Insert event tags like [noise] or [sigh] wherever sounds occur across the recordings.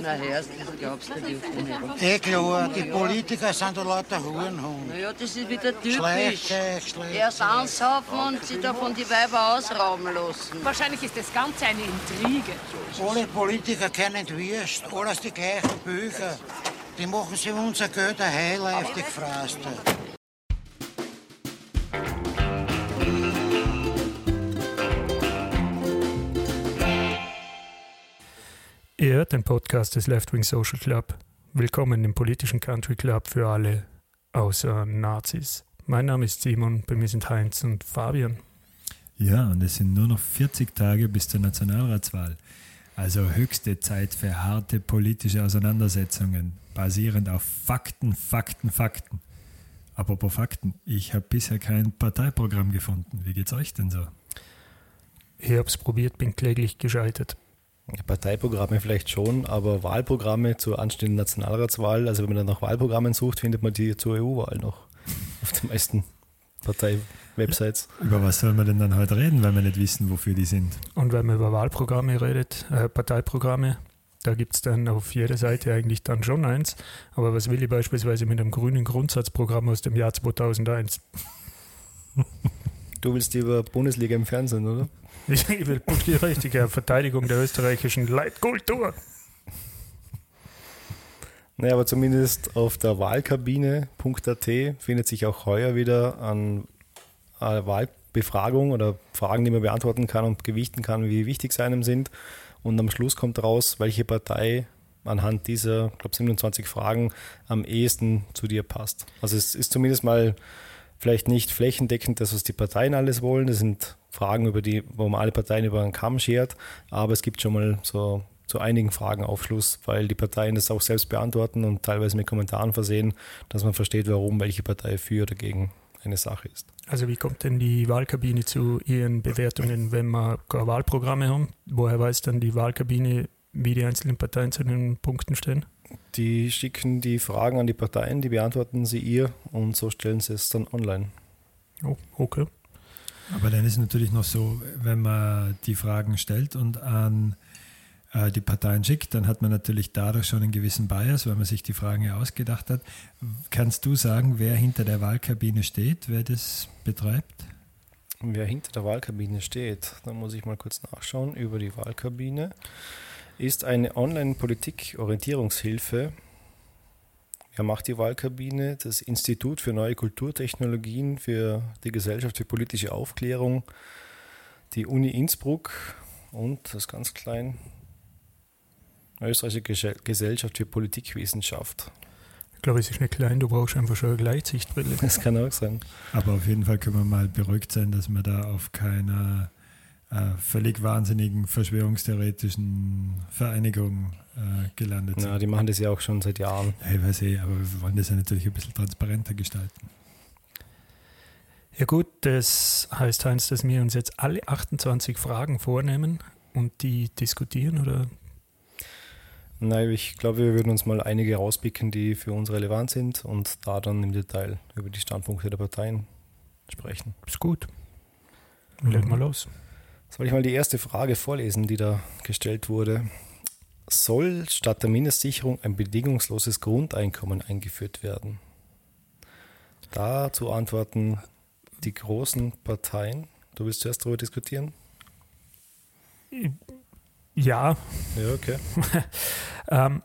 Na, hörst du, glaubst du nicht. Eh klar, die Politiker sind da lauter Hurenhund. Naja, das ist wieder typisch. Schlechte, schlechte. Erst anzapfen und sich da von die Weiber ausrauben lassen. Wahrscheinlich ist das Ganze eine Intrige. Alle Politiker kennen Würst, alles die gleichen Bücher. Die machen sich unser Geld ein Highlife gefrasst. Ihr hört den Podcast des Left Wing Social Club. Willkommen im politischen Country Club für alle, außer Nazis. Mein Name ist Simon, bei mir sind Heinz und Fabian. Ja, und es sind nur noch 40 Tage bis zur Nationalratswahl. Also höchste Zeit für harte politische Auseinandersetzungen, basierend auf Fakten, Fakten, Fakten. Apropos Fakten, ich habe bisher kein Parteiprogramm gefunden. Wie geht's euch denn so? Ich hab's probiert, bin kläglich gescheitert. Parteiprogramme vielleicht schon, aber Wahlprogramme zur anstehenden Nationalratswahl, also wenn man dann nach Wahlprogrammen sucht, findet man die zur EU-Wahl noch [laughs] auf den meisten Partei-Websites. Über was soll man denn dann heute reden, weil wir nicht wissen, wofür die sind? Und wenn man über Wahlprogramme redet, äh, Parteiprogramme, da gibt's dann auf jeder Seite eigentlich dann schon eins. Aber was will ich beispielsweise mit einem grünen Grundsatzprogramm aus dem Jahr 2001? Du willst über Bundesliga im Fernsehen, oder? Ich will die richtige Verteidigung der österreichischen Leitkultur. Naja, aber zumindest auf der Wahlkabine.at findet sich auch heuer wieder an eine Wahlbefragung oder Fragen, die man beantworten kann und gewichten kann, wie wichtig sie einem sind. Und am Schluss kommt raus, welche Partei anhand dieser, ich glaube, 27 Fragen am ehesten zu dir passt. Also es ist zumindest mal vielleicht nicht flächendeckend das, was die Parteien alles wollen. Das sind Fragen, über die, wo man alle Parteien über einen Kamm schert, aber es gibt schon mal so zu einigen Fragen Aufschluss, weil die Parteien das auch selbst beantworten und teilweise mit Kommentaren versehen, dass man versteht, warum welche Partei für oder gegen eine Sache ist. Also wie kommt denn die Wahlkabine zu ihren Bewertungen, wenn wir Wahlprogramme haben? Woher weiß dann die Wahlkabine, wie die einzelnen Parteien zu den Punkten stehen? Die schicken die Fragen an die Parteien, die beantworten sie ihr und so stellen sie es dann online. Oh, okay. Aber dann ist es natürlich noch so, wenn man die Fragen stellt und an äh, die Parteien schickt, dann hat man natürlich dadurch schon einen gewissen Bias, weil man sich die Fragen ja ausgedacht hat. Kannst du sagen, wer hinter der Wahlkabine steht, wer das betreibt? Wer hinter der Wahlkabine steht, da muss ich mal kurz nachschauen über die Wahlkabine, ist eine Online-Politik-Orientierungshilfe. Wer macht die Wahlkabine? Das Institut für neue Kulturtechnologien für die Gesellschaft für politische Aufklärung, die Uni Innsbruck und, das ist ganz klein, Österreichische Gesell- Gesellschaft für Politikwissenschaft. Ich glaube, es ist nicht klein, du brauchst einfach schon eine Gleitsichtbrille. [laughs] Das kann auch sein. Aber auf jeden Fall können wir mal beruhigt sein, dass wir da auf keiner äh, völlig wahnsinnigen verschwörungstheoretischen Vereinigung äh, gelandet sind. Ja, die machen das ja auch schon seit Jahren. Ja, ich weiß eh, aber wir wollen das ja natürlich ein bisschen transparenter gestalten. Ja gut, das heißt, Heinz, dass wir uns jetzt alle 28 Fragen vornehmen und die diskutieren oder Nein, ich glaube, wir würden uns mal einige rauspicken, die für uns relevant sind und da dann im Detail über die Standpunkte der Parteien sprechen. ist gut. Leg mal los. Soll ich mal die erste Frage vorlesen, die da gestellt wurde? Soll statt der Mindestsicherung ein bedingungsloses Grundeinkommen eingeführt werden? Dazu antworten die großen Parteien. Du willst zuerst darüber diskutieren? Ja, Ja, okay. [laughs] ähm,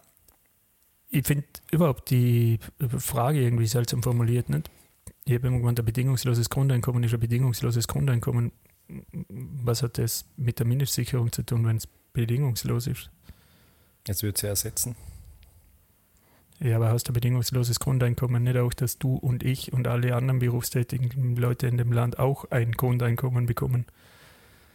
ich finde überhaupt die Frage irgendwie seltsam formuliert. Nicht? Ich habe immer gemeint, ein bedingungsloses Grundeinkommen ist ein bedingungsloses Grundeinkommen. Was hat das mit der Mindestsicherung zu tun, wenn es bedingungslos ist? Jetzt wird sie ersetzen. Ja, aber hast du ein bedingungsloses Grundeinkommen nicht auch, dass du und ich und alle anderen berufstätigen Leute in dem Land auch ein Grundeinkommen bekommen?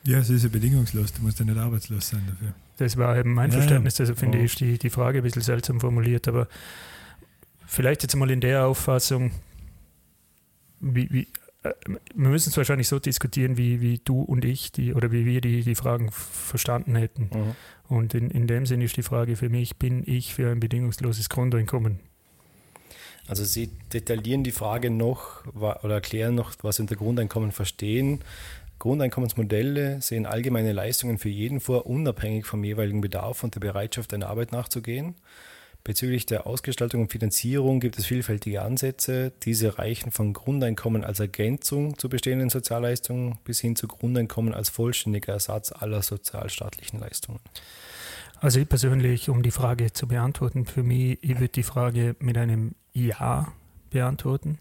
Ja, es ist ja bedingungslos, du musst ja nicht arbeitslos sein dafür. Das war eben mein Ja, Verständnis, deshalb finde Ja. ich die, die Frage ein bisschen seltsam formuliert, aber vielleicht jetzt mal in der Auffassung, wie, wie, wir müssen es wahrscheinlich so diskutieren, wie, wie du und ich die oder wie wir die, die Fragen verstanden hätten. Mhm. Und in, in dem Sinne ist die Frage für mich, bin ich für ein bedingungsloses Grundeinkommen? Also Sie detaillieren die Frage noch oder erklären noch, was Sie unter Grundeinkommen verstehen. Grundeinkommensmodelle sehen allgemeine Leistungen für jeden vor, unabhängig vom jeweiligen Bedarf und der Bereitschaft, einer Arbeit nachzugehen. Bezüglich der Ausgestaltung und Finanzierung gibt es vielfältige Ansätze. Diese reichen von Grundeinkommen als Ergänzung zu bestehenden Sozialleistungen bis hin zu Grundeinkommen als vollständiger Ersatz aller sozialstaatlichen Leistungen. Also ich persönlich, um die Frage zu beantworten, für mich, ich würde die Frage mit einem Ja beantworten.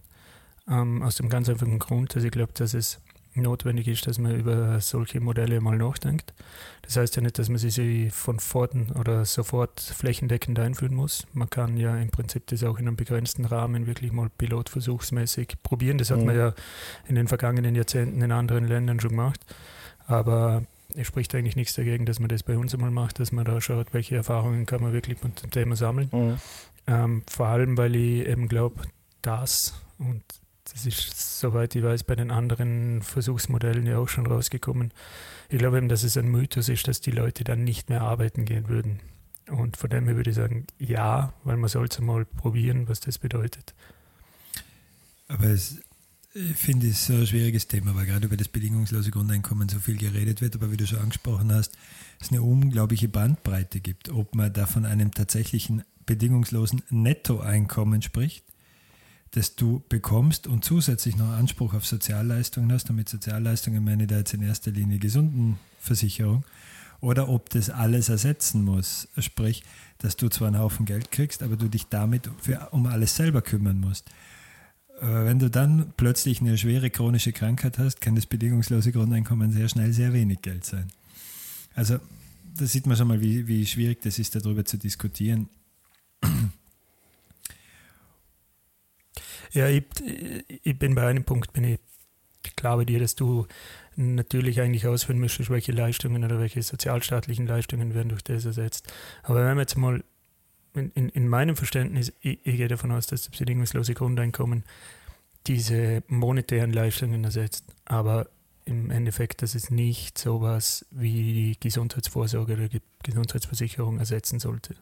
Ähm, aus dem ganz einfachen Grund, dass ich glaube, dass es notwendig ist, dass man über solche Modelle mal nachdenkt. Das heißt ja nicht, dass man sie von vorn oder sofort flächendeckend einführen muss. Man kann ja im Prinzip das auch in einem begrenzten Rahmen wirklich mal pilotversuchsmäßig probieren. Das hat mhm. man ja in den vergangenen Jahrzehnten in anderen Ländern schon gemacht. Aber es spricht eigentlich nichts dagegen, dass man das bei uns einmal macht, dass man da schaut, welche Erfahrungen kann man wirklich mit dem Thema sammeln. Mhm. Ähm, vor allem, weil ich eben glaube, das und das ist, soweit ich weiß, bei den anderen Versuchsmodellen ja auch schon rausgekommen. Ich glaube eben, dass es ein Mythos ist, dass die Leute dann nicht mehr arbeiten gehen würden. Und von dem her würde ich sagen, ja, weil man sollte mal probieren, was das bedeutet. Aber es, ich finde es so ein schwieriges Thema, weil gerade über das bedingungslose Grundeinkommen so viel geredet wird, aber wie du schon angesprochen hast, es eine unglaubliche Bandbreite gibt, ob man da von einem tatsächlichen bedingungslosen Nettoeinkommen spricht das du bekommst und zusätzlich noch Anspruch auf Sozialleistungen hast, und mit Sozialleistungen meine ich da jetzt in erster Linie Gesundenversicherung, oder ob das alles ersetzen muss. Sprich, dass du zwar einen Haufen Geld kriegst, aber du dich damit für, um alles selber kümmern musst. Wenn du dann plötzlich eine schwere chronische Krankheit hast, kann das bedingungslose Grundeinkommen sehr schnell sehr wenig Geld sein. Also da sieht man schon mal, wie, wie schwierig das ist, darüber zu diskutieren. Ja, ich, ich bin bei einem Punkt, bin ich glaube dir, dass du natürlich eigentlich ausführen müsstest, welche Leistungen oder welche sozialstaatlichen Leistungen werden durch das ersetzt. Aber wenn wir jetzt mal in, in, in meinem Verständnis, ich, ich, gehe davon aus, dass das bedingungslose Grundeinkommen diese monetären Leistungen ersetzt. Aber im Endeffekt, dass es nicht sowas wie die Gesundheitsvorsorge oder die Gesundheitsversicherung ersetzen sollte.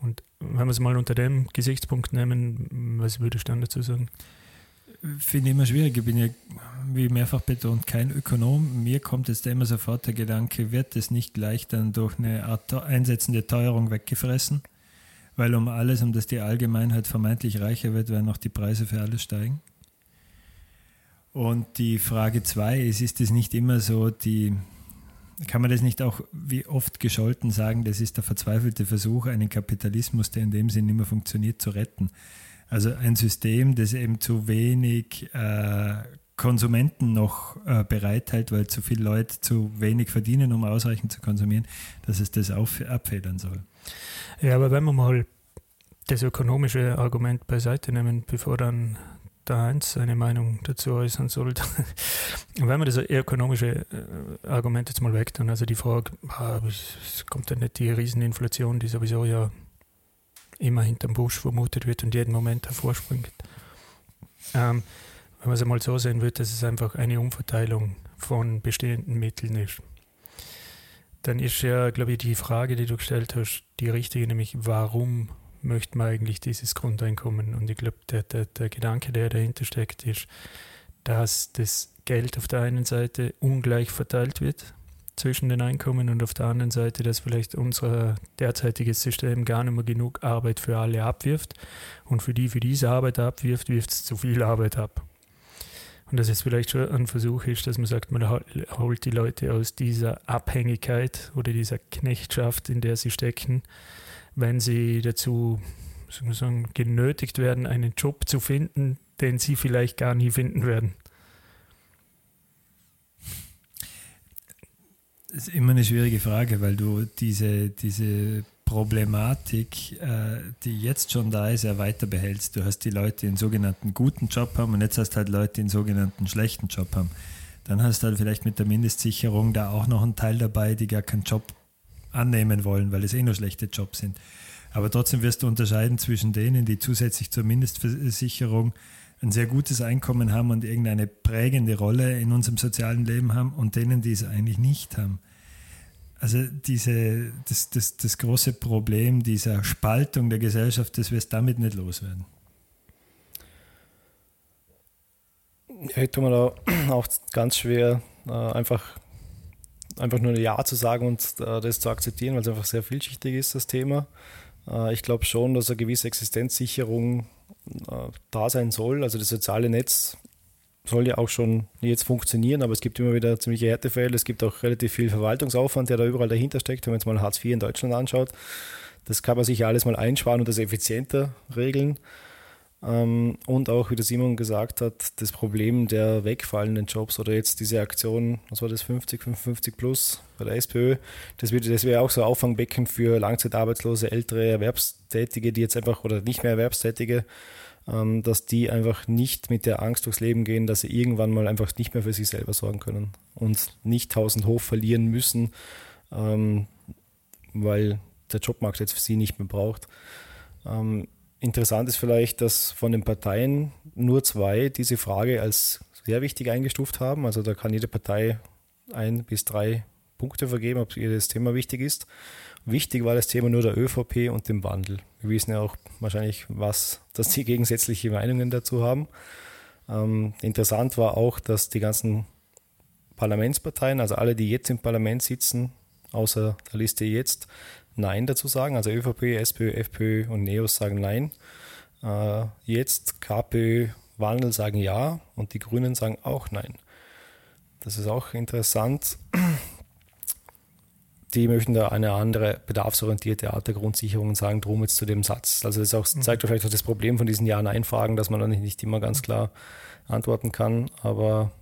Und wenn wir es mal unter dem Gesichtspunkt nehmen, was würde ich dann dazu sagen? Finde ich immer schwierig. Ich bin ja, wie mehrfach betont, kein Ökonom. Mir kommt jetzt immer sofort der Gedanke, wird es nicht gleich dann durch eine Art einsetzende Teuerung weggefressen? Weil um alles, um das die Allgemeinheit vermeintlich reicher wird, werden auch die Preise für alles steigen. Und die Frage zwei ist, ist es nicht immer so, die, kann man das nicht auch wie oft gescholten sagen, das ist der verzweifelte Versuch, einen Kapitalismus, der in dem Sinn nicht mehr funktioniert, zu retten? Also ein System, das eben zu wenig äh, Konsumenten noch äh, bereithält, weil zu viele Leute zu wenig verdienen, um ausreichend zu konsumieren, dass es das auf, abfedern soll. Ja, aber wenn wir mal das ökonomische Argument beiseite nehmen, bevor dann der Heinz seine Meinung dazu äußern sollte. [laughs] Wenn wir das ökonomische äh, Argument jetzt mal weg tun, also die Frage, ah, es kommt ja nicht die Rieseninflation, die sowieso ja immer hinterm Busch vermutet wird und jeden Moment hervorspringt. Ähm, wenn man es einmal so sehen wird, dass es einfach eine Umverteilung von bestehenden Mitteln ist, dann ist ja, glaube ich, die Frage, die du gestellt hast, die richtige, nämlich warum möchte man eigentlich dieses Grundeinkommen. Und ich glaube, der, der, der Gedanke, der dahinter steckt, ist, dass das Geld auf der einen Seite ungleich verteilt wird zwischen den Einkommen und auf der anderen Seite, dass vielleicht unser derzeitiges System gar nicht mehr genug Arbeit für alle abwirft und für die, für diese Arbeit abwirft, wirft es zu viel Arbeit ab. Und dass es vielleicht schon ein Versuch ist, dass man sagt, man holt die Leute aus dieser Abhängigkeit oder dieser Knechtschaft, in der sie stecken, wenn sie dazu sagen, genötigt werden, einen Job zu finden, den sie vielleicht gar nie finden werden. Das ist immer eine schwierige Frage, weil du diese, diese Problematik, äh, die jetzt schon da ist, ja weiter behältst. Du hast die Leute, die einen sogenannten guten Job haben und jetzt hast halt Leute, die einen sogenannten schlechten Job haben. Dann hast du halt vielleicht mit der Mindestsicherung da auch noch einen Teil dabei, die gar keinen Job annehmen wollen, weil es eh nur schlechte Jobs sind. Aber trotzdem wirst du unterscheiden zwischen denen, die zusätzlich zur Mindestversicherung ein sehr gutes Einkommen haben und irgendeine prägende Rolle in unserem sozialen Leben haben und denen, die es eigentlich nicht haben. Also diese, das, das, das große Problem dieser Spaltung der Gesellschaft, das wirst damit nicht loswerden. Ja, ich tue mir da auch ganz schwer, äh, einfach, einfach nur Ja zu sagen und äh, das zu akzeptieren, weil es einfach sehr vielschichtig ist, das Thema. Äh, ich glaube schon, dass eine gewisse Existenzsicherung äh, da sein soll. Also das soziale Netz soll ja auch schon jetzt funktionieren, aber es gibt immer wieder ziemliche Härtefälle. Es gibt auch relativ viel Verwaltungsaufwand, der da überall dahinter steckt. Wenn man jetzt mal Hartz IV in Deutschland anschaut, das kann man sich ja alles mal einsparen und das effizienter regeln. Ähm, und auch, wie der Simon gesagt hat, das Problem der wegfallenden Jobs oder jetzt diese Aktion, was war das, 50, 55 plus bei der SPÖ, das, das wäre auch so ein Auffangbecken für langzeitarbeitslose, ältere Erwerbstätige, die jetzt einfach, oder nicht mehr Erwerbstätige, ähm, dass die einfach nicht mit der Angst durchs Leben gehen, dass sie irgendwann mal einfach nicht mehr für sich selber sorgen können und nicht tausend hoch verlieren müssen, ähm, weil der Jobmarkt jetzt für sie nicht mehr braucht. Interessant ist vielleicht, dass von den Parteien nur zwei diese Frage als sehr wichtig eingestuft haben. Also da kann jede Partei ein bis drei Punkte vergeben, ob ihr das Thema wichtig ist. Wichtig war das Thema nur der ÖVP und dem Wandel. Wir wissen ja auch wahrscheinlich, was, dass die gegensätzliche Meinungen dazu haben. Ähm, interessant war auch, dass die ganzen Parlamentsparteien, also alle, die jetzt im Parlament sitzen, außer der Liste jetzt, Nein dazu sagen. Also ÖVP, SPÖ, FPÖ und NEOS sagen Nein. Äh, jetzt KPÖ, Wandel sagen Ja und die Grünen sagen auch Nein. Das ist auch interessant. Die möchten da eine andere bedarfsorientierte Art der Grundsicherung und sagen drum jetzt zu dem Satz. Also das auch, mhm. zeigt vielleicht auch das Problem von diesen Ja-Nein-Fragen, dass man da nicht immer ganz klar antworten kann. Aber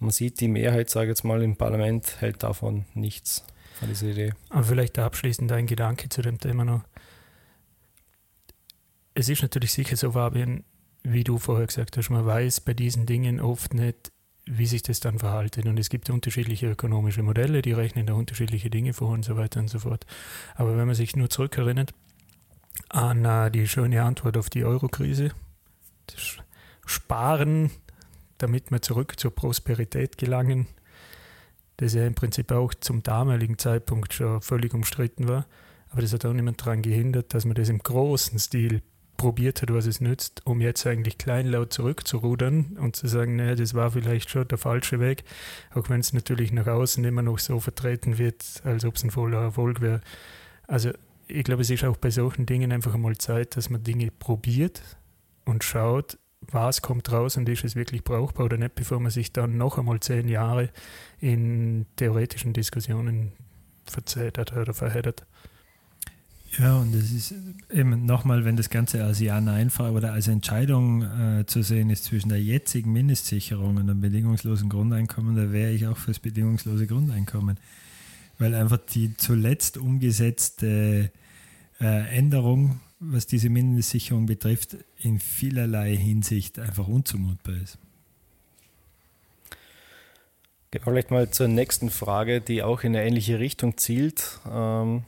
man sieht, die Mehrheit, sage ich jetzt mal, im Parlament hält davon nichts von dieser Idee. Aber vielleicht abschließend ein Gedanke zu dem Thema noch. Es ist natürlich sicher so, Fabian, wie du vorher gesagt hast, man weiß bei diesen Dingen oft nicht, wie sich das dann verhaltet. Und es gibt unterschiedliche ökonomische Modelle, die rechnen da unterschiedliche Dinge vor und so weiter und so fort. Aber wenn man sich nur zurückerinnert an äh, die schöne Antwort auf die Eurokrise, Sparen, damit wir zurück zur Prosperität gelangen, das ja im Prinzip auch zum damaligen Zeitpunkt schon völlig umstritten war. Aber das hat auch niemand daran gehindert, dass man das im großen Stil probiert hat, was es nützt, um jetzt eigentlich kleinlaut zurückzurudern und zu sagen, naja, das war vielleicht schon der falsche Weg, auch wenn es natürlich nach außen immer noch so vertreten wird, als ob es ein voller Erfolg wäre. Also ich glaube, es ist auch bei solchen Dingen einfach einmal Zeit, dass man Dinge probiert und schaut, was kommt raus und ist es wirklich brauchbar oder nicht, bevor man sich dann noch einmal zehn Jahre in theoretischen Diskussionen verzettert oder verheddert. Ja, und es ist eben nochmal, wenn das Ganze als Ja-Nein-Frage oder als Entscheidung äh, zu sehen ist zwischen der jetzigen Mindestsicherung und einem bedingungslosen Grundeinkommen, da wäre ich auch für das bedingungslose Grundeinkommen. Weil einfach die zuletzt umgesetzte äh, Änderung was diese Mindestsicherung betrifft, in vielerlei Hinsicht einfach unzumutbar ist. Wir vielleicht mal zur nächsten Frage, die auch in eine ähnliche Richtung zielt. Ähm,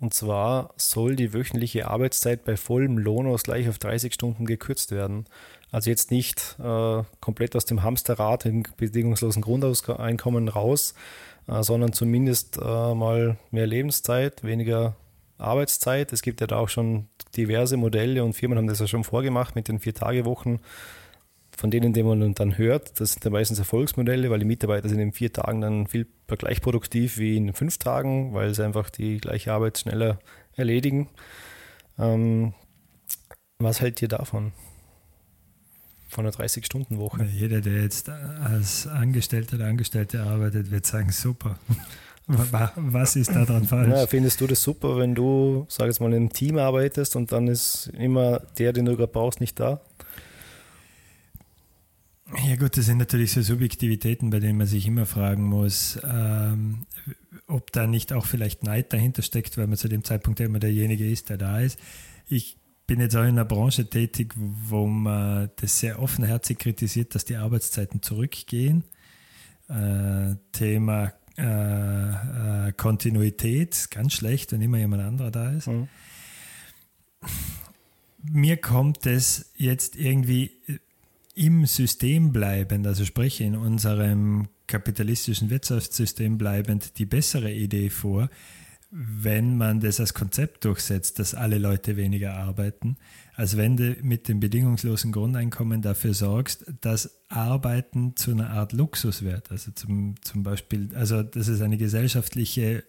und zwar soll die wöchentliche Arbeitszeit bei vollem Lohnausgleich auf 30 Stunden gekürzt werden. Also jetzt nicht äh, komplett aus dem Hamsterrad im bedingungslosen Grundeinkommen raus, äh, sondern zumindest äh, mal mehr Lebenszeit, weniger Arbeitszeit. Es gibt ja da auch schon diverse Modelle und Firmen haben das ja schon vorgemacht mit den Vier-Tage-Wochen, von denen, die man dann hört. Das sind dann meistens Erfolgsmodelle, weil die Mitarbeiter sind in vier Tagen dann viel gleich produktiv wie in fünf Tagen, weil sie einfach die gleiche Arbeit schneller erledigen. Ähm, was hält ihr davon? Von einer 30-Stunden-Woche? Jeder, der jetzt als Angestellter oder Angestellte arbeitet, wird sagen, super. Was ist da dran falsch? Ja, findest du das super, wenn du, sag jetzt mal, in einem Team arbeitest und dann ist immer der, den du gerade brauchst, nicht da? Ja gut, das sind natürlich so Subjektivitäten, bei denen man sich immer fragen muss, ähm, ob da nicht auch vielleicht Neid dahinter steckt, weil man zu dem Zeitpunkt immer derjenige ist, der da ist. Ich bin jetzt auch in einer Branche tätig, wo man das sehr offenherzig kritisiert, dass die Arbeitszeiten zurückgehen. Äh, Thema äh, äh, Kontinuität, ganz schlecht, wenn immer jemand anderer da ist. Mhm. Mir kommt es jetzt irgendwie im System bleibend, also sprich in unserem kapitalistischen Wirtschaftssystem bleibend, die bessere Idee vor, wenn man das als Konzept durchsetzt, dass alle Leute weniger arbeiten, als wenn du mit dem bedingungslosen Grundeinkommen dafür sorgst, dass Arbeiten zu einer Art Luxus wird. Also zum, zum Beispiel, also dass es eine gesellschaftliche,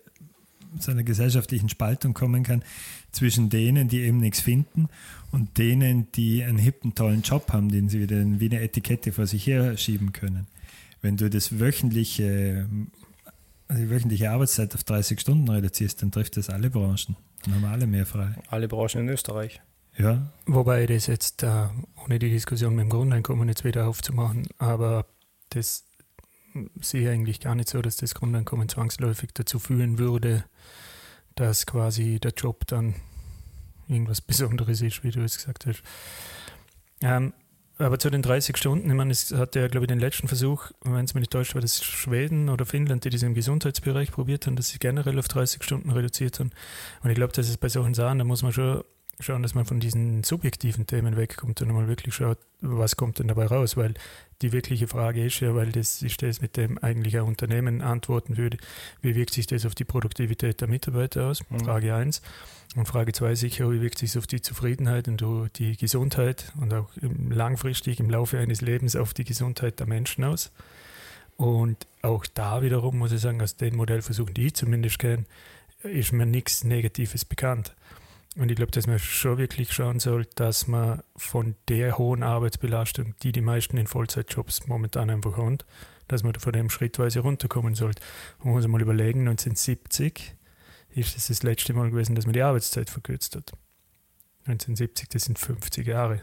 zu einer gesellschaftlichen Spaltung kommen kann zwischen denen, die eben nichts finden und denen, die einen hippen, tollen Job haben, den sie wieder wie eine Etikette vor sich her schieben können. Wenn du das wöchentliche die wöchentliche Arbeitszeit auf 30 Stunden reduzierst, dann trifft das alle Branchen. Dann haben alle mehr frei. Alle Branchen in Österreich. Ja. Wobei das jetzt, äh, ohne die Diskussion mit dem Grundeinkommen jetzt wieder aufzumachen, aber das sehe ich eigentlich gar nicht so, dass das Grundeinkommen zwangsläufig dazu führen würde, dass quasi der Job dann irgendwas [laughs] Besonderes ist, wie du es gesagt hast. Ähm, aber zu den 30 Stunden, ich meine, es hat ja, glaube ich, den letzten Versuch, wenn es mir nicht täuscht, war das Schweden oder Finnland, die das im Gesundheitsbereich probiert haben, dass sie generell auf 30 Stunden reduziert haben. Und ich glaube, dass es bei solchen Sachen, da muss man schon schauen, dass man von diesen subjektiven Themen wegkommt und mal wirklich schaut, was kommt denn dabei raus, weil die wirkliche Frage ist ja, weil das ist das, mit dem eigentlich ein Unternehmen antworten würde, wie wirkt sich das auf die Produktivität der Mitarbeiter aus? Mhm. Frage 1. Und Frage 2 sicher, wie wirkt sich das auf die Zufriedenheit und die Gesundheit und auch langfristig im Laufe eines Lebens auf die Gesundheit der Menschen aus? Und auch da wiederum muss ich sagen, aus den Modellversuchen, die ich zumindest kenne, ist mir nichts Negatives bekannt. Und ich glaube, dass man schon wirklich schauen soll, dass man von der hohen Arbeitsbelastung, die die meisten in Vollzeitjobs momentan einfach haben, dass man von dem schrittweise runterkommen sollte. Man muss mal überlegen, 1970 ist es das letzte Mal gewesen, dass man die Arbeitszeit verkürzt hat. 1970, das sind 50 Jahre.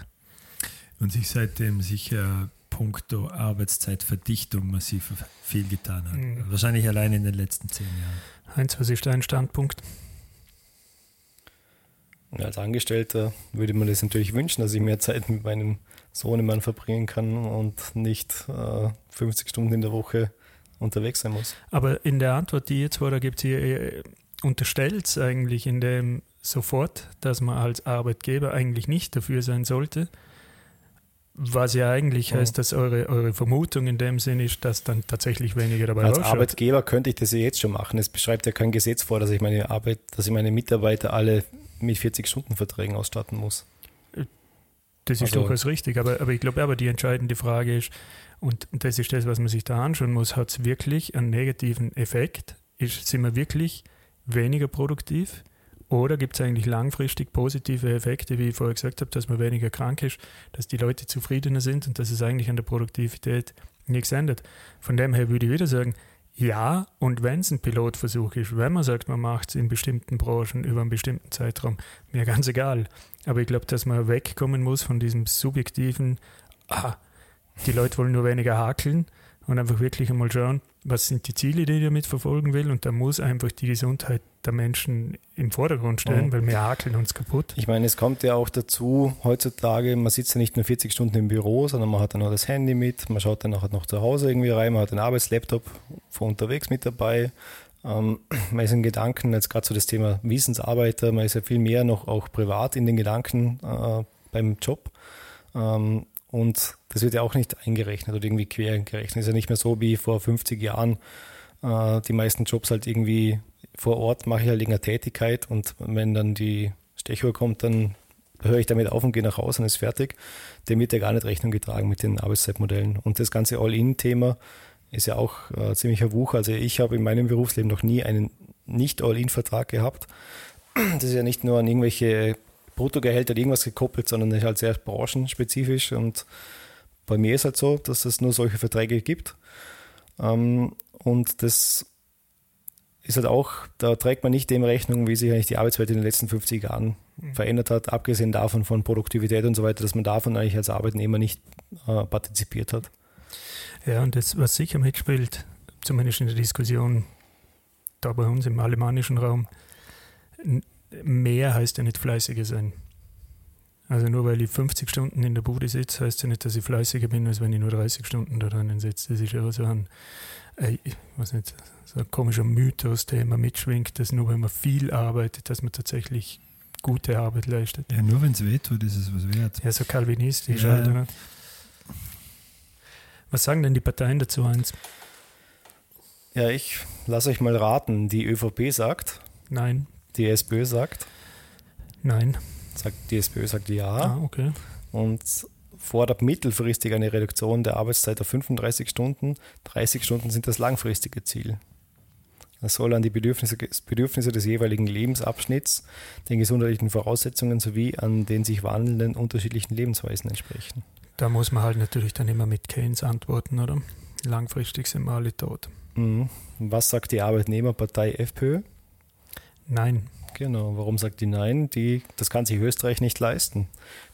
Und sich seitdem sicher puncto Arbeitszeitverdichtung massiv viel getan hat. Mhm. Wahrscheinlich allein in den letzten zehn Jahren. Heinz, was ist dein Standpunkt? Als Angestellter würde man das natürlich wünschen, dass ich mehr Zeit mit meinem Sohnemann verbringen kann und nicht äh, 50 Stunden in der Woche unterwegs sein muss. Aber in der Antwort, die jetzt war, da gibt es unterstellt es eigentlich in dem sofort, dass man als Arbeitgeber eigentlich nicht dafür sein sollte. Was ja eigentlich heißt, dass eure, eure Vermutung in dem Sinn ist, dass dann tatsächlich weniger dabei Als rausschaut. Arbeitgeber könnte ich das ja jetzt schon machen. Es beschreibt ja kein Gesetz vor, dass ich meine Arbeit, dass ich meine Mitarbeiter alle mit 40-Stunden-Verträgen ausstatten muss. Das ist also, durchaus richtig, aber, aber ich glaube aber die entscheidende Frage ist, und das ist das, was man sich da anschauen muss, hat es wirklich einen negativen Effekt? Ist, sind wir wirklich weniger produktiv? Oder gibt es eigentlich langfristig positive Effekte, wie ich vorher gesagt habe, dass man weniger krank ist, dass die Leute zufriedener sind und dass es eigentlich an der Produktivität nichts ändert? Von dem her würde ich wieder sagen, ja, und wenn es ein Pilotversuch ist, wenn man sagt, man macht es in bestimmten Branchen über einen bestimmten Zeitraum, mir ganz egal. Aber ich glaube, dass man wegkommen muss von diesem subjektiven, ah, die Leute wollen nur weniger hakeln und einfach wirklich einmal schauen, was sind die Ziele, die ich damit verfolgen will. Und da muss einfach die Gesundheit der Menschen im Vordergrund stehen, mhm. weil wir hakeln uns kaputt. Ich meine, es kommt ja auch dazu, heutzutage, man sitzt ja nicht nur 40 Stunden im Büro, sondern man hat dann auch das Handy mit, man schaut dann nachher noch zu Hause irgendwie rein, man hat einen Arbeitslaptop von unterwegs mit dabei. Ähm, man ist in Gedanken, jetzt gerade so das Thema Wissensarbeiter, man ist ja viel mehr noch auch privat in den Gedanken äh, beim Job. Ähm, und das wird ja auch nicht eingerechnet oder irgendwie quer gerechnet. Ist ja nicht mehr so wie vor 50 Jahren. Äh, die meisten Jobs halt irgendwie vor Ort mache ich halt irgendeine Tätigkeit und wenn dann die Stechuhr kommt, dann höre ich damit auf und gehe nach Hause und ist fertig. Dem wird ja gar nicht Rechnung getragen mit den Arbeitszeitmodellen. Und das ganze All-In-Thema ist ja auch äh, ziemlicher Wuch. Also ich habe in meinem Berufsleben noch nie einen Nicht-All-In-Vertrag gehabt. Das ist ja nicht nur an irgendwelche Bruttogehälter irgendwas gekoppelt, sondern ist halt sehr branchenspezifisch. Und bei mir ist halt so, dass es nur solche Verträge gibt. Ähm, und das ist halt auch, da trägt man nicht dem Rechnung, wie sich eigentlich die Arbeitswelt in den letzten 50 Jahren mhm. verändert hat, abgesehen davon von Produktivität und so weiter, dass man davon eigentlich als Arbeitnehmer nicht äh, partizipiert hat. Ja, und das, was sicher mitspielt, zumindest in der Diskussion da bei uns im alemannischen Raum, mehr heißt ja nicht fleißiger sein. Also nur weil ich 50 Stunden in der Bude sitze, heißt ja nicht, dass ich fleißiger bin, als wenn ich nur 30 Stunden da drinnen sitze. Das ist ja so ein, äh, ich weiß nicht, so ein komischer Mythos, der immer mitschwingt, dass nur wenn man viel arbeitet, dass man tatsächlich gute Arbeit leistet. Ja, nur wenn es wehtut, ist es was wert. Ja, so kalvinistisch ja. halt, oder? Was sagen denn die Parteien dazu, Heinz? Ja, ich lasse euch mal raten. Die ÖVP sagt, Nein. Die SPÖ sagt, Nein. sagt die SPÖ sagt ja Ah, okay. und fordert mittelfristig eine Reduktion der Arbeitszeit auf 35 Stunden. 30 Stunden sind das langfristige Ziel. Es soll an die Bedürfnisse, Bedürfnisse des jeweiligen Lebensabschnitts, den gesundheitlichen Voraussetzungen sowie an den sich wandelnden unterschiedlichen Lebensweisen entsprechen. Da muss man halt natürlich dann immer mit Keynes antworten, oder? Langfristig sind wir alle tot. Mhm. Was sagt die Arbeitnehmerpartei FPÖ? Nein. Genau, warum sagt die Nein? Die, das kann sich Österreich nicht leisten.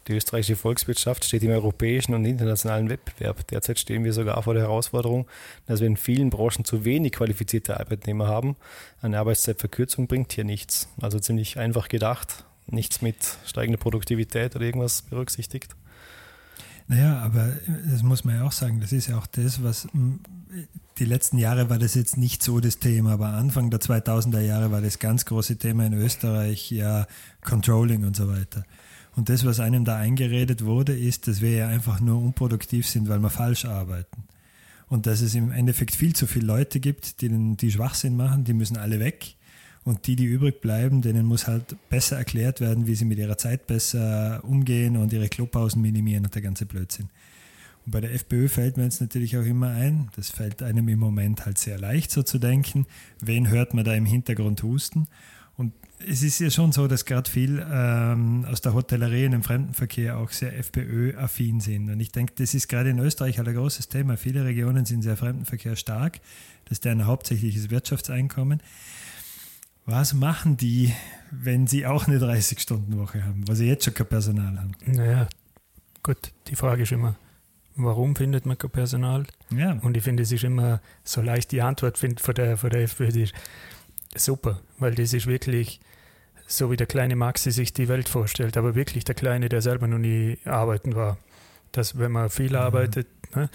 Die österreichische Volkswirtschaft steht im europäischen und internationalen Wettbewerb. Derzeit stehen wir sogar vor der Herausforderung, dass wir in vielen Branchen zu wenig qualifizierte Arbeitnehmer haben. Eine Arbeitszeitverkürzung bringt hier nichts. Also ziemlich einfach gedacht, nichts mit steigender Produktivität oder irgendwas berücksichtigt. Naja, aber das muss man ja auch sagen, das ist ja auch das, was die letzten Jahre war das jetzt nicht so das Thema, aber Anfang der 2000er Jahre war das ganz große Thema in Österreich, ja, Controlling und so weiter. Und das, was einem da eingeredet wurde, ist, dass wir ja einfach nur unproduktiv sind, weil wir falsch arbeiten. Und dass es im Endeffekt viel zu viele Leute gibt, die, den, die Schwachsinn machen, die müssen alle weg. Und die, die übrig bleiben, denen muss halt besser erklärt werden, wie sie mit ihrer Zeit besser umgehen und ihre Klopausen minimieren und der ganze Blödsinn. Und bei der FPÖ fällt mir jetzt natürlich auch immer ein, das fällt einem im Moment halt sehr leicht so zu denken, wen hört man da im Hintergrund husten? Und es ist ja schon so, dass gerade viel ähm, aus der Hotellerie und dem Fremdenverkehr auch sehr FPÖ-affin sind. Und ich denke, das ist gerade in Österreich halt ein großes Thema. Viele Regionen sind sehr Fremdenverkehr stark. Das ist deren hauptsächliches Wirtschaftseinkommen. Was machen die, wenn sie auch eine 30-Stunden-Woche haben, weil sie jetzt schon kein Personal haben? Naja, gut, die Frage ist immer, warum findet man kein Personal? Ja. Und ich finde, es ist immer so leicht, die Antwort find, von, der, von der FPÖ die ist super, weil das ist wirklich so, wie der kleine Maxi sich die Welt vorstellt, aber wirklich der Kleine, der selber noch nie arbeiten war. Dass, wenn man viel arbeitet, ne?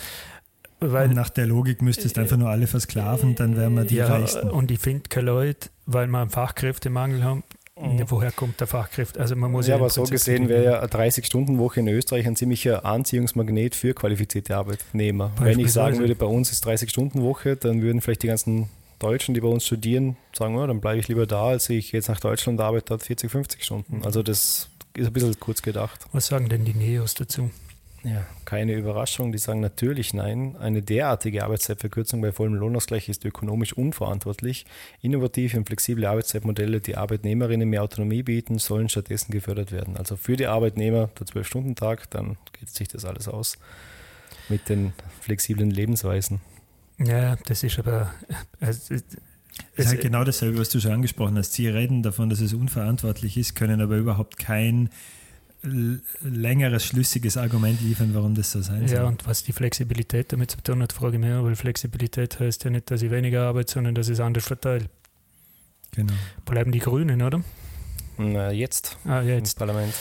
weil Und nach der Logik müsstest du einfach nur alle versklaven, dann wären wir die ja, Reichsten. und ich finde keine Leute, weil wir einen Fachkräftemangel haben. Woher kommt der Fachkräfte? Also man muss Mhm. ja, im aber so gesehen wäre ja eine 30-Stunden-Woche in Österreich ein ziemlicher Anziehungsmagnet für qualifizierte Arbeitnehmer. Wenn ich sagen würde, bei uns ist 30-Stunden-Woche, dann würden vielleicht die ganzen Deutschen, die bei uns studieren, sagen, oh, dann bleibe ich lieber da, als ich jetzt nach Deutschland arbeite, dort 40, 50 Stunden. Also das ist ein bisschen kurz gedacht. Was sagen denn die Neos dazu? Ja, keine Überraschung. Die sagen natürlich nein. Eine derartige Arbeitszeitverkürzung bei vollem Lohnausgleich ist ökonomisch unverantwortlich. Innovative und flexible Arbeitszeitmodelle, die Arbeitnehmerinnen mehr Autonomie bieten, sollen stattdessen gefördert werden. Also für die Arbeitnehmer der 12-Stunden-Tag, dann geht sich das alles aus mit den flexiblen Lebensweisen. Ja, das ist aber. Also, Das ist halt genau dasselbe, was du schon angesprochen hast. Sie reden davon, dass es unverantwortlich ist, können aber überhaupt kein längeres, schlüssiges Argument liefern, warum das so sein ja, soll. und was die Flexibilität damit zu tun hat, frage ich mich weil Flexibilität heißt ja nicht, dass ich weniger arbeite, sondern dass ich es anders verteile. Genau. Bleiben die Grünen, oder? Na, jetzt Ah, ja, im jetzt. Parlament.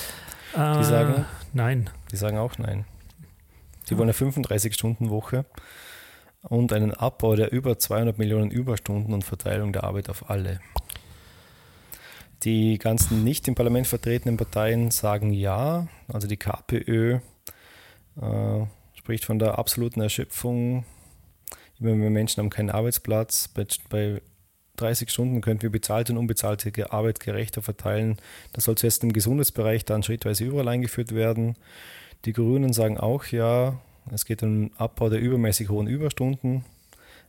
Ah, sagen- Nein. Die sagen auch nein. Die wollen eine 35-Stunden-Woche und einen Abbau der über 200 Millionen Überstunden und Verteilung der Arbeit auf alle. Die ganzen nicht im Parlament vertretenen Parteien sagen ja. Also die KPÖ äh, spricht von der absoluten Erschöpfung. Immer mehr Menschen haben keinen Arbeitsplatz. Bei, bei 30 Stunden könnten wir bezahlte und unbezahlte Arbeit gerechter verteilen. Das soll zuerst im Gesundheitsbereich, dann schrittweise überall eingeführt werden. Die Grünen sagen auch ja, es geht um den Abbau der übermäßig hohen Überstunden,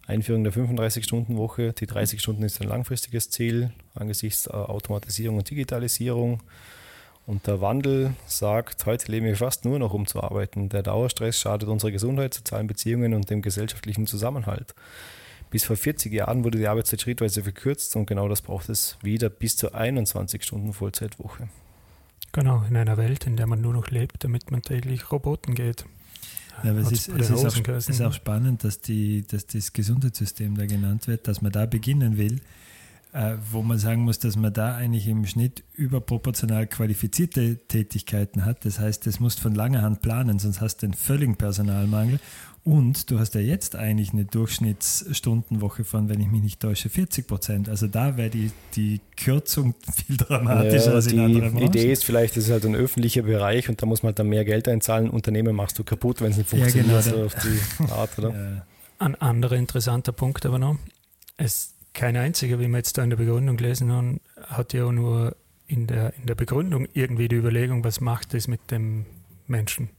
Einführung der 35-Stunden-Woche. Die 30 Stunden ist ein langfristiges Ziel angesichts Automatisierung und Digitalisierung. Und der Wandel sagt, heute leben wir fast nur noch um zu arbeiten. Der Dauerstress schadet unserer Gesundheit, sozialen Beziehungen und dem gesellschaftlichen Zusammenhalt. Bis vor 40 Jahren wurde die Arbeitszeit schrittweise verkürzt und genau das braucht es wieder bis zur 21 Stunden Vollzeitwoche. Genau, in einer Welt, in der man nur noch lebt, damit man täglich Roboten geht. Ja, aber es ist, es ist, auch, ist auch spannend, dass, die, dass das Gesundheitssystem da genannt wird, dass man da beginnen will, äh, wo man sagen muss, dass man da eigentlich im Schnitt überproportional qualifizierte Tätigkeiten hat. Das heißt, das musst von langer Hand planen, sonst hast du einen völligen Personalmangel. Und du hast ja jetzt eigentlich eine Durchschnittsstundenwoche von, wenn ich mich nicht täusche, 40 Prozent. Also da wäre die, die Kürzung [laughs] viel dramatischer Ja, als in die anderen Branchen. Idee ist vielleicht, das ist halt ein öffentlicher Bereich und da muss man halt dann mehr Geld einzahlen. Unternehmen machst du kaputt, wenn es nicht Ja, funktioniert, genau, so auf die Art, oder? [laughs] Ja. Ein anderer interessanter Punkt aber noch. Es, kein einziger, wie wir jetzt da in der Begründung gelesen haben, hat ja auch nur in der, in der Begründung irgendwie die Überlegung, was macht das mit dem Menschen.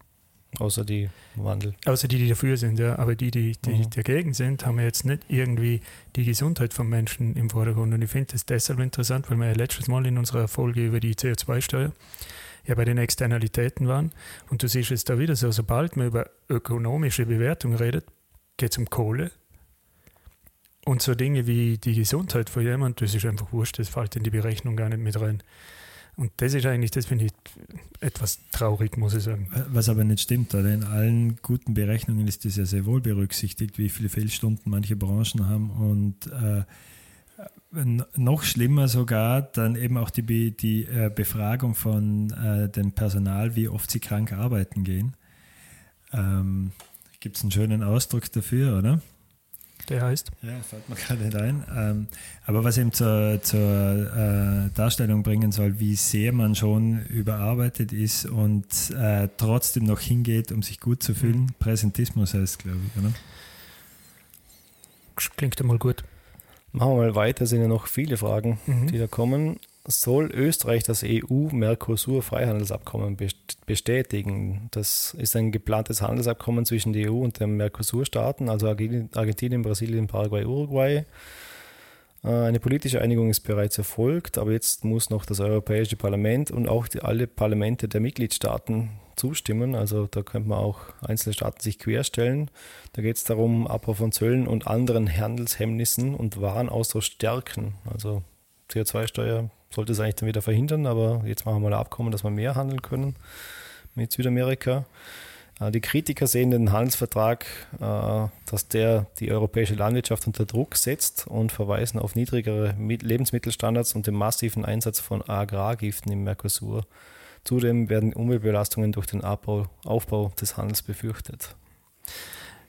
Außer die Wandel. Außer die, die dafür sind, ja. Aber die, die, die Mhm. dagegen sind, haben ja jetzt nicht irgendwie die Gesundheit vom Menschen im Vordergrund. Und ich finde das deshalb interessant, weil wir ja letztes Mal in unserer Folge über die CO2-Steuer ja bei den Externalitäten waren. Und du siehst es da wieder so, sobald man über ökonomische Bewertung redet, geht es um Kohle. Und so Dinge wie die Gesundheit von jemand, das ist einfach wurscht, das fällt in die Berechnung gar nicht mit rein. Und das ist eigentlich, das finde ich etwas traurig, muss ich sagen. Was aber nicht stimmt, oder? In allen guten Berechnungen ist das ja sehr wohl berücksichtigt, wie viele Fehlstunden manche Branchen haben und äh, noch schlimmer sogar dann eben auch die, die äh, Befragung von äh, dem Personal, wie oft sie krank arbeiten gehen. Ähm, Gibt es einen schönen Ausdruck dafür, oder? Der heißt, Ja, fällt mir [laughs] gerade nicht ein. Ähm, aber was eben zur, zur äh, Darstellung bringen soll, wie sehr man schon überarbeitet ist und äh, trotzdem noch hingeht, um sich gut zu fühlen. Präsentismus heißt, glaube ich, oder? klingt einmal gut. Machen wir mal weiter, sind ja noch viele Fragen, Mhm. die da kommen. Soll Österreich das EU-Mercosur-Freihandelsabkommen best- bestätigen? Das ist ein geplantes Handelsabkommen zwischen der EU und den Mercosur-Staaten, also Argentinien, Argentinien, Brasilien, Paraguay, Uruguay. Äh, Eine politische Einigung ist bereits erfolgt, aber jetzt muss noch das Europäische Parlament und auch die, alle Parlamente der Mitgliedstaaten zustimmen. Also da könnte man auch einzelne Staaten sich querstellen. Da geht es darum, Abbau von Zöllen und anderen Handelshemmnissen und Warenaustausch stärken. Also CO2-Steuer sollte es eigentlich dann wieder verhindern, aber jetzt machen wir mal ein Abkommen, dass wir mehr handeln können mit Südamerika. Äh, Die Kritiker sehen den Handelsvertrag, äh, dass der die europäische Landwirtschaft unter Druck setzt und verweisen auf niedrigere Mi- Lebensmittelstandards und den massiven Einsatz von Agrargiften im Mercosur. Zudem werden Umweltbelastungen durch den Abbau, Aufbau des Handels befürchtet.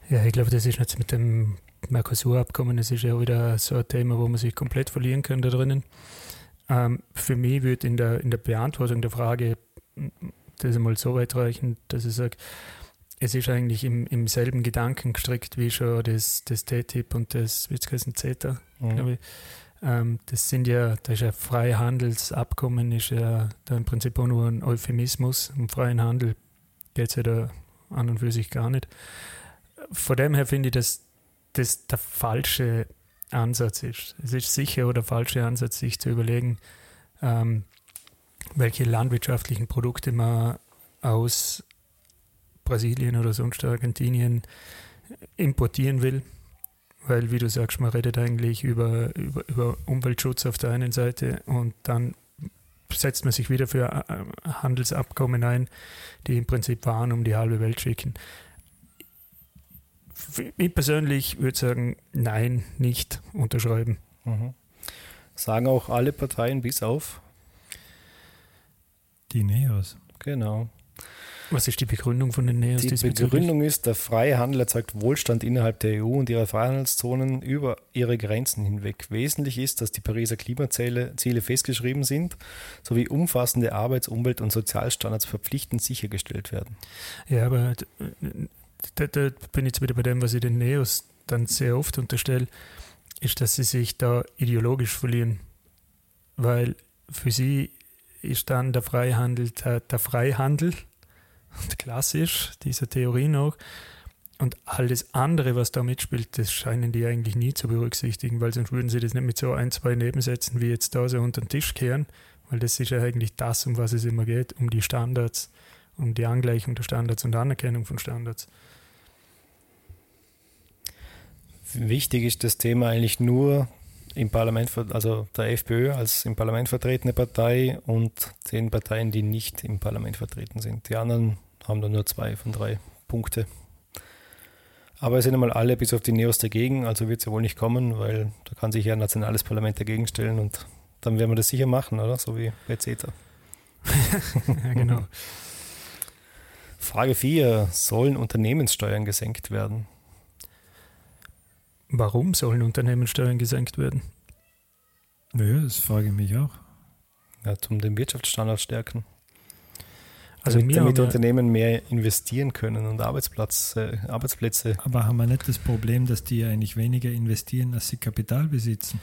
Ja, ich glaube, das ist jetzt mit dem Mercosur-Abkommen, das ist ja wieder so ein Thema, wo man sich komplett verlieren kann da drinnen. Ähm, für mich wird in der, in der Beantwortung der Frage das einmal so weit reichen, dass ich sage, es ist eigentlich im, im selben Gedanken gestrickt wie schon das, das TTIP und das, heißen, CETA, glaube ich. Ähm, das sind ja, das ist ja Freihandelsabkommen, ist ja da im Prinzip auch nur ein Euphemismus. Um freien Handel geht es ja da an und für sich gar nicht. Von dem her finde ich, dass das der falsche Ansatz ist. Es ist sicher oder der falsche Ansatz, sich zu überlegen, ähm, welche landwirtschaftlichen Produkte man aus Brasilien oder sonst Argentinien importieren will. Weil, wie du sagst, man redet eigentlich über, über, über Umweltschutz auf der einen Seite und dann setzt man sich wieder für äh, Handelsabkommen ein, die im Prinzip Waren um die halbe Welt schicken. Ich persönlich würde sagen, nein, nicht unterschreiben. Mhm. Sagen auch alle Parteien bis auf. Die Neos. Genau. Was ist die Begründung von den Neos Die? Begründung ist, der freie Handel erzeugt Wohlstand innerhalb der EU und ihrer Freihandelszonen über ihre Grenzen hinweg. Wesentlich ist, dass die Pariser Klimaziele Ziele festgeschrieben sind, sowie umfassende Arbeits-, Umwelt- und Sozialstandards verpflichtend sichergestellt werden. Ja, aber da, da bin ich jetzt wieder bei dem, was ich den Neos dann sehr oft unterstelle, ist, dass sie sich da ideologisch verlieren. Weil für sie ist dann der Freihandel der, der Freihandel, [laughs] klassisch, dieser Theorie noch. Und alles andere, was da mitspielt, das scheinen die eigentlich nie zu berücksichtigen, weil sonst würden sie das nicht mit so ein, zwei Nebensätzen wie jetzt da so unter den Tisch kehren, weil das ist ja eigentlich das, um was es immer geht, um die Standards, um die Angleichung der Standards und Anerkennung von Standards. Wichtig ist das Thema eigentlich nur im Parlament, also der FPÖ als im Parlament vertretene Partei und den Parteien, die nicht im Parlament vertreten sind. Die anderen haben dann nur zwei von drei Punkte. Aber es sind einmal alle bis auf die Neos dagegen, also wird es ja wohl nicht kommen, weil da kann sich ja ein nationales Parlament dagegen stellen und dann werden wir das sicher machen, oder? So wie bei CETA. [laughs] ja, genau. Frage 4. Sollen Unternehmenssteuern gesenkt werden? Warum sollen Unternehmenssteuern gesenkt werden? Naja, das frage ich mich auch. Ja, zum den Wirtschaftsstandard stärken. Also damit, damit ja- Unternehmen mehr investieren können und Arbeitsplatz, äh, Arbeitsplätze. Aber haben wir nicht das Problem, dass die eigentlich weniger investieren, als sie Kapital besitzen?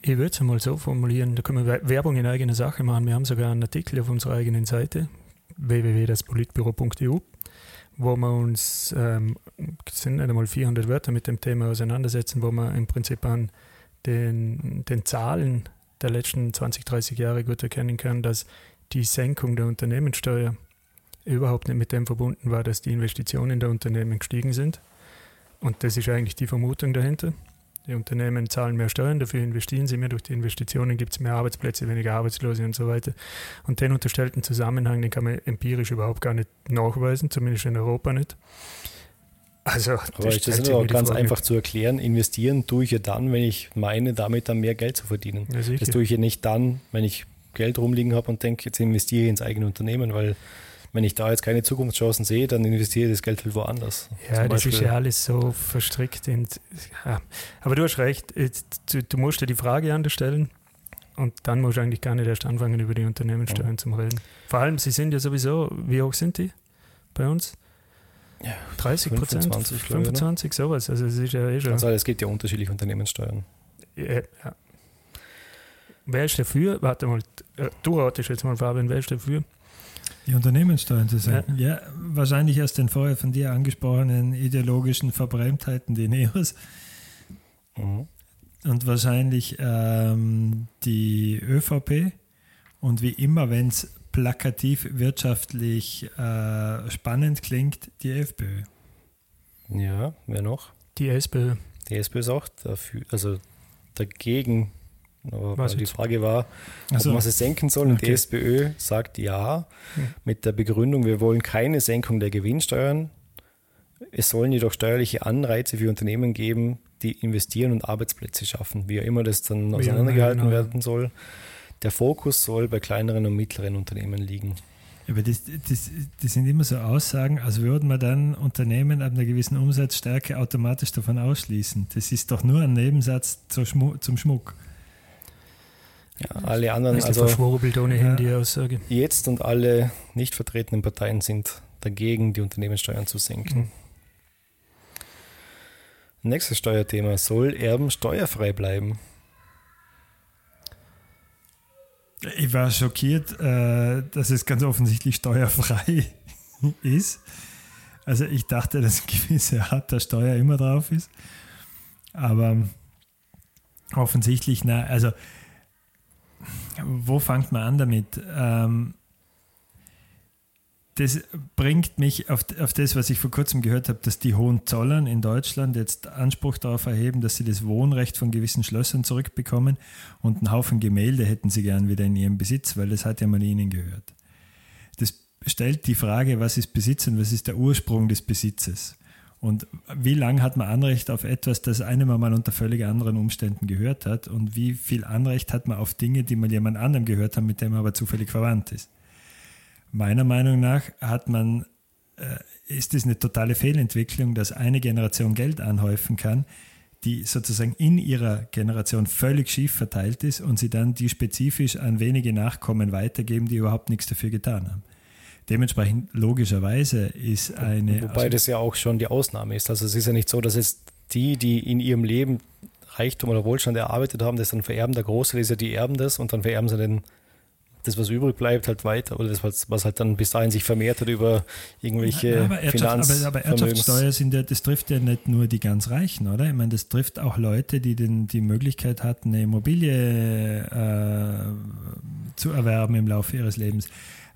Ich würde es einmal so formulieren, da können wir Werbung in eigener Sache machen. Wir haben sogar einen Artikel auf unserer eigenen Seite, www.daspolitbüro.eu, wo wir uns, ähm, sind nicht einmal 400 Wörter mit dem Thema auseinandersetzen, wo wir im Prinzip an den, den Zahlen der letzten 20, 30 Jahre gut erkennen kann, dass die Senkung der Unternehmenssteuer überhaupt nicht mit dem verbunden war, dass die Investitionen der Unternehmen gestiegen sind. Und das ist eigentlich die Vermutung dahinter. Die Unternehmen zahlen mehr Steuern, dafür investieren sie mehr. Durch die Investitionen gibt es mehr Arbeitsplätze, weniger Arbeitslose und so weiter. Und den unterstellten Zusammenhang, den kann man empirisch überhaupt gar nicht nachweisen, zumindest in Europa nicht. Also, Aber ist das sich auch ganz Frage. einfach zu erklären? Investieren tue ich ja dann, wenn ich meine, damit dann mehr Geld zu verdienen. Ja. Das tue ich ja nicht dann, wenn ich Geld rumliegen habe und denke, jetzt investiere ich ins eigene Unternehmen, weil wenn ich da jetzt keine Zukunftschancen sehe, dann investiere ich das Geld halt woanders. Ja, das ist ja alles so verstrickt. In, ja. Aber du hast recht, jetzt, du, du musst dir die Frage anders stellen und dann musst du eigentlich gar nicht erst anfangen, über die Unternehmenssteuern zu reden. Vor allem, sie sind ja sowieso, wie hoch sind die bei uns? Ja, 30 Prozent? 25, glaube ich, oder? 25, sowas. Also es ist ja eh schon. Also es gibt ja unterschiedliche Unternehmenssteuern. ja, ja. Wer ist dafür? Warte mal, äh, du ratest jetzt mal, Fabian, wer ist dafür? Die Unternehmenssteuern zu senken. Ja. wahrscheinlich aus den vorher von dir angesprochenen ideologischen Verbrämtheiten die Neos Mhm. und wahrscheinlich ähm, die ÖVP und wie immer, wenn es plakativ wirtschaftlich äh, spannend klingt, die FPÖ. Ja, wer noch? Die SPÖ. Die SPÖ ist auch dafür, also dagegen. Aber Was weil die jetzt? Frage war, ob Also, man sie senken soll. Und die Okay. SPÖ sagt ja, Hm. mit der Begründung, wir wollen keine Senkung der Gewinnsteuern. Es sollen jedoch steuerliche Anreize für Unternehmen geben, die investieren und Arbeitsplätze schaffen, wie auch immer das dann Wie auseinandergehalten genau. werden soll. Der Fokus soll bei kleineren und mittleren Unternehmen liegen. aber das, das, das sind immer so Aussagen, als würden wir dann Unternehmen ab einer gewissen Umsatzstärke automatisch davon ausschließen. Das ist doch nur ein Nebensatz zum Schmuck. Ja, alle anderen, ist also ohnehin Ja. die Aussage. jetzt und alle nicht vertretenen Parteien sind dagegen, die Unternehmenssteuern zu senken. Mhm. Nächstes Steuerthema. Soll Erben steuerfrei bleiben? Ich war schockiert, äh, dass es ganz offensichtlich steuerfrei [laughs] ist. Also ich dachte, dass eine gewisse Art der Steuer immer drauf ist. Aber offensichtlich, na, also wo fängt man an damit? Ähm, das bringt mich auf, auf das, was ich vor kurzem gehört habe, dass die Hohenzollern in Deutschland jetzt Anspruch darauf erheben, dass sie das Wohnrecht von gewissen Schlössern zurückbekommen und einen Haufen Gemälde hätten sie gern wieder in ihrem Besitz, weil das hat ja mal ihnen gehört. Das stellt die Frage, was ist Besitz und was ist der Ursprung des Besitzes? Und wie lange hat man Anrecht auf etwas, das einem einmal unter völlig anderen Umständen gehört hat? Und wie viel Anrecht hat man auf Dinge, die man jemand anderem gehört hat, mit dem man aber zufällig verwandt ist? Meiner Meinung nach hat man, äh, ist es eine totale Fehlentwicklung, dass eine Generation Geld anhäufen kann, die sozusagen in ihrer Generation völlig schief verteilt ist und sie dann die spezifisch an wenige Nachkommen weitergeben, die überhaupt nichts dafür getan haben. Dementsprechend logischerweise ist eine. Wobei also- das ja auch schon die Ausnahme ist. Also es ist ja nicht so, dass es die, die in ihrem Leben Reichtum oder Wohlstand erarbeitet haben, das dann vererben. Der Großteil ist ja, die erben das und dann vererben sie den, das, was übrig bleibt, halt weiter. Oder das, was, was halt dann bis dahin sich vermehrt hat über irgendwelche aber, aber, aber Erbschaftssteuer sind ja, das trifft ja nicht nur die ganz Reichen, oder? Ich meine, das trifft auch Leute, die den, die Möglichkeit hatten, eine Immobilie äh, zu erwerben im Laufe ihres Lebens.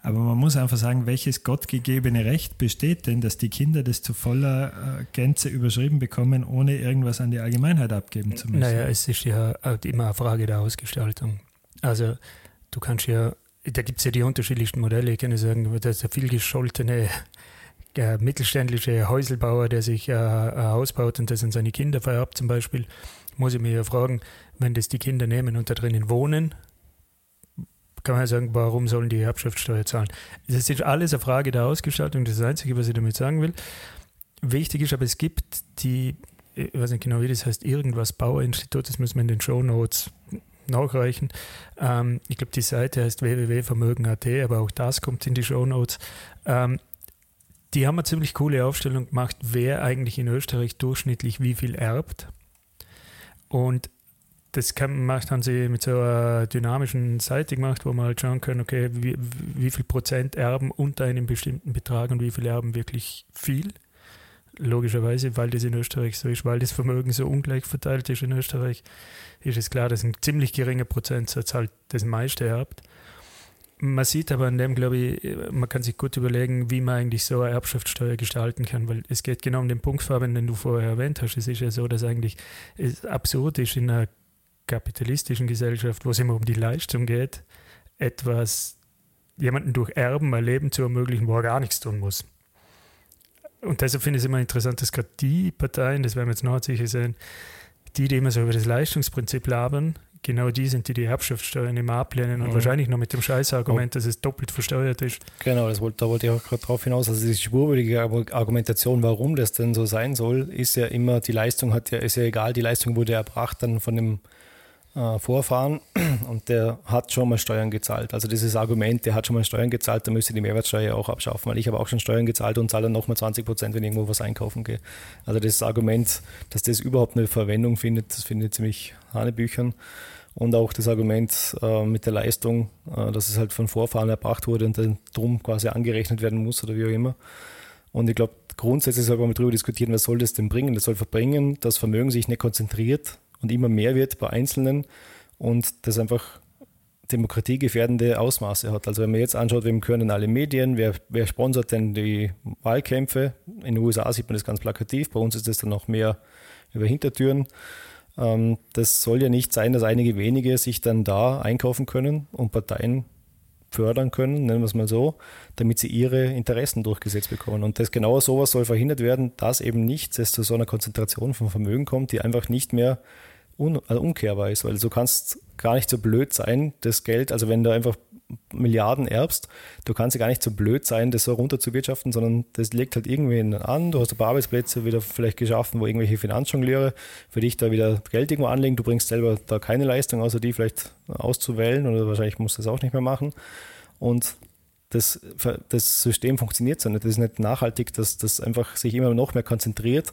Aber man muss einfach sagen, welches gottgegebene Recht besteht denn, dass die Kinder das zu voller äh, Gänze überschrieben bekommen, ohne irgendwas an die Allgemeinheit abgeben zu müssen? Naja, es ist ja immer eine Frage der Ausgestaltung. Also du kannst ja, da gibt es ja die unterschiedlichsten Modelle. Ich kann ja sagen, das ist der vielgescholtene äh, mittelständische Häuselbauer, der sich äh, ein und das an seine Kinder vererbt zum Beispiel, muss ich mir ja fragen, wenn das die Kinder nehmen und da drinnen wohnen, kann man ja sagen, warum sollen die Erbschaftssteuer zahlen? Das ist alles eine Frage der Ausgestaltung, das ist das Einzige, was ich damit sagen will. Wichtig ist aber, es gibt die, ich weiß nicht genau, wie das heißt, irgendwas Bauerinstitut, das müssen wir in den Show Notes nachreichen. Ähm, ich glaube, die Seite heißt www.vermögen.at, aber auch das kommt in die Show Notes. Ähm, die haben eine ziemlich coole Aufstellung gemacht, wer eigentlich in Österreich durchschnittlich wie viel erbt. Und das kann, macht, haben sie mit so einer dynamischen Seite gemacht, wo man halt schauen kann, okay, wie, wie viel Prozent erben unter einem bestimmten Betrag und wie viel erben wirklich viel. Logischerweise, weil das in Österreich so ist, weil das Vermögen so ungleich verteilt ist in Österreich, ist es klar, dass ein ziemlich geringer Prozentsatz halt das meiste erbt. Man sieht aber an dem, glaube ich, man kann sich gut überlegen, wie man eigentlich so eine Erbschaftssteuer gestalten kann, weil es geht genau um den Punkt, Fabian, den du vorher erwähnt hast. Es ist ja so, dass eigentlich es absurd ist in einer kapitalistischen Gesellschaft, wo es immer um die Leistung geht, etwas jemanden durch Erben ein Leben zu ermöglichen, wo er gar nichts tun muss. Und deshalb finde ich es immer interessant, dass gerade die Parteien, das werden wir jetzt noch sicher sehen, die, die immer so über das Leistungsprinzip labern, genau die sind, die die Erbschaftssteuern immer ablehnen und mhm. wahrscheinlich noch mit dem Scheißargument, dass es doppelt versteuert ist. Genau, das wollte, da wollte ich auch gerade drauf hinaus. Also die spurwürdige Argumentation, warum das denn so sein soll, ist ja immer, die Leistung hat ja, ist ja egal, die Leistung wurde erbracht dann von dem äh, Vorfahren [clears throat] und der hat schon mal Steuern gezahlt. Also dieses Argument, der hat schon mal Steuern gezahlt, da müsste die Mehrwertsteuer auch abschaffen, weil ich habe auch schon Steuern gezahlt und zahle dann nochmal 20 Prozent, wenn ich irgendwo was einkaufen gehe. Also das Argument, dass das überhaupt eine Verwendung findet, das finde ich ziemlich Hanebüchern. Und auch das Argument äh, mit der Leistung, äh, dass es halt von Vorfahren erbracht wurde und dann drum quasi angerechnet werden muss oder wie auch immer. Und ich glaube, grundsätzlich soll man darüber diskutieren, was soll das denn bringen? Das soll verbringen, dass Vermögen sich nicht konzentriert und immer mehr wird bei Einzelnen und das einfach demokratiegefährdende Ausmaße hat. Also wenn man jetzt anschaut, wem denn alle Medien, wer, wer sponsert denn die Wahlkämpfe? In den USA sieht man das ganz plakativ, bei uns ist das dann noch mehr über Hintertüren. Ähm, das soll ja nicht sein, dass einige wenige sich dann da einkaufen können und Parteien fördern können, nennen wir es mal so, damit sie ihre Interessen durchgesetzt bekommen. Und das genau sowas soll verhindert werden, dass eben nicht es zu so einer Konzentration von Vermögen kommt, die einfach nicht mehr un also umkehrbar ist, weil du kannst gar nicht so blöd sein, das Geld, also wenn du einfach Milliarden erbst, du kannst ja gar nicht so blöd sein, das so runter zu wirtschaften, sondern das legt halt irgendwen an, du hast ein paar Arbeitsplätze wieder vielleicht geschaffen, wo irgendwelche Finanzjongleure für dich da wieder Geld irgendwo anlegen, du bringst selber da keine Leistung, außer die vielleicht auszuwählen oder wahrscheinlich musst du das auch nicht mehr machen. Und das, das System funktioniert so nicht. Das ist nicht nachhaltig, dass das einfach sich immer noch mehr konzentriert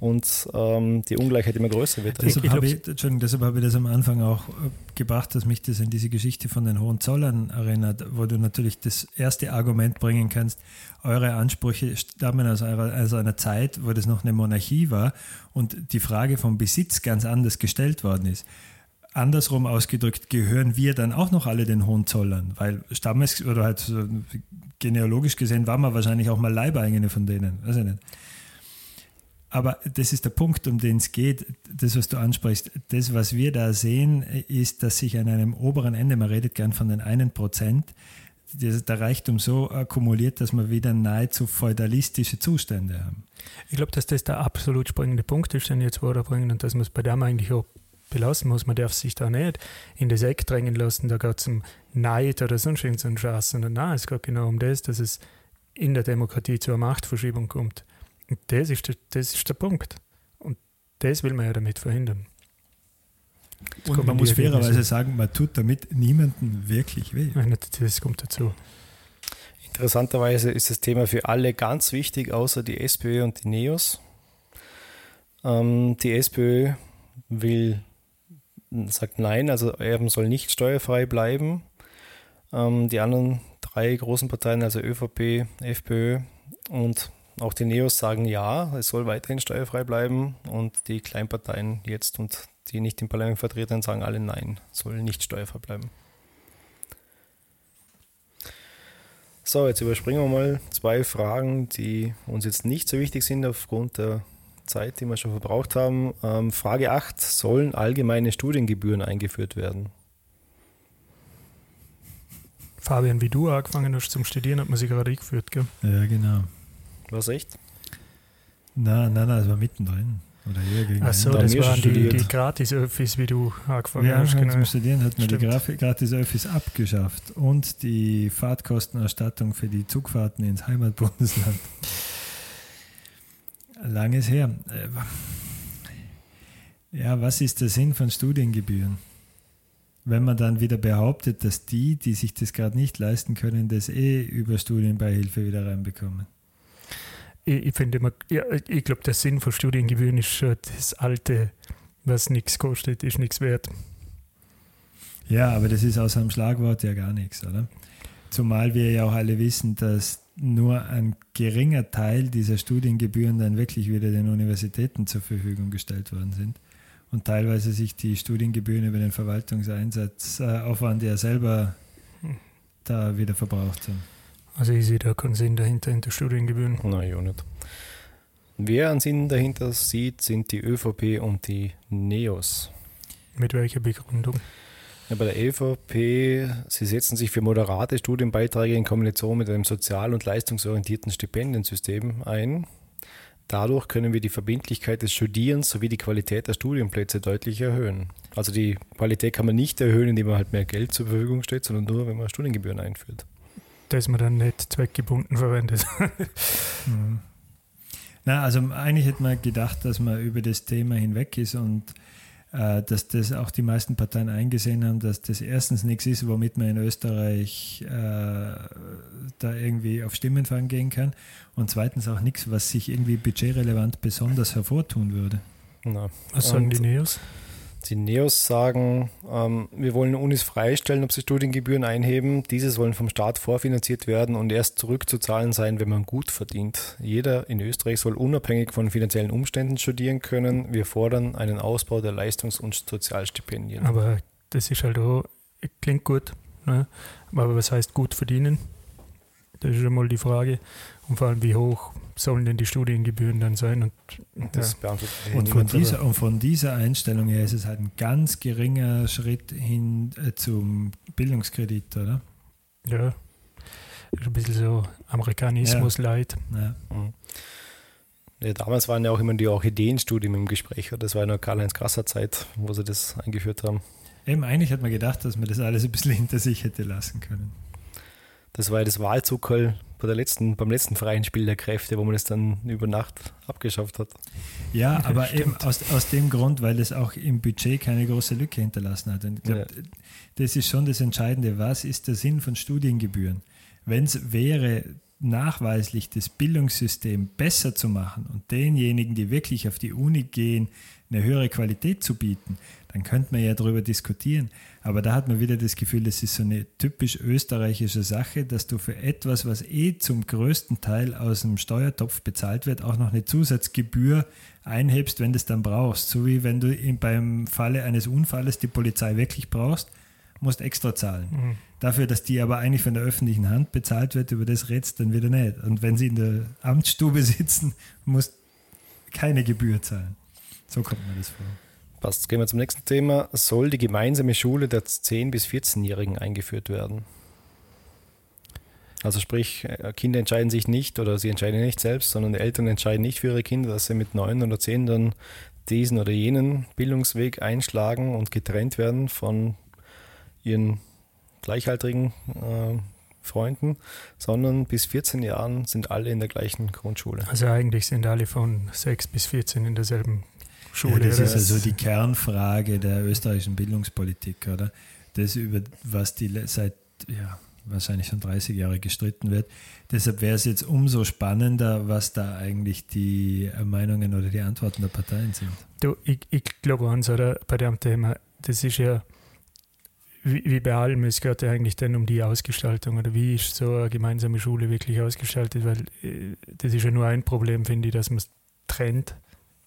und ähm, die Ungleichheit immer größer wird. Deshalb habe ich, deshalb habe ich das am Anfang auch äh, gebracht, dass mich das an diese Geschichte von den Hohenzollern erinnert, wo du natürlich das erste Argument bringen kannst, eure Ansprüche stammen aus, eurer, aus einer Zeit, wo das noch eine Monarchie war und die Frage vom Besitz ganz anders gestellt worden ist andersrum ausgedrückt, gehören wir dann auch noch alle den Hohenzollern? Weil Stammes- oder halt genealogisch gesehen waren wir wahrscheinlich auch mal Leibeigene von denen. Weiß ich nicht. Aber das ist der Punkt, um den es geht, das, was du ansprichst. Das, was wir da sehen, ist, dass sich an einem oberen Ende, man redet gern von den einen Prozent, der Reichtum so akkumuliert, dass wir wieder nahezu feudalistische Zustände haben. Ich glaube, dass das der absolut springende Punkt ist, den jetzt bringen und dass man es bei dem eigentlich auch belassen muss. Man darf sich da nicht in das Eck drängen lassen, da geht es um Neid oder sonst irgendeinen Schatz, sondern nein, es geht genau um das, dass es in der Demokratie zu einer Machtverschiebung kommt. Und das ist der, das ist der Punkt. Und das will man ja damit verhindern. Jetzt und man muss fairerweise sagen, man tut damit niemandem wirklich weh. Nein, das kommt dazu. Interessanterweise ist das Thema für alle ganz wichtig, außer die SPÖ und die NEOS. Ähm, die SPÖ will, sagt nein, also Erben soll nicht steuerfrei bleiben. Ähm, die anderen drei großen Parteien, also ÖVP, FPÖ und auch die Neos sagen ja, es soll weiterhin steuerfrei bleiben und die Kleinparteien jetzt und die nicht im Parlament vertreten, sagen alle nein, soll nicht steuerfrei bleiben. So, jetzt überspringen wir mal zwei Fragen, die uns jetzt nicht so wichtig sind aufgrund der Zeit, die wir schon verbraucht haben. Ähm, Frage 8, sollen allgemeine Studiengebühren eingeführt werden? Fabian, wie du angefangen hast zum Studieren, hat man sie gerade eingeführt, gell? Ja, genau. Was echt? Nein, nein, nein, das war mittendrin. Oder hier gegen Achso, das waren die, die Gratis-Öffis, wie du angefangen ja, hast. Genau. Zum Studieren hat man Stimmt. die Gratis-Öffis abgeschafft und die Fahrtkostenerstattung für die Zugfahrten ins Heimatbundesland. Langes her. Äh, ja, was ist der Sinn von Studiengebühren? wenn man dann wieder behauptet, dass die, die sich das gerade nicht leisten können, das eh über Studienbeihilfe wieder reinbekommen. Ich, ich finde immer, ja, ich glaube, der Sinn von Studiengebühren ist schon das alte, was nichts kostet, ist nichts wert. Ja, aber das ist außer einem Schlagwort ja gar nichts, oder? Zumal wir ja auch alle wissen, dass nur ein geringer Teil dieser Studiengebühren dann wirklich wieder den Universitäten zur Verfügung gestellt worden sind und teilweise sich die Studiengebühren über den Verwaltungseinsatzaufwand äh, ja selber da wieder verbraucht sind. Also ich sehe da keinen Sinn dahinter, hinter Studiengebühren. Nein, ja nicht. Wer einen Sinn dahinter sieht, sind die ÖVP und die NEOS. Mit welcher Begründung? Ja, bei der ÖVP, sie setzen sich für moderate Studienbeiträge in Kombination mit einem sozial- und leistungsorientierten Stipendiensystem ein. Dadurch können wir die Verbindlichkeit des Studierens sowie die Qualität der Studienplätze deutlich erhöhen. Also die Qualität kann man nicht erhöhen, indem man halt mehr Geld zur Verfügung stellt, sondern nur, wenn man Studiengebühren einführt. Dass man dann nicht zweckgebunden verwendet. [laughs] mhm. Na, also eigentlich hätte man gedacht, dass man über das Thema hinweg ist und äh, dass das auch die meisten Parteien eingesehen haben, dass das erstens nichts ist, womit man in Österreich äh, da irgendwie auf Stimmenfang gehen kann und zweitens auch nichts, was sich irgendwie budgetrelevant besonders hervortun würde. Na, was sagen die Neos? Die Neos sagen, ähm, wir wollen Unis freistellen, ob sie Studiengebühren einheben. Diese sollen vom Staat vorfinanziert werden und erst zurückzuzahlen sein, wenn man gut verdient. Jeder in Österreich soll unabhängig von finanziellen Umständen studieren können. Wir fordern einen Ausbau der Leistungs- und Sozialstipendien. Aber das ist halt auch, klingt gut. Ne? Aber was heißt gut verdienen? Das ist schon mal die Frage. Und vor allem, wie hoch sollen denn die Studiengebühren dann sein? Und, das ja. und, von dieser, und von dieser Einstellung her ist es halt ein ganz geringer Schritt hin äh, zum Bildungskredit, oder? Ja. Ein bisschen so Amerikanismus ja. Mhm. Ja, damals waren ja auch immer die Orchideenstudien im Gespräch. Das war ja noch Karl-Heinz Krasser Zeit, wo sie das eingeführt haben. Eben, eigentlich hat man gedacht, dass man das alles ein bisschen [laughs] hinter sich hätte lassen können. Das war ja das Wahlzuckerl bei der letzten, beim letzten freien Spiel der Kräfte, wo man es dann über Nacht abgeschafft hat. Ja, [laughs] aber eben aus, aus dem Grund, weil es auch im Budget keine große Lücke hinterlassen hat. Und ich glaube, ja. das ist schon das Entscheidende. Was ist der Sinn von Studiengebühren? Wenn es wäre, nachweislich das Bildungssystem besser zu machen und denjenigen, die wirklich auf die Uni gehen, eine höhere Qualität zu bieten, dann könnte man ja darüber diskutieren. Aber da hat man wieder das Gefühl, das ist so eine typisch österreichische Sache, dass du für etwas, was eh zum größten Teil aus dem Steuertopf bezahlt wird, auch noch eine Zusatzgebühr einhebst, wenn du es dann brauchst. So wie wenn du beim Falle eines Unfalles die Polizei wirklich brauchst, musst extra zahlen. Mhm. Dafür, dass die aber eigentlich von der öffentlichen Hand bezahlt wird, über das redst dann wieder nicht. Und wenn sie in der Amtsstube sitzen, musst keine Gebühr zahlen. So kommt mir das vor. Passt. Gehen wir zum nächsten Thema. Soll die gemeinsame Schule der 10- bis 14-Jährigen eingeführt werden? Also sprich, äh, Kinder entscheiden sich nicht oder sie entscheiden nicht selbst, sondern Eltern entscheiden nicht für ihre Kinder, dass sie mit neun oder zehn dann diesen oder jenen Bildungsweg einschlagen und getrennt werden von ihren gleichaltrigen äh, Freunden, sondern bis 14 Jahren sind alle in der gleichen Grundschule. Also eigentlich sind alle von 6 bis 14 in derselben Schule. Ja, das ist also die Kernfrage der österreichischen Bildungspolitik, oder? Das, über was die seit ja, wahrscheinlich schon 30 Jahre gestritten wird. Deshalb wäre es jetzt umso spannender, was da eigentlich die Meinungen oder die Antworten der Parteien sind. Du, ich, ich glaube uns, oder bei dem Thema, das ist ja wie, wie bei allem, es geht ja eigentlich dann um die Ausgestaltung oder wie ist so eine gemeinsame Schule wirklich ausgestaltet, weil äh, das ist ja nur ein Problem, finde ich, dass man es trennt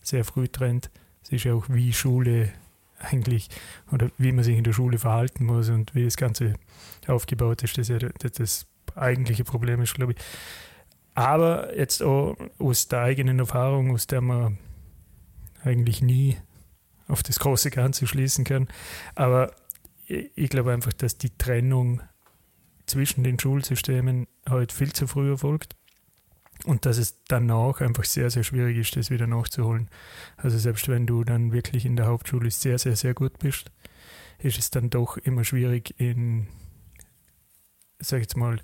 sehr früh trennt. Es ist ja auch, wie Schule eigentlich oder wie man sich in der Schule verhalten muss und wie das Ganze aufgebaut ist. Das ist ja das, das eigentliche Problem ist, glaube ich. Aber jetzt auch aus der eigenen Erfahrung, aus der man eigentlich nie auf das große Ganze schließen kann. Aber ich glaube einfach, dass die Trennung zwischen den Schulsystemen heute viel zu früh erfolgt und dass es danach einfach sehr, sehr schwierig ist, das wieder nachzuholen. Also selbst wenn du dann wirklich in der Hauptschule sehr, sehr, sehr gut bist, ist es dann doch immer schwierig in, sag ich jetzt mal,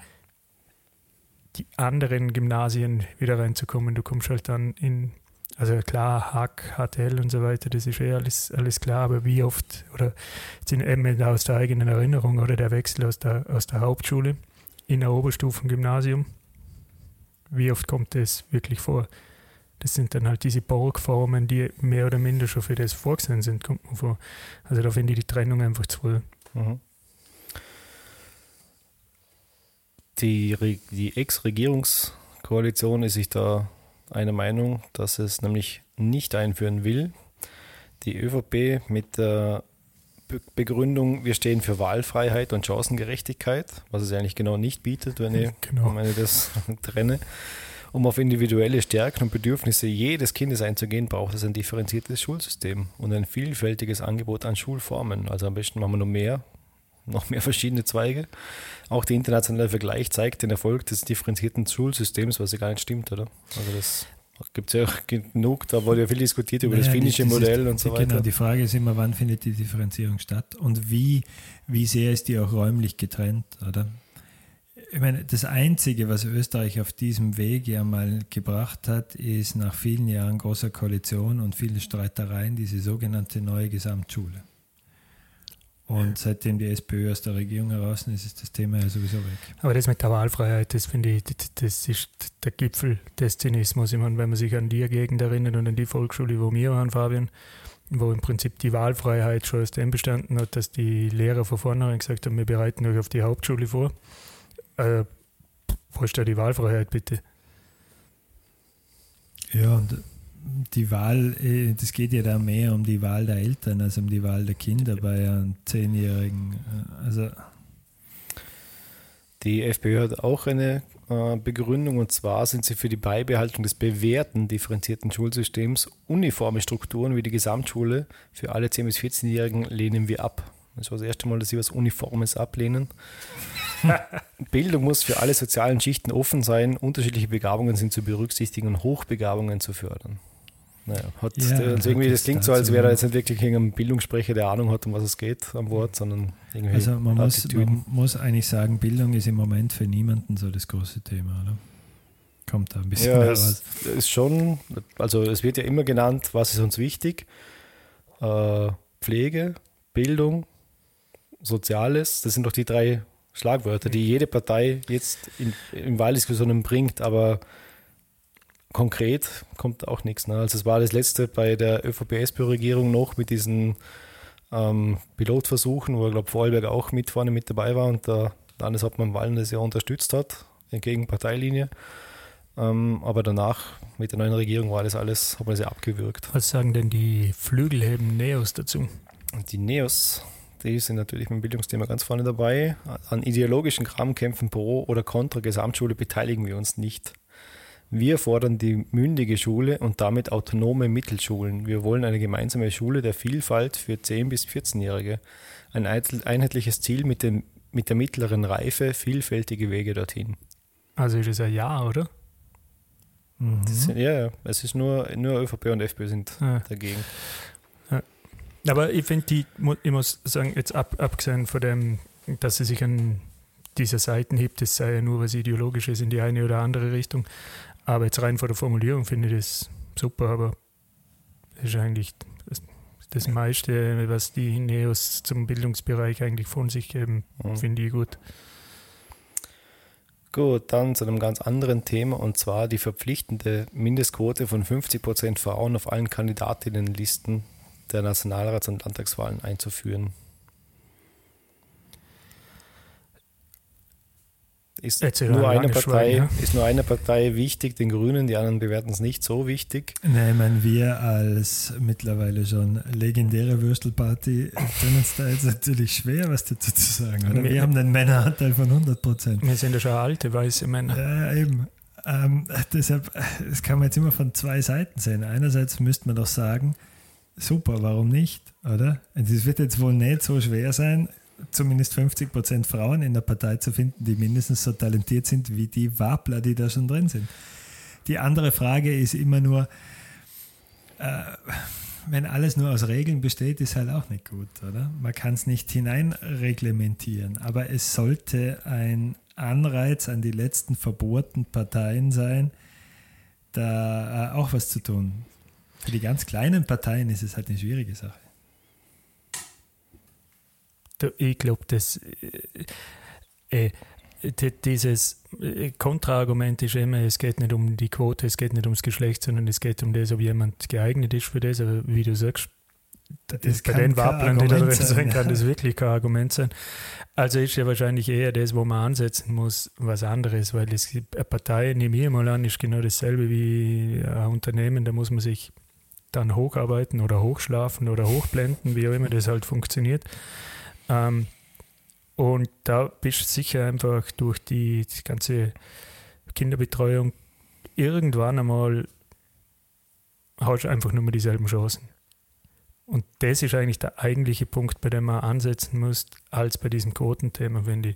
die anderen Gymnasien wieder reinzukommen. Du kommst halt dann in Also klar, Hack, HTL und so weiter, das ist eh alles, alles klar, aber wie oft, oder sind eben aus der eigenen Erinnerung oder der Wechsel aus der, aus der Hauptschule in ein Oberstufengymnasium, wie oft kommt das wirklich vor? Das sind dann halt diese Borgformen, die mehr oder minder schon für das vorgesehen sind, kommt mir vor. Also da finde ich die Trennung einfach zu früh. Mhm. Die, die Ex-Regierungskoalition ist sich da einer Meinung, dass es nämlich nicht einführen will. Die ÖVP mit der Begründung, wir stehen für Wahlfreiheit und Chancengerechtigkeit, was es eigentlich genau nicht bietet, wenn ich, Genau. wenn ich das [laughs] trenne. Um auf individuelle Stärken und Bedürfnisse jedes Kindes einzugehen, braucht es ein differenziertes Schulsystem und ein vielfältiges Angebot an Schulformen. Also am besten machen wir noch mehr, noch mehr verschiedene Zweige. Auch der internationale Vergleich zeigt den Erfolg des differenzierten Schulsystems, was ja gar nicht stimmt, oder? Also das gibt es ja auch genug, da wurde ja viel diskutiert über das Naja, finnische das ist- Modell und so weiter. Genau, die Frage ist immer, wann findet die Differenzierung statt und wie, wie sehr ist die auch räumlich getrennt, oder? Ich meine, das Einzige, was Österreich auf diesem Weg ja mal gebracht hat, ist nach vielen Jahren großer Koalition und vielen Streitereien diese sogenannte neue Gesamtschule. Und seitdem die SPÖ aus der Regierung heraus ist, ist das Thema ja sowieso weg. Aber das mit der Wahlfreiheit, das finde ich, das- ist der Gipfel des Zynismus. Ich meine, wenn man sich an die Gegend erinnert und an die Volksschule, wo wir waren, Fabian, wo im Prinzip die Wahlfreiheit schon aus dem bestanden hat, dass die Lehrer von vornherein gesagt haben, wir bereiten euch auf die Hauptschule vor. Äh, wo ist da die Wahlfreiheit, bitte? Ja, und die Wahl, äh, das geht ja da mehr um die Wahl der Eltern als um die Wahl der Kinder bei einem Zehnjährigen. Äh, Also Die FPÖ hat auch eine äh, Begründung und zwar sind sie für die Beibehaltung des bewährten differenzierten Schulsystems. Uniforme Strukturen wie die Gesamtschule für alle 10- bis 14-Jährigen lehnen wir ab. Das war das erste Mal, dass sie was Uniformes ablehnen. [laughs] Bildung muss für alle sozialen Schichten offen sein. Unterschiedliche Begabungen sind zu berücksichtigen und Hochbegabungen zu fördern. Naja, hat Ja, der, hat irgendwie, das klingt so, als wäre er jetzt nicht wirklich ein Bildungssprecher, der Ahnung hat, um was es geht am Wort, sondern irgendwie Also man muss, man muss eigentlich sagen, Bildung ist im Moment für niemanden so das große Thema, oder? Kommt da ein bisschen Ja, es ist schon, also es wird ja immer genannt, was ist uns wichtig? Äh, Pflege, Bildung, Soziales, das sind doch die drei Schlagwörter, die jede Partei jetzt in, in Wahldiskussionen bringt, aber konkret kommt auch nichts. Ne? Also es war das letzte bei der ÖVP-SPÖ-Regierung noch mit diesen ähm, Pilotversuchen, wo ich glaube Vorarlberg auch mit vorne mit dabei war und der Landeshauptmann Wallen das ja unterstützt hat, entgegen Parteilinie. Ähm, aber danach mit der neuen Regierung war das alles, hat man das ja abgewürgt. Was sagen denn die Flügelheben Neos dazu? Und die Neos, die sind natürlich mit dem Bildungsthema ganz vorne dabei. An ideologischen Grabenkämpfen pro oder contra Gesamtschule beteiligen wir uns nicht. Wir fordern die mündige Schule und damit autonome Mittelschulen. Wir wollen eine gemeinsame Schule der Vielfalt für 10- bis 14-Jährige. Ein einheitliches Ziel mit, dem, mit der mittleren Reife, vielfältige Wege dorthin. Also ist es ein Ja, oder? Mhm. Sind, ja, ja, es ist nur, nur ÖVP und FPÖ sind Ja. dagegen. Aber ich finde, die, ich muss sagen, jetzt ab, abgesehen von dem, dass sie sich an dieser Seiten hebt, das sei ja nur was Ideologisches in die eine oder andere Richtung. Aber jetzt rein von der Formulierung finde ich das super, aber das ist eigentlich das, das meiste, was die Neos zum Bildungsbereich eigentlich von sich geben, Mhm. finde ich gut. Gut, dann zu einem ganz anderen Thema und zwar die verpflichtende Mindestquote von 50% Frauen auf allen Kandidatinnenlisten der Nationalrats- und Landtagswahlen einzuführen. Ist nur, ein eine Partei, Schweigen, ist nur eine Partei wichtig, den Grünen, die anderen bewerten es nicht so wichtig. Nein, ich meine, wir als mittlerweile schon legendäre Würstelparty tun uns da jetzt natürlich schwer, was dazu zu sagen. Oder? Wir haben einen Männeranteil von 100 Prozent. Wir sind ja schon alte weiße Männer. Ja, eben. Ähm, deshalb, das kann man jetzt immer von zwei Seiten sehen. Einerseits müsste man doch sagen, super, warum nicht, oder? Es wird jetzt wohl nicht so schwer sein, zumindest 50 Prozent Frauen in der Partei zu finden, die mindestens so talentiert sind wie die Wabler, die da schon drin sind. Die andere Frage ist immer nur, äh, wenn alles nur aus Regeln besteht, ist halt auch nicht gut, oder? Man kann es nicht hineinreglementieren, aber es sollte ein Anreiz an die letzten verbohrten Parteien sein, da äh, auch was zu tun. Für die ganz kleinen Parteien ist es halt eine schwierige Sache. Ich glaube, dass äh, äh, dieses äh, Kontraargument ist immer, es geht nicht um die Quote, es geht nicht ums Geschlecht, sondern es geht um das, ob jemand geeignet ist für das. Aber wie du sagst, das bei den Wapplern, die da drin sein, kann das wirklich kein Argument sein. Also ist ja wahrscheinlich eher das, wo man ansetzen muss, was anderes, weil es gibt eine Partei, nehme ich mal an, ist genau dasselbe wie ein Unternehmen, da muss man sich dann hocharbeiten oder hochschlafen oder hochblenden, wie auch immer das halt funktioniert. Ähm, und da bist du sicher einfach durch die, die ganze Kinderbetreuung irgendwann einmal hast du einfach nur mehr dieselben Chancen. Und das ist eigentlich der eigentliche Punkt, bei dem man ansetzen muss, als bei diesem Quotenthema, finde ich.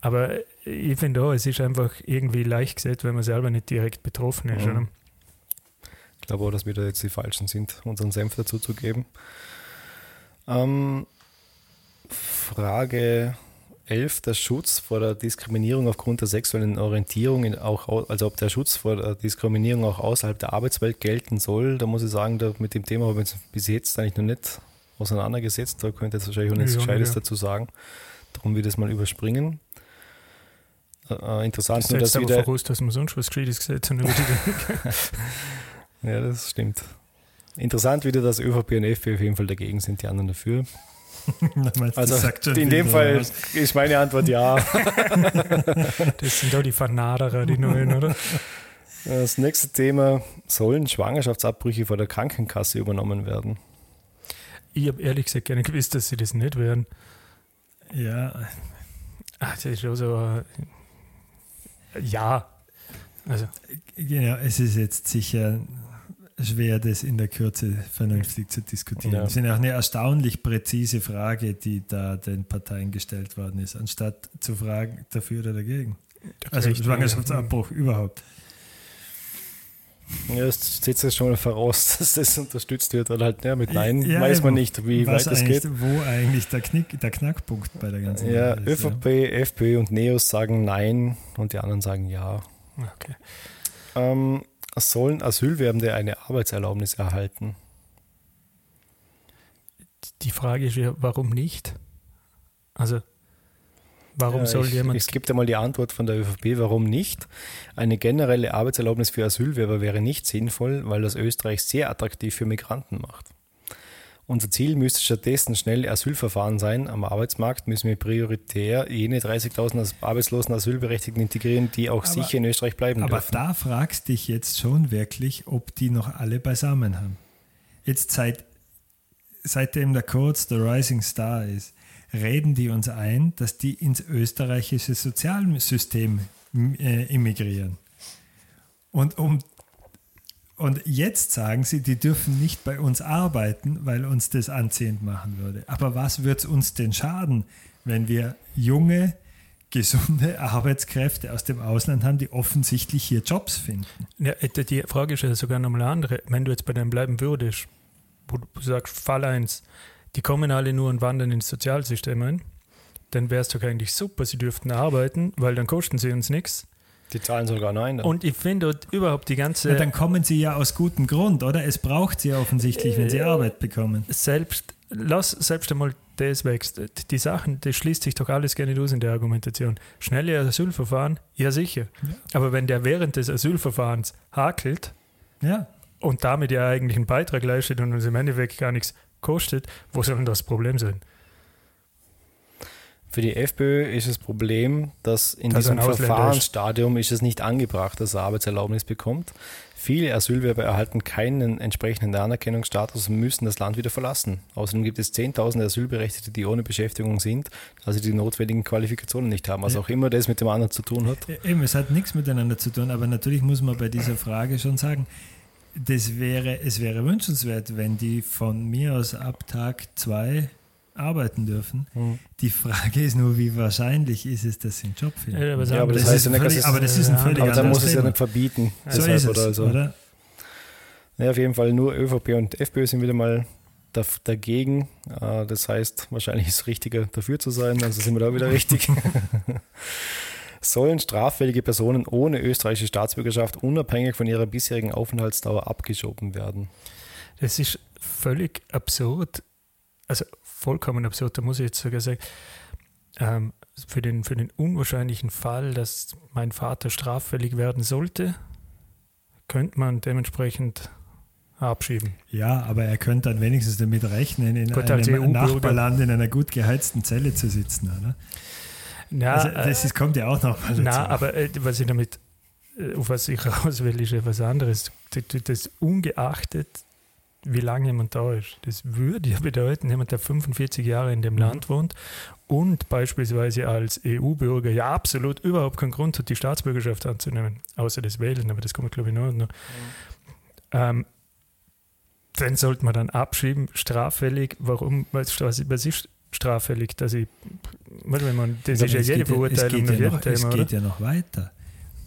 Aber ich finde auch, es ist einfach irgendwie leicht gesetzt, wenn man selber nicht direkt betroffen ist. Mhm. Ich glaube auch, dass wir da jetzt die Falschen sind, unseren Senf dazu zu geben. Ähm, Frage 11, der Schutz vor der Diskriminierung aufgrund der sexuellen Orientierung, auch, also ob der Schutz vor der Diskriminierung auch außerhalb der Arbeitswelt gelten soll, da muss ich sagen, da mit dem Thema habe ich bis jetzt eigentlich noch nicht auseinandergesetzt. Da könnte jetzt wahrscheinlich auch nichts ja, Gescheites ja. dazu sagen. Darum will ich das mal überspringen. Äh, interessant das nur, dass wieder... voraus, dass man sonst was Gescheites gesetzt haben. [laughs] ja, das stimmt. Interessant wieder, dass ÖVP und FPÖ auf jeden Fall dagegen sind, die anderen dafür. [laughs] also in dem Fall ist meine Antwort ja. [laughs] das sind doch die Fanaderer, die neuen, oder? Das nächste Thema, sollen Schwangerschaftsabbrüche von der Krankenkasse übernommen werden? Ich habe ehrlich gesagt gerne gewusst, dass sie das nicht werden. Ja. Ach, das ist schon so. Äh, ja. Also. Genau, es ist jetzt sicher schwer, das in der Kürze vernünftig zu diskutieren. Ja. Das ist auch eine erstaunlich präzise Frage, die da den Parteien gestellt worden ist, anstatt zu fragen, dafür oder dagegen. Also Schwangerschaftsabbruch überhaupt. Ja, das setzt ja schon mal voraus, [laughs] dass das unterstützt wird oder halt ja, mit Nein ja, weiß man nicht, wie weit es geht. Wo eigentlich der, Knick, der Knackpunkt bei der ganzen Ja, Sache ist, ÖVP, ja. FPÖ und NEOS sagen Nein und die anderen sagen Ja. Okay. Ähm, sollen Asylwerbende eine Arbeitserlaubnis erhalten? Die Frage ist ja, warum nicht? Also, warum ja, soll ich, jemand. Es gibt einmal die Antwort von der ÖVP, warum nicht? Eine generelle Arbeitserlaubnis für Asylwerber wäre nicht sinnvoll, weil das Österreich sehr attraktiv für Migranten macht. Unser Ziel müsste stattdessen schnelle Asylverfahren sein. Am Arbeitsmarkt müssen wir prioritär jene 30.000 arbeitslosen Asylberechtigten integrieren, die auch aber, sicher in Österreich bleiben aber dürfen. Aber da fragst dich jetzt schon wirklich, ob die noch alle beisammen haben. Jetzt seit, seitdem der Kurz der Rising Star ist, reden die uns ein, dass die ins österreichische Sozialsystem äh, immigrieren. Und um und jetzt sagen sie, die dürfen nicht bei uns arbeiten, weil uns das anziehend machen würde. Aber was wird es uns denn schaden, wenn wir junge, gesunde [laughs] Arbeitskräfte aus dem Ausland haben, die offensichtlich hier Jobs finden? Ja, äh, die Frage ist ja sogar nochmal eine andere. Wenn du jetzt bei dem bleiben würdest, wo du sagst, Fall 1, die kommen alle nur und wandern ins Sozialsystem ein, dann wäre es doch eigentlich super, sie dürften arbeiten, weil dann kosten sie uns nichts. Die zahlen sogar nein. Dann. Und ich finde überhaupt die ganze. Ja, dann kommen sie ja aus gutem Grund, oder? Es braucht sie offensichtlich, wenn sie äh, Arbeit bekommen. Selbst, lass selbst einmal das wächst. Die Sachen, das schließt sich doch alles gerne aus in der Argumentation. Schnelle Asylverfahren, ja sicher. Ja. Aber wenn der während des Asylverfahrens hakelt ja. und damit ja eigentlich einen Beitrag leistet und uns im Endeffekt gar nichts kostet, wo soll denn das Problem sein? Für die FPÖ ist das Problem, dass in das diesem Verfahrensstadium ist es nicht angebracht, dass er Arbeitserlaubnis bekommt. Viele Asylwerber erhalten keinen entsprechenden Anerkennungsstatus und müssen das Land wieder verlassen. Außerdem gibt es Zehntausende Asylberechtigte, die ohne Beschäftigung sind, also die notwendigen Qualifikationen nicht haben, was ja. auch immer das mit dem anderen zu tun hat. Eben, es hat nichts miteinander zu tun, aber natürlich muss man bei dieser Frage schon sagen, das wäre, es wäre wünschenswert, wenn die von mir aus ab Tag zwei arbeiten dürfen. Mhm. Die Frage ist nur, wie wahrscheinlich ist es, dass sie einen Job finden. Ja, aber, ja, aber das, das, heißt ja nicht, völlig, aber das ist ein völlig Aber dann muss es ja nicht verbieten. So ist es, oder? So. oder? Ja, auf jeden Fall nur ÖVP und FPÖ sind wieder mal dagegen. Äh, das heißt, wahrscheinlich ist es richtiger, dafür zu sein, also sind wir da wieder [laughs] richtig. Sollen straffällige Personen ohne österreichische Staatsbürgerschaft unabhängig von ihrer bisherigen Aufenthaltsdauer abgeschoben werden? Das ist völlig absurd, also vollkommen absurd, da muss ich jetzt sogar sagen, ähm, für, den, für den unwahrscheinlichen Fall, dass mein Vater straffällig werden sollte, könnte man dementsprechend abschieben. Ja, aber er könnte dann wenigstens damit rechnen, in Gut, als einem. Nachbarland in einer gut geheizten Zelle zu sitzen, oder? Ja, also das ist, kommt ja auch noch mal dazu. Na, aber äh, was ich damit, äh, auf was ich [laughs] raus will, ist etwas anderes. Das, das ungeachtet, wie lange jemand da ist. Das würde ja bedeuten, jemand, der 45 Jahre in dem Land wohnt und beispielsweise als EU-Bürger ja absolut überhaupt keinen Grund hat, die Staatsbürgerschaft anzunehmen, außer das Wählen, aber das kommt, glaube ich, noch. noch. Ähm, den sollte man dann abschieben, straffällig. Warum? Was, ist straffällig? Dass ich, warte mal, man, das ist ja jede Verurteilung es nach geht, ja jedem noch, es geht ja noch weiter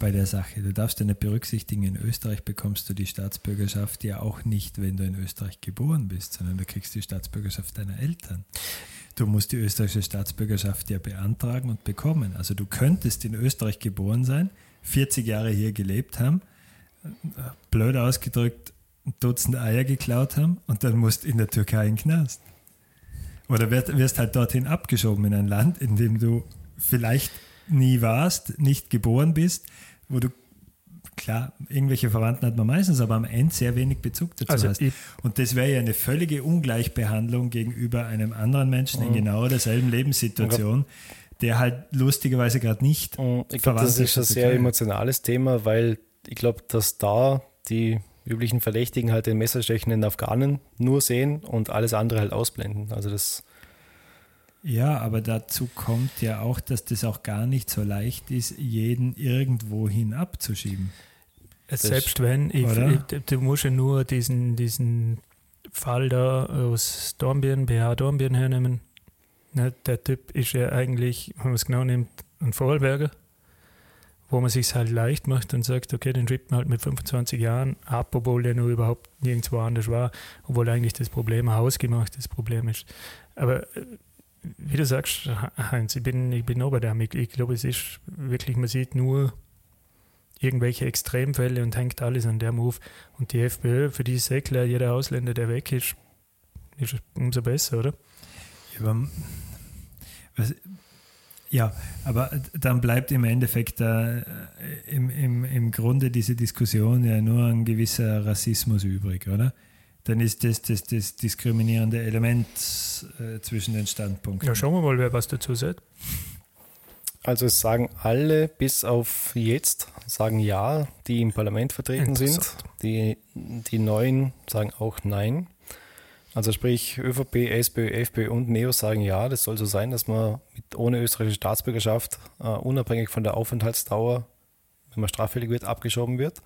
bei der Sache. Du darfst ja nicht berücksichtigen, in Österreich bekommst du die Staatsbürgerschaft ja auch nicht, wenn du in Österreich geboren bist, sondern du kriegst die Staatsbürgerschaft deiner Eltern. Du musst die österreichische Staatsbürgerschaft ja beantragen und bekommen. Also du könntest in Österreich geboren sein, 40 Jahre hier gelebt haben, blöd ausgedrückt, ein Dutzend Eier geklaut haben und dann musst in der Türkei in den Knast. Oder wirst, wirst halt dorthin abgeschoben in ein Land, in dem du vielleicht nie warst, nicht geboren bist, wo du, klar, irgendwelche Verwandten hat man meistens, aber am Ende sehr wenig Bezug dazu Also hast. Und das wäre ja eine völlige Ungleichbehandlung gegenüber einem anderen Menschen in genau derselben Lebenssituation, der halt lustigerweise gerade nicht Und Ich glaube, das ist ein sehr Türkei. emotionales Thema, weil ich glaube, dass da die üblichen Verdächtigen halt den messerstechenden Afghanen nur sehen und alles andere halt ausblenden. Also das Ja, aber dazu kommt ja auch, dass das auch gar nicht so leicht ist, jeden irgendwohin abzuschieben. Selbst wenn, ich, ich, du musst ja nur diesen, diesen Fall da aus Dornbirn, BH Dornbirn hernehmen. Ne, der Typ ist ja eigentlich, wenn man es genau nimmt, ein Vorarlberger, wo man sich halt leicht macht und sagt, okay, den schiebt man halt mit 25 Jahren ab, obwohl der nur überhaupt nirgendwo anders war, obwohl eigentlich das Problem ein hausgemachtes Problem ist. Aber äh, wie du sagst, Heinz, ich bin, ich bin auch bei dem. Ich, ich glaube, es ist wirklich, man sieht nur irgendwelche Extremfälle und hängt alles an der Move. Und die FPÖ, für die ist eh klar, jeder Ausländer, der weg ist, ist umso besser, oder? Aber, was, ja, aber dann bleibt im Endeffekt äh, im, im, im Grunde diese Diskussion ja nur ein gewisser Rassismus übrig, oder? Dann ist das das, das diskriminierende Element äh, zwischen den Standpunkten. Ja, schauen wir mal, wer was dazu sagt. Also es sagen alle bis auf jetzt, sagen ja, die im Parlament vertreten sind. Interessant. Die, die Neuen sagen auch nein. Also sprich ÖVP, SPÖ, FPÖ und NEO sagen ja, das soll so sein, dass man mit, ohne österreichische Staatsbürgerschaft äh, unabhängig von der Aufenthaltsdauer, wenn man straffällig wird, abgeschoben wird.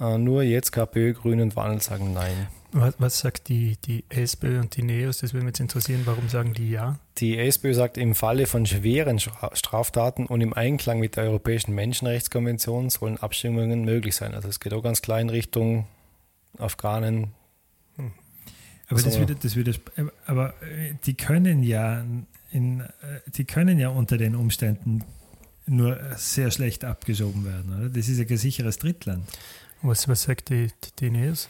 Äh, nur jetzt KPÖ, Grüne und Wandel sagen nein. Was, was sagt die, die SPÖ und die NEOS? Das würde mich jetzt interessieren. Warum sagen die ja? Die SPÖ sagt, im Falle von schweren Stra- Straftaten und im Einklang mit der Europäischen Menschenrechtskonvention sollen Abstimmungen möglich sein. Also es geht auch ganz klar in Richtung Afghanen. Aber das So. wieder, das wieder, aber äh, die können ja in, äh, die können ja unter den Umständen nur sehr schlecht abgeschoben werden, oder? Das ist ja kein sicheres Drittland. Was, was sagt die, die, die NEOS?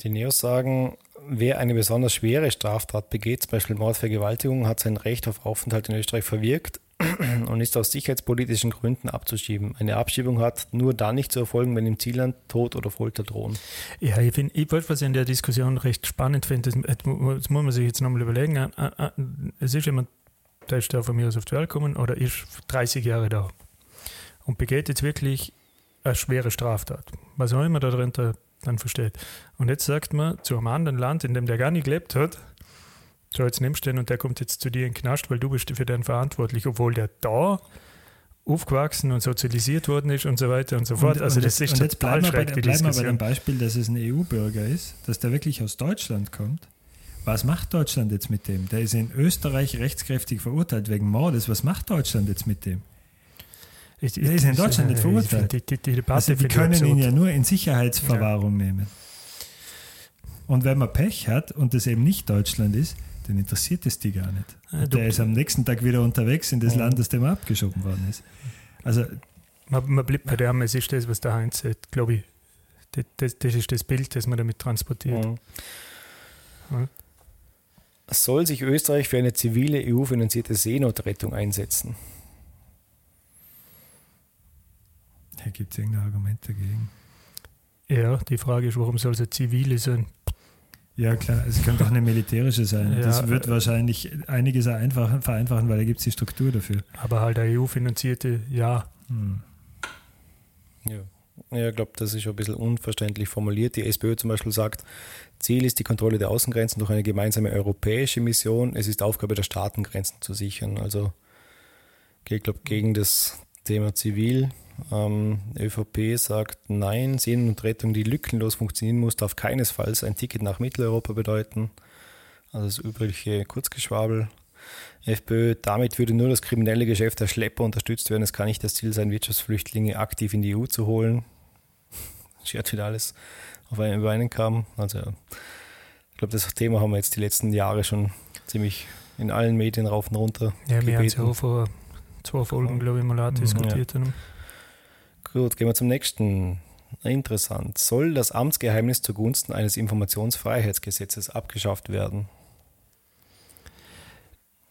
Die Neos sagen, wer eine besonders schwere Straftat begeht, zum Beispiel Mordvergewaltigung, hat sein Recht auf Aufenthalt in Österreich verwirkt [clears throat] und ist aus sicherheitspolitischen Gründen abzuschieben. Eine Abschiebung hat nur dann nicht zu erfolgen, wenn im Zielland Tod oder Folter drohen. Ja, ich finde, ich, wollte, was in der Diskussion recht spannend finde, das, muss man sich jetzt nochmal überlegen. Äh, äh, Es ist jemand, der ist da von mir aus auf die Welt gekommen oder ist 30 Jahre da und begeht jetzt wirklich eine schwere Straftat. Was auch immer darunter dann versteht. Und jetzt sagt man zu einem anderen Land, in dem der gar nicht gelebt hat, so jetzt nimmst du den und der kommt jetzt zu dir in den Knast, weil du bist für den verantwortlich, obwohl der da aufgewachsen und sozialisiert worden ist und so weiter und so fort. Und- also und das jetzt, ist und jetzt bleiben wir, bei, bleiben wir bei Diskussion. dem Beispiel, dass es ein EU-Bürger ist, dass der wirklich aus Deutschland kommt. Was macht Deutschland jetzt mit dem? Der ist in Österreich rechtskräftig verurteilt wegen Mordes. Was macht Deutschland jetzt mit dem? Ich, Der ist in Deutschland nicht ich verurteilt. Die, die, die Debatte Also die ich können absurd. ihn ja nur in Sicherheitsverwahrung nehmen. Und wenn man Pech hat und das eben nicht Deutschland ist, dann interessiert es die gar nicht. Ja, der ist am nächsten Tag wieder unterwegs in das Land, aus dem er abgeschoben worden ist. Also Man, man bleibt bei dem, es ist das, was der Heinz sagt, glaube ich, Das, das, das ist das Bild, das man damit transportiert. Ja. Soll sich Österreich für eine zivile EU-finanzierte Seenotrettung einsetzen? Da gibt es irgendein Argument dagegen. Ja, die Frage ist, warum soll es eine zivile sein? Ja, klar, es kann doch eine militärische sein. Ja, das wird wahrscheinlich einiges vereinfachen, weil da gibt es die Struktur dafür. Aber halt eine EU-finanzierte, ja. Hm. Ja. Ja, ich glaube, das ist schon ein bisschen unverständlich formuliert. Die SPÖ zum Beispiel sagt, Ziel ist die Kontrolle der Außengrenzen durch eine gemeinsame europäische Mission. Es ist Aufgabe der Staaten, Grenzen zu sichern. Also, ich glaube, gegen das Thema Zivil. Ähm, ÖVP sagt, nein, Sehnen und Rettung, die lückenlos funktionieren muss, darf keinesfalls ein Ticket nach Mitteleuropa bedeuten. Also das übliche Kurzgeschwabel. FPÖ, damit würde nur das kriminelle Geschäft der Schlepper unterstützt werden. Es kann nicht das Ziel sein, Wirtschaftsflüchtlinge aktiv in die EU zu holen. [laughs] Schert wieder alles auf einen, über einen Kamm. Also ich glaube, das Thema haben wir jetzt die letzten Jahre schon ziemlich in allen Medien rauf und runter Ja, wir haben es gebeten. ja auch vor zwei Folgen, glaube ich, mal auch diskutiert. haben. Gut, gehen wir zum nächsten. Interessant. Soll das Amtsgeheimnis zugunsten eines Informationsfreiheitsgesetzes abgeschafft werden?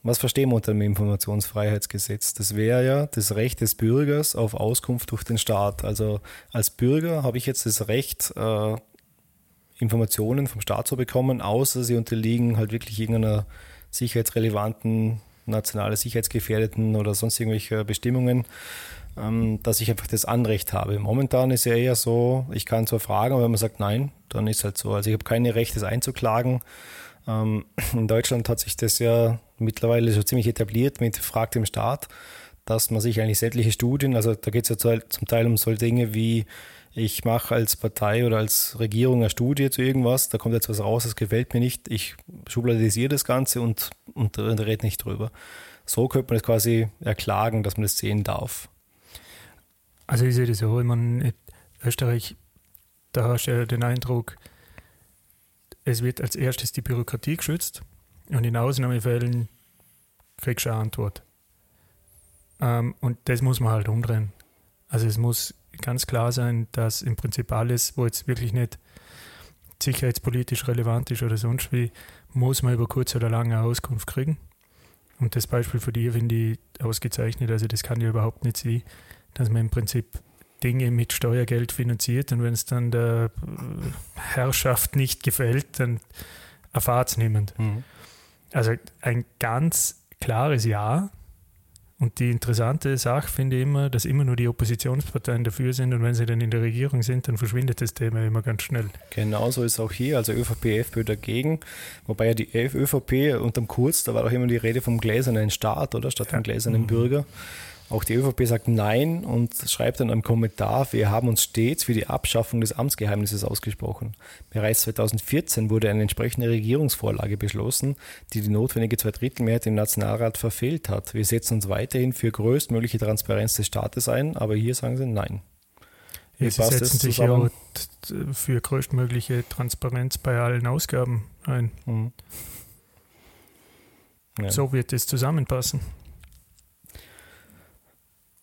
Was verstehen wir unter dem Informationsfreiheitsgesetz? Das wäre ja das Recht des Bürgers auf Auskunft durch den Staat. Also als Bürger habe ich jetzt das Recht, äh, Informationen vom Staat zu bekommen, außer sie unterliegen halt wirklich irgendeiner sicherheitsrelevanten, nationale sicherheitsgefährdeten oder sonst irgendwelche Bestimmungen, ähm, dass ich einfach das Anrecht habe. Momentan ist ja eher so, ich kann zwar fragen, aber wenn man sagt nein, dann ist halt so. Also ich habe keine Recht, das einzuklagen. Ähm, in Deutschland hat sich das ja mittlerweile so ziemlich etabliert mit Frag dem Staat, dass man sich eigentlich sämtliche Studien, also da geht es ja zu- zum Teil um solche Dinge wie, ich mache als Partei oder als Regierung eine Studie zu irgendwas, da kommt jetzt was raus, das gefällt mir nicht, ich schubladisiere das Ganze und, und, und rede nicht drüber. So könnte man das quasi erklagen, dass man das sehen darf. Also ich sehe das so, ich meine, in Österreich, da hast du ja den Eindruck, es wird als erstes die Bürokratie geschützt und in Ausnahmefällen kriegst du eine Antwort. Ähm, und das muss man halt umdrehen. Also es muss ganz klar sein, dass im Prinzip alles, wo jetzt wirklich nicht sicherheitspolitisch relevant ist oder sonst wie, muss man über kurz oder lang eine Auskunft kriegen. Und das Beispiel für die finde ich ausgezeichnet. Also das kann ja überhaupt nicht sein, dass man im Prinzip Dinge mit Steuergeld finanziert und wenn es dann der Herrschaft nicht gefällt, dann erfahrt es niemand. Also ein ganz klares Ja. Und die interessante Sache finde ich immer, dass immer nur die Oppositionsparteien dafür sind und wenn sie dann in der Regierung sind, dann verschwindet das Thema immer ganz schnell. Genauso ist es auch hier, also ÖVP, FPÖ dagegen, wobei ja die ÖVP unterm Kurz, da war doch immer die Rede vom gläsernen Staat, oder? Statt vom gläsernen Bürger. Auch die ÖVP sagt Nein und schreibt dann einen Kommentar, wir haben uns stets für die Abschaffung des Amtsgeheimnisses ausgesprochen. Bereits 2014 wurde eine entsprechende Regierungsvorlage beschlossen, die die notwendige Zweidrittelmehrheit im Nationalrat verfehlt hat. Wir setzen uns weiterhin für größtmögliche Transparenz des Staates ein, aber hier sagen sie Nein. Ja, sie setzen sich ja für größtmögliche Transparenz bei allen Ausgaben ein. Mhm. Ja. So wird es zusammenpassen.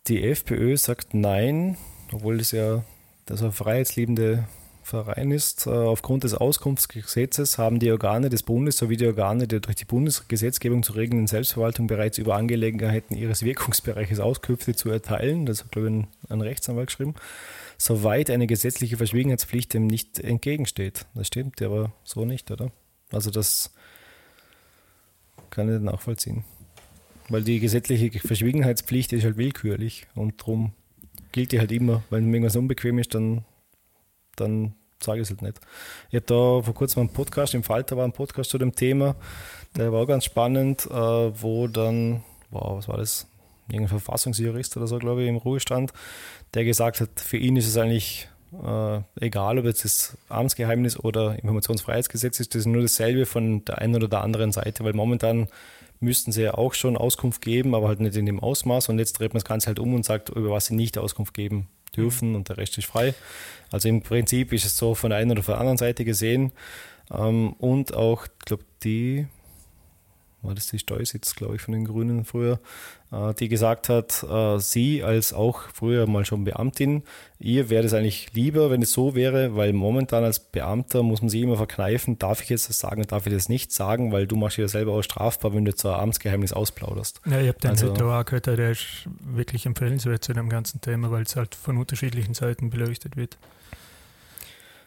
Die FPÖ sagt Nein, obwohl es ja das ein freiheitsliebende Verein ist. Äh, Aufgrund des Auskunftsgesetzes haben die Organe des Bundes sowie die Organe der durch die Bundesgesetzgebung zu regelnden Selbstverwaltung bereits über Angelegenheiten ihres Wirkungsbereiches Auskünfte zu erteilen. Das hat, glaube ich, ein, Rechtsanwalt geschrieben. Soweit eine gesetzliche Verschwiegenheitspflicht dem nicht entgegensteht. Das stimmt, aber so nicht, oder? Also das kann ich nachvollziehen. Weil die gesetzliche Verschwiegenheitspflicht ist halt willkürlich und darum gilt die halt immer. Wenn mir irgendwas unbequem ist, dann, dann sage ich es halt nicht. Ich habe da vor kurzem einen Podcast, im Falter war ein Podcast zu dem Thema, der war auch ganz spannend, äh, wo dann, wow, was war das? Irgendein Verfassungsjurist oder so, glaube ich, im Ruhestand, der gesagt hat, für ihn ist es eigentlich äh, egal, ob jetzt das Amtsgeheimnis oder Informationsfreiheitsgesetz ist, das ist nur dasselbe von der einen oder der anderen Seite, weil momentan müssten sie ja auch schon Auskunft geben, aber halt nicht in dem Ausmaß. Und jetzt dreht man das Ganze halt um und sagt, über was sie nicht Auskunft geben dürfen und der Rest ist frei. Also im Prinzip ist es so von der einen oder von der anderen Seite gesehen. Ähm, und auch, ich glaube, die, war das die Steusitz, glaube ich, von den Grünen früher, die gesagt hat, äh, sie als auch früher mal schon Beamtin, ihr wäre es eigentlich lieber, wenn es so wäre, weil momentan als Beamter muss man sich immer verkneifen, darf ich jetzt das sagen, darf ich das nicht sagen, weil du machst dich ja selber auch strafbar, wenn du zu einem Amtsgeheimnis ausplauderst. Ja, ich habe den Also- also, auch gehört, der ist wirklich empfehlenswert zu dem ganzen Thema, weil es halt von unterschiedlichen Seiten beleuchtet wird.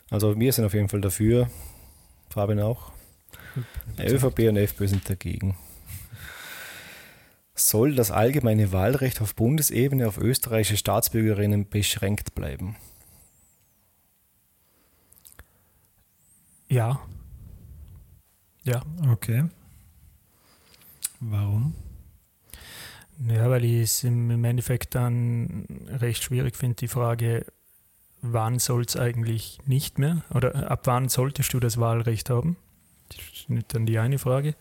Also wir sind auf jeden Fall dafür, Fabian auch. ÖVP und FPÖ sind dagegen. Soll das allgemeine Wahlrecht auf Bundesebene auf österreichische Staatsbürgerinnen beschränkt bleiben? Ja. Ja. Okay. Warum? Ja, weil ich es im im Endeffekt dann recht schwierig finde, die Frage, wann soll es eigentlich nicht mehr oder ab wann solltest du das Wahlrecht haben? Das ist nicht dann die eine Frage.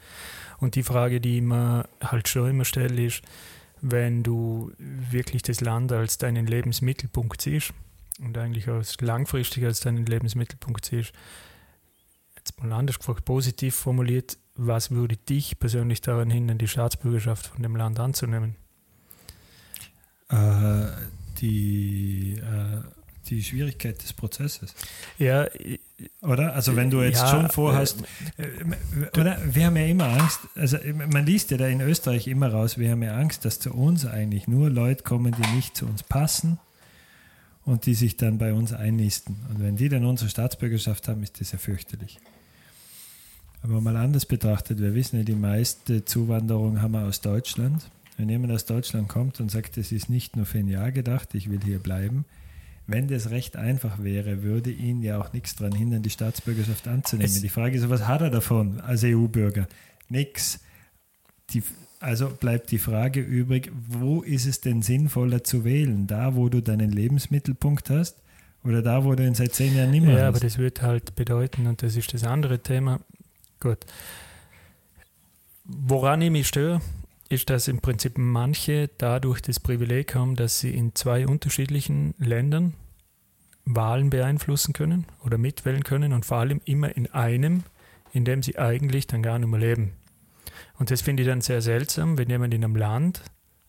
Und die Frage, die mir halt schon immer stelle, ist, wenn du wirklich das Land als deinen Lebensmittelpunkt siehst und eigentlich als langfristig als deinen Lebensmittelpunkt siehst, jetzt mal anders gefragt, positiv formuliert, was würde dich persönlich daran hindern, die Staatsbürgerschaft von dem Land anzunehmen? Äh, die, äh, die Schwierigkeit des Prozesses. Ja, Oder? Also wenn du jetzt Ja, schon vorhast, äh, oder wir haben ja immer Angst, also man liest ja da in Österreich immer raus, wir haben ja Angst, dass zu uns eigentlich nur Leute kommen, die nicht zu uns passen und die sich dann bei uns einnisten. Und wenn die dann unsere Staatsbürgerschaft haben, ist das ja fürchterlich. Aber mal anders betrachtet, wir wissen ja, die meiste Zuwanderung haben wir aus Deutschland. Wenn jemand aus Deutschland kommt und sagt, das ist nicht nur für ein Jahr gedacht, ich will hier bleiben, wenn das recht einfach wäre, würde ihn ja auch nichts daran hindern, die Staatsbürgerschaft anzunehmen. Es- die Frage ist, was hat er davon als EU-Bürger? Nix. Die, also bleibt die Frage übrig, wo ist es denn sinnvoller zu wählen? Da, wo du deinen Lebensmittelpunkt hast oder da, wo du ihn seit zehn Jahren nicht mehr ja, aber hast? das wird halt bedeuten, und das ist das andere Thema, gut. Woran ich mich störe, ist, dass im Prinzip manche dadurch das Privileg haben, dass sie in zwei unterschiedlichen Ländern Wahlen beeinflussen können oder mitwählen können und vor allem immer in einem, in dem sie eigentlich dann gar nicht mehr leben. Und das finde ich dann sehr seltsam, wenn jemand in einem Land,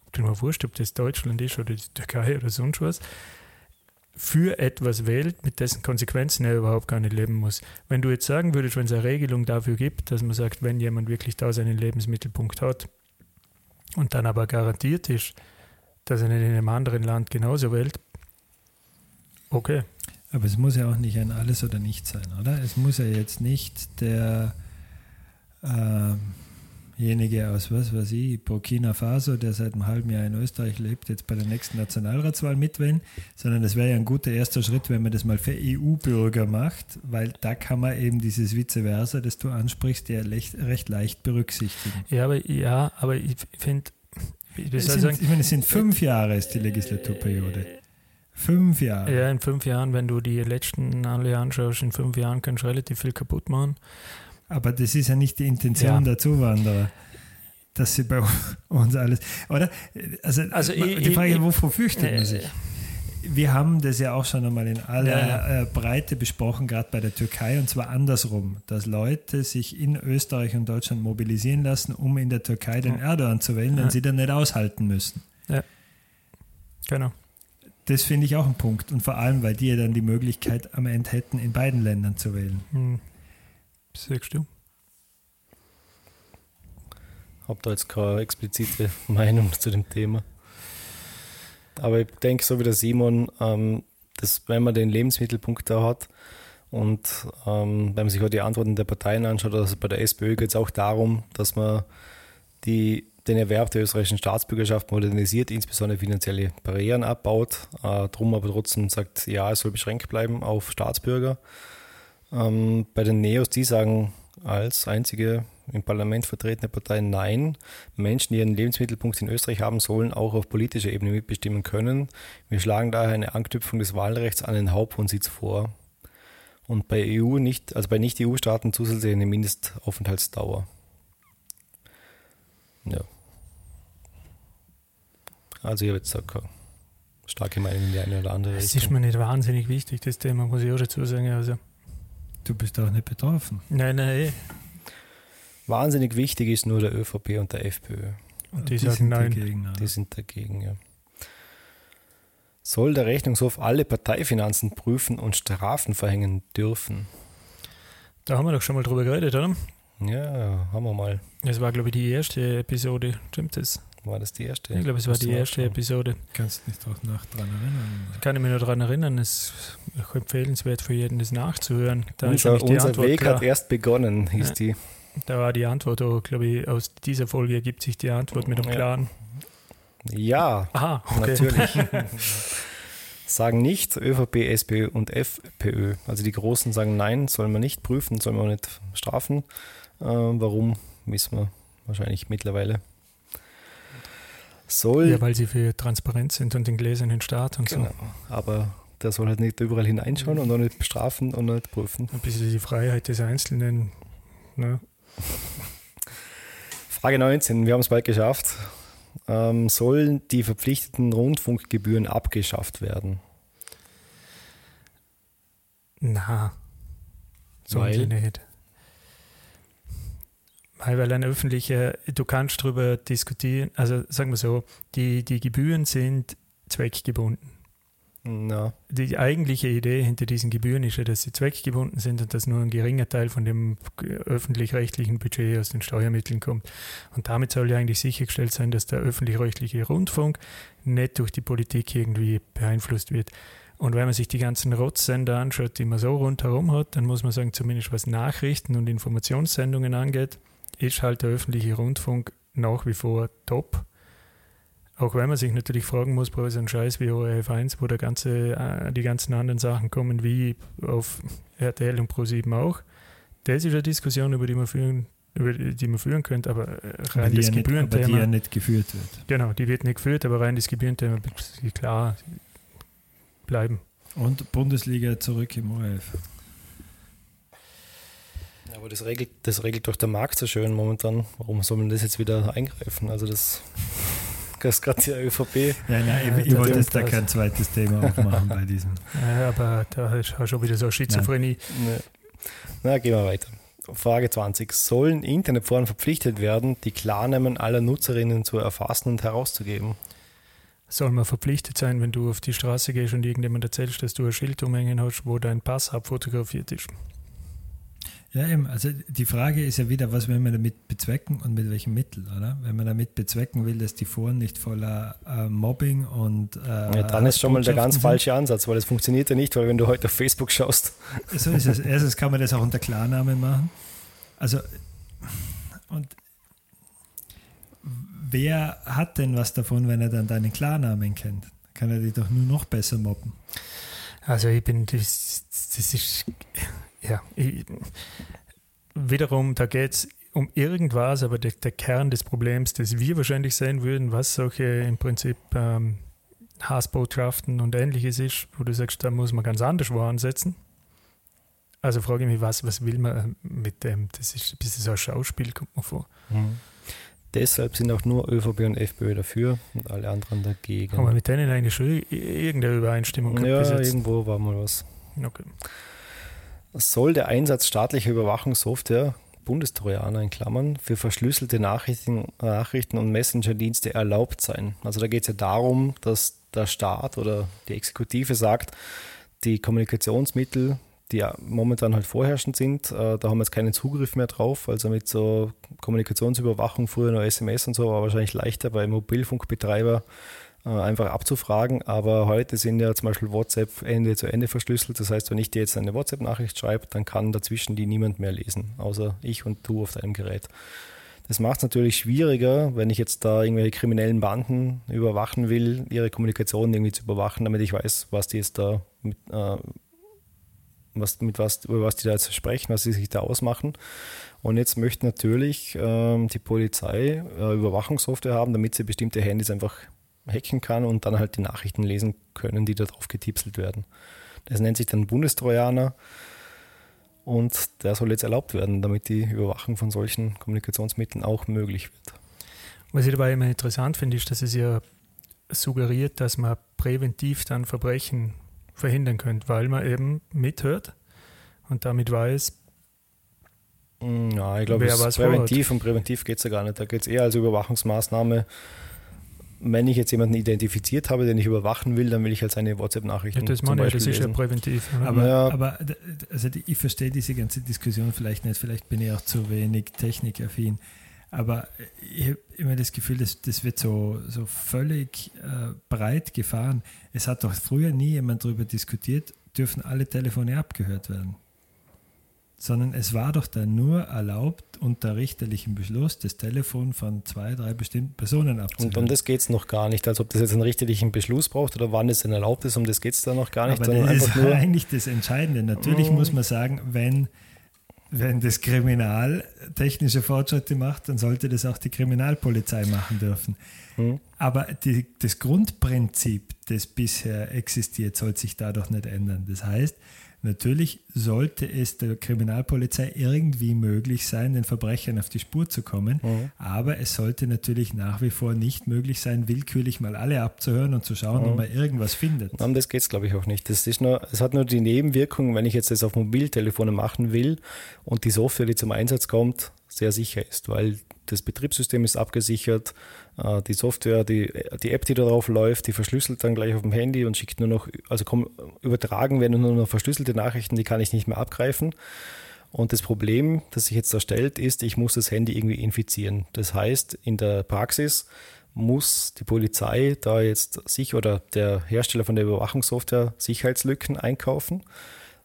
ob dir mal wurscht, ob das Deutschland ist oder die Türkei oder sonst was, für etwas wählt, mit dessen Konsequenzen er überhaupt gar nicht leben muss. Wenn du jetzt sagen würdest, wenn es eine Regelung dafür gibt, dass man sagt, wenn jemand wirklich da seinen Lebensmittelpunkt hat und dann aber garantiert ist, dass er nicht in einem anderen Land genauso wählt, okay. Aber es muss ja auch nicht ein Alles oder Nichts sein, oder? Es muss ja jetzt nicht der ähm, derjenige aus, was weiß ich, Burkina Faso, der seit einem halben Jahr in Österreich lebt, jetzt bei der nächsten Nationalratswahl mitwählen, sondern das wäre ja ein guter erster Schritt, wenn man das mal für EU-Bürger macht, weil da kann man eben dieses Vice versa, das du ansprichst, ja recht, recht leicht berücksichtigen. Ja, aber, ja, aber ich finde, Es ich sagen, ich meine, es sind fünf Jahre ist die Legislaturperiode. Fünf Jahre. ja, in fünf Jahren, wenn du die letzten alle anschaust, in fünf Jahren kannst du relativ viel kaputt machen. Aber das ist ja nicht die Intention Ja. der Zuwanderer, dass sie bei uns alles. Oder? Also, Also die Frage, ich- wovor fürchtet äh, man sich? Wir haben das ja auch schon einmal in aller Ja, ja. äh, Breite besprochen, gerade bei der Türkei, und zwar andersrum, dass Leute sich in Österreich und Deutschland mobilisieren lassen, um in der Türkei den Erdogan zu wählen, den Ja. sie dann nicht aushalten müssen. Genau. Das finde ich auch ein Punkt. Und vor allem, weil die ja dann die Möglichkeit am Ende hätten, in beiden Ländern zu wählen. Hm. Sagst du? habe da jetzt keine explizite [laughs] Meinung zu dem Thema. Aber ich denke, so wie der Simon, ähm, dass, wenn man den Lebensmittelpunkt da hat und ähm, wenn man sich auch die Antworten der Parteien anschaut, also bei der SPÖ geht es auch darum, dass man die, den Erwerb der österreichischen Staatsbürgerschaft modernisiert, insbesondere finanzielle Barrieren abbaut, äh, drum aber trotzdem sagt, ja, es soll beschränkt bleiben auf Staatsbürger. Ähm, bei den Neos, die sagen als einzige im Parlament vertretene Partei Nein. Menschen, die ihren Lebensmittelpunkt in Österreich haben, sollen auch auf politischer Ebene mitbestimmen können. Wir schlagen daher eine Anknüpfung des Wahlrechts an den Hauptwohnsitz vor. Und bei EU nicht, also bei Nicht-EU-Staaten zusätzlich eine Mindestaufenthaltsdauer. Ja. Also ich habe jetzt keine starke Meinung in die eine oder andere Es ist mir nicht wahnsinnig wichtig, das Thema, muss ich auch dazu sagen. Also, Du bist auch nicht betroffen. nein, nein, eh. Wahnsinnig wichtig ist nur der ÖVP und der FPÖ. Und die, sagen nein. dagegen. ja. Die sind dagegen, ja. Soll der Rechnungshof alle Parteifinanzen prüfen und Strafen verhängen dürfen? Da haben wir doch schon mal drüber geredet, oder? Ja, haben wir mal. Das war, glaube ich, die erste Episode. Stimmt das? War das die erste? Ich glaube, es war die du erste. Episode. Kannst dich doch noch dran erinnern. Ich kann mich nur daran erinnern, es ist auch empfehlenswert für jeden, das nachzuhören. Da, ist Unser, unser Antwort Weg klar. hat erst begonnen, hieß Ja. die. Da war die Antwort, auch, glaube ich, aus dieser Folge ergibt sich die Antwort mit dem Ja. Klaren. Ja, Aha, okay. natürlich. [laughs] [laughs] sagen nicht ÖVP, SPÖ und FPÖ. Also die Großen sagen nein, sollen wir nicht prüfen, sollen wir auch nicht strafen. Äh, warum, wissen wir wahrscheinlich mittlerweile. Soll, Ja, weil sie für Transparenz sind und den gläsernen Staat und genau, aber der soll halt nicht überall hineinschauen und auch nicht bestrafen und nicht prüfen. so. Ein bisschen die Freiheit des Einzelnen. Ne? [laughs] Frage 19, wir haben es bald geschafft. Ähm, sollen die verpflichteten Rundfunkgebühren abgeschafft werden? Na, sollen sie nicht. Weil, ein öffentlicher, du kannst darüber diskutieren, also sagen wir so, die, die Gebühren sind zweckgebunden. Na, Die eigentliche Idee hinter diesen Gebühren ist ja, dass sie zweckgebunden sind und dass nur ein geringer Teil von dem öffentlich-rechtlichen Budget aus den Steuermitteln kommt. Und damit soll ja eigentlich sichergestellt sein, dass der öffentlich-rechtliche Rundfunk nicht durch die Politik irgendwie beeinflusst wird. Und wenn man sich die ganzen Rotzsender anschaut, die man so rundherum hat, dann muss man sagen, zumindest was Nachrichten und Informationssendungen angeht, ist halt der öffentliche Rundfunk nach wie vor top. Auch wenn man sich natürlich fragen muss, bei so einem Scheiß wie ORF 1, wo der ganze, äh, die ganzen anderen Sachen kommen, wie auf RTL und Pro7 auch. Das ist eine Diskussion, über die man führen, über die man führen könnte, aber rein das ja nicht, aber die Gebührenthema. ja nicht geführt wird. Genau, die wird nicht geführt, aber rein das Gebührenthema klar bleiben. Und Bundesliga zurück im ORF. Aber das regelt, das regelt doch der Markt so schön momentan. Warum soll man das jetzt wieder eingreifen? Also das, [laughs] das ist gerade die ÖVP. Ja, nein, ich, ich wollte jetzt da kein zweites Thema [laughs] aufmachen bei diesem. Ja, aber da ist schon wieder so Schizophrenie. Ne. Na, gehen wir weiter. Frage 20. Sollen Internetforen verpflichtet werden, die Klarnamen aller Nutzerinnen zu erfassen und herauszugeben? Soll man verpflichtet sein, wenn du auf die Straße gehst und irgendjemand erzählst, dass du ein Schild umhängen hast, wo dein Pass abfotografiert ist? Ja, eben. Also die Frage ist ja wieder, was will man damit bezwecken und mit welchem Mittel, oder? Wenn man damit bezwecken will, dass die Foren nicht voller äh, Mobbing und äh, Ja, dann ist schon mal der ganz Botschaften falsche Ansatz, weil das funktioniert ja nicht, weil wenn du heute auf Facebook schaust, sind. So ist es. [laughs] Erstens kann man das auch unter Klarnamen machen. Also und wer hat denn was davon, wenn er dann deinen Klarnamen kennt? Kann er dich doch nur noch besser mobben. Also ich bin, das, das ist, ja, ich, wiederum, da geht es um irgendwas, aber der, der Kern des Problems, das wir wahrscheinlich sehen würden, was solche im Prinzip ähm, Hassbotschaften und ähnliches ist, wo du sagst, da muss man ganz anders wo ansetzen. Also frage ich mich, was, was will man mit dem? Das ist ein bisschen so ein Schauspiel, kommt mir vor. deshalb sind auch nur ÖVP und FPÖ dafür und alle anderen dagegen. Haben wir mit denen eigentlich schon irgendeine Übereinstimmung ja, irgendwo war mal was. Okay. Soll der Einsatz staatlicher Überwachungssoftware, Bundestrojaner in Klammern, für verschlüsselte Nachrichten, Nachrichten und Messenger-Dienste erlaubt sein? Also da geht es ja darum, dass der Staat oder die Exekutive sagt, die Kommunikationsmittel, die ja momentan halt vorherrschend sind, äh, da haben wir jetzt keinen Zugriff mehr drauf. Also mit so Kommunikationsüberwachung, früher noch SMS und so, war wahrscheinlich leichter bei Mobilfunkbetreiber einfach abzufragen. Aber heute sind ja zum Beispiel WhatsApp Ende zu Ende verschlüsselt. Das heißt, wenn ich dir jetzt eine WhatsApp-Nachricht schreibe, dann kann dazwischen die niemand mehr lesen, außer ich und du auf deinem Gerät. Das macht es natürlich schwieriger, wenn ich jetzt da irgendwelche kriminellen Banden überwachen will, ihre Kommunikation irgendwie zu überwachen, damit ich weiß, was die jetzt da mit, äh, was, mit was, über was die da jetzt sprechen, was sie sich da ausmachen. Und jetzt möchte natürlich ähm, die Polizei äh, Überwachungssoftware haben, damit sie bestimmte Handys einfach hacken kann und dann halt die Nachrichten lesen können, die da drauf getipselt werden. Das nennt sich dann Bundestrojaner und der soll jetzt erlaubt werden, damit die Überwachung von solchen Kommunikationsmitteln auch möglich wird. Was ich dabei immer interessant finde, ist, dass es ja suggeriert, dass man präventiv dann Verbrechen verhindern könnte, weil man eben mithört und damit weiß, Mm, Ja, ich glaube, es ist präventiv und präventiv geht es ja gar nicht. Da geht es eher als Überwachungsmaßnahme. Wenn ich jetzt jemanden identifiziert habe, den ich überwachen will, dann will ich halt seine WhatsApp-Nachrichten Ja, das zum meine das Beispiel ist ja lesen. präventiv. Aber, Ja. aber also ich verstehe diese ganze Diskussion vielleicht nicht, vielleicht bin ich auch zu wenig technikaffin. Aber ich habe immer das Gefühl, das, das wird so, so völlig äh, breit gefahren. Es hat doch früher nie jemand darüber diskutiert, dürfen alle Telefone abgehört werden. Sondern es war doch dann nur erlaubt, unter richterlichem Beschluss das Telefon von zwei, drei bestimmten Personen abzuhören. Und um das geht es noch gar nicht. Als ob das jetzt einen richterlichen Beschluss braucht oder wann es denn erlaubt ist, um das geht es da noch gar nicht, Aber das ist nur. [laughs] eigentlich das Entscheidende. Natürlich Mm. muss man sagen, wenn, wenn das Kriminal technische Fortschritte macht, dann sollte das auch die Kriminalpolizei machen dürfen. Hm. Aber die, das Grundprinzip, das bisher existiert, soll sich dadurch nicht ändern. Das heißt, natürlich sollte es der Kriminalpolizei irgendwie möglich sein, den Verbrechern auf die Spur zu kommen. Mhm. Aber es sollte natürlich nach wie vor nicht möglich sein, willkürlich mal alle abzuhören und zu schauen, ob man irgendwas findet. Um das geht es, glaube ich, auch nicht. Das ist nur, es hat nur die Nebenwirkung, wenn ich jetzt das auf Mobiltelefone machen will und die Software, die zum Einsatz kommt, sehr sicher ist, weil das Betriebssystem ist abgesichert, die Software, die, die App, die darauf läuft, die verschlüsselt dann gleich auf dem Handy und schickt nur noch, also komm, übertragen werden nur noch verschlüsselte Nachrichten, die kann ich nicht mehr abgreifen. Und das Problem, das sich jetzt da stellt, ist, ich muss das Handy irgendwie infizieren. Das heißt, in der Praxis muss die Polizei da jetzt sich oder der Hersteller von der Überwachungssoftware Sicherheitslücken einkaufen.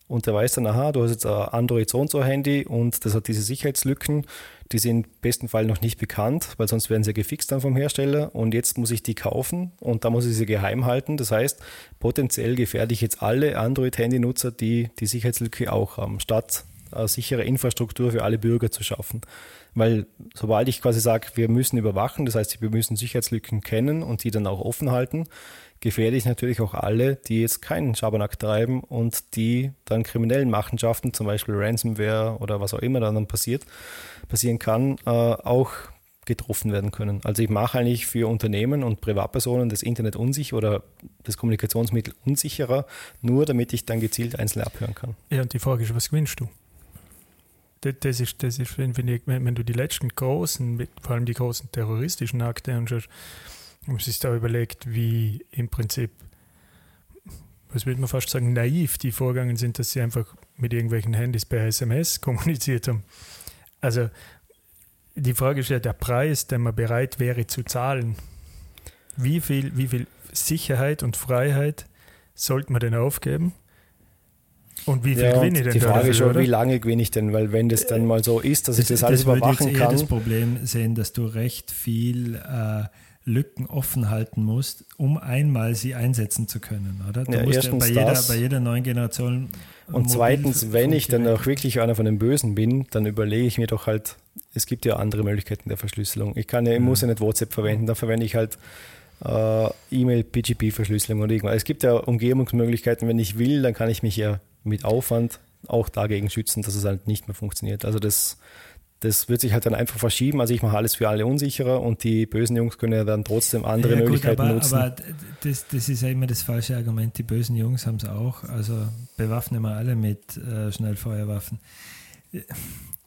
Und der weiß dann, aha, du hast jetzt ein Android so und so Handy und das hat diese Sicherheitslücken, die sind im besten Fall noch nicht bekannt, weil sonst werden sie gefixt dann vom Hersteller und jetzt muss ich die kaufen und da muss ich sie geheim halten. Das heißt, potenziell gefährde ich jetzt alle Android-Handynutzer, die die Sicherheitslücke auch haben, statt eine sichere Infrastruktur für alle Bürger zu schaffen. Weil sobald ich quasi sage, wir müssen überwachen, das heißt, wir müssen Sicherheitslücken kennen und die dann auch offen halten, gefährde ich natürlich auch alle, die jetzt keinen Schabernack treiben und die dann kriminellen Machenschaften, zum Beispiel Ransomware oder was auch immer dann passiert, passieren kann, äh, auch getroffen werden können. Also ich mache eigentlich für Unternehmen und Privatpersonen das Internet unsicher oder das Kommunikationsmittel unsicherer, nur damit ich dann gezielt Einzelne abhören kann. Ja, und die Frage ist, was gewinnst du? Das, ist, das ist wenn, ich, wenn du die letzten großen, vor allem die großen terroristischen Akte anschaust, und sich da überlegt, wie im Prinzip, was würde man fast sagen, naiv die vorgegangen sind, dass sie einfach mit irgendwelchen Handys per SMS [laughs] kommuniziert haben. Also die Frage ist ja der Preis, den man bereit wäre zu zahlen. Wie viel, wie viel Sicherheit und Freiheit sollte man denn aufgeben? Und wie viel Ja, gewinne ich denn die Frage ist schon, wie lange gewinne ich denn? Weil wenn das dann mal so ist, dass ich das, alles würde ich überwachen jetzt eher das kann, Problem sehen, dass du recht viel äh, Lücken offen halten musst, um einmal sie einsetzen zu können, oder? Du Ja, musst erstens bei, jeder, bei jeder neuen Generation Und zweitens, wenn ich dann auch wirklich einer von den Bösen bin, dann überlege ich mir doch halt, es gibt ja andere Möglichkeiten der Verschlüsselung. Ich kann ja, ich muss ja nicht WhatsApp verwenden, da verwende ich halt äh, E-Mail, PGP-Verschlüsselung oder irgendwas. Es gibt ja Umgehungsmöglichkeiten, wenn ich will, dann kann ich mich ja mit Aufwand auch dagegen schützen, dass es halt nicht mehr funktioniert. Also das, das wird sich halt dann einfach verschieben. Also ich mache alles für alle unsicherer und die bösen Jungs können ja dann trotzdem andere ja, gut, Möglichkeiten aber, nutzen. Aber das, das ist ja immer das falsche Argument. Die bösen Jungs haben es auch. Also bewaffnen wir alle mit äh, Schnellfeuerwaffen.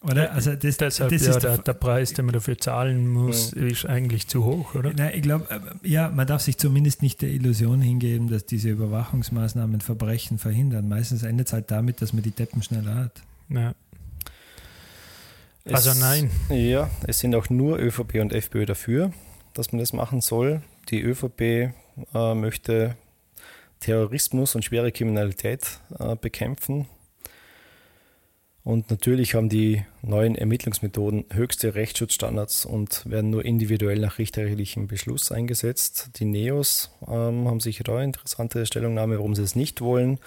Oder? Also das, Deshalb, das ja, ist der, der Preis, den man dafür zahlen muss, ist eigentlich zu hoch, oder? Nein, ich glaube, ja, man darf sich zumindest nicht der Illusion hingeben, dass diese Überwachungsmaßnahmen Verbrechen verhindern. Meistens endet es halt damit, dass man die Deppen schneller hat. Ja. Also nein. Ja, es sind auch nur ÖVP und FPÖ dafür, dass man das machen soll. Die ÖVP äh, möchte Terrorismus und schwere Kriminalität äh, bekämpfen. Und natürlich haben die neuen Ermittlungsmethoden höchste Rechtsschutzstandards und werden nur individuell nach richterlichem Beschluss eingesetzt. Die NEOS ähm, haben sicher da eine interessante Stellungnahme, warum sie es nicht wollen.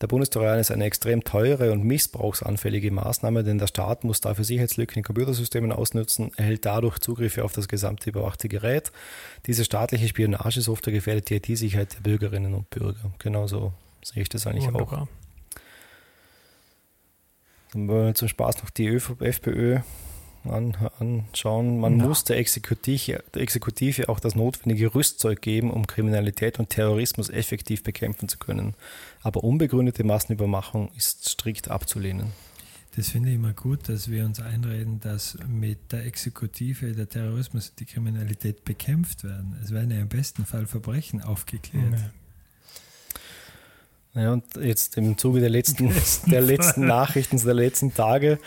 Der Bundestrojan ist eine extrem teure und missbrauchsanfällige Maßnahme, denn der Staat muss dafür Sicherheitslücken in Computersystemen ausnutzen, erhält dadurch Zugriffe auf das gesamte überwachte Gerät. Diese staatliche Spionagesoftware gefährdet die IT-Sicherheit der Bürgerinnen und Bürger. Genauso sehe ich das eigentlich auch. Wunderbar. Dann wollen wir zum Spaß noch die ÖVP, FPÖ an, anschauen. Man Na. muss der Exekutive, der Exekutive auch das notwendige Rüstzeug geben, um Kriminalität und Terrorismus effektiv bekämpfen zu können. Aber unbegründete Massenüberwachung ist strikt abzulehnen. Das finde ich immer gut, dass wir uns einreden, dass mit der Exekutive der Terrorismus und die Kriminalität bekämpft werden. Es werden ja im besten Fall Verbrechen aufgeklärt. Ja, und jetzt im Zuge der letzten, [laughs] der letzten Nachrichten der letzten Tage,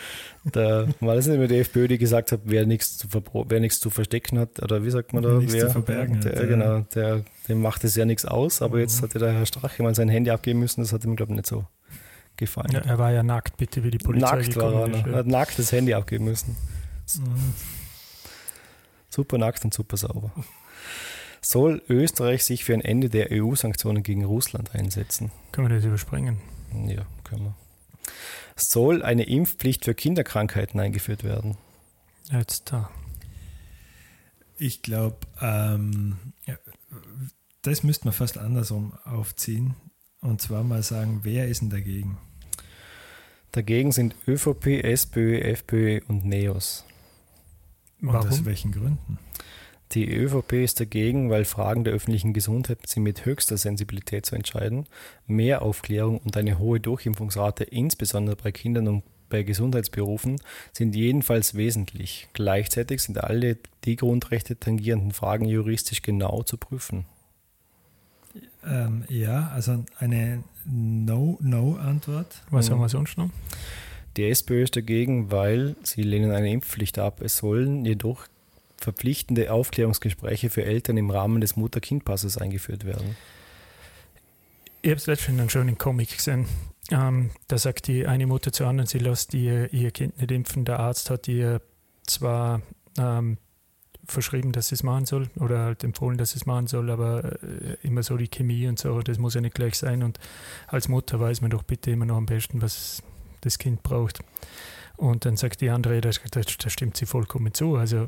da war das nicht mehr die FPÖ, die gesagt hat, wer nichts zu, wer nichts zu verstecken hat, oder wie sagt man da? Wer nichts wer, zu verbergen hat, der, ja. Genau, der, dem macht es ja nichts aus, aber jetzt Mhm. hat ja der Herr Strache mal sein Handy abgeben müssen, das hat ihm, glaube ich, nicht so gefallen. Ja, er war ja nackt, bitte, wie die Polizei nackt war er, ist. er Ja. hat nackt das Handy abgeben müssen. Mhm. Super nackt und super sauber. Soll Österreich sich für ein Ende der EU-Sanktionen gegen Russland einsetzen? Können wir das überspringen? Ja, können wir. Soll eine Impfpflicht für Kinderkrankheiten eingeführt werden? Jetzt da. Ich glaube, ähm, ja, das müsste man fast andersrum aufziehen. Und zwar mal sagen, wer ist denn dagegen? Dagegen sind ÖVP, SPÖ, FPÖ und NEOS. Und aus welchen Gründen? Die ÖVP ist dagegen, weil Fragen der öffentlichen Gesundheit sie mit höchster Sensibilität zu entscheiden. Mehr Aufklärung und eine hohe Durchimpfungsrate, insbesondere bei Kindern und bei Gesundheitsberufen, sind jedenfalls wesentlich. Gleichzeitig sind alle die Grundrechte tangierenden Fragen juristisch genau zu prüfen. Ähm, ja, also eine No-No-Antwort. Was haben wir sonst noch? Die SPÖ ist dagegen, weil sie lehnen eine Impfpflicht ab. Es sollen jedoch verpflichtende Aufklärungsgespräche für Eltern im Rahmen des Mutter-Kind-Passes eingeführt werden. Ich habe es letztens einen schönen Comic gesehen. Ähm, da sagt die eine Mutter zur anderen, sie lässt ihr, ihr Kind nicht impfen. Der Arzt hat ihr zwar ähm, verschrieben, dass sie es machen soll oder halt empfohlen, dass sie es machen soll, aber äh, immer so die Chemie und so, das muss ja nicht gleich sein. Und als Mutter weiß man doch bitte immer noch am besten, was das Kind braucht. Und dann sagt die andere, da stimmt sie vollkommen zu. Also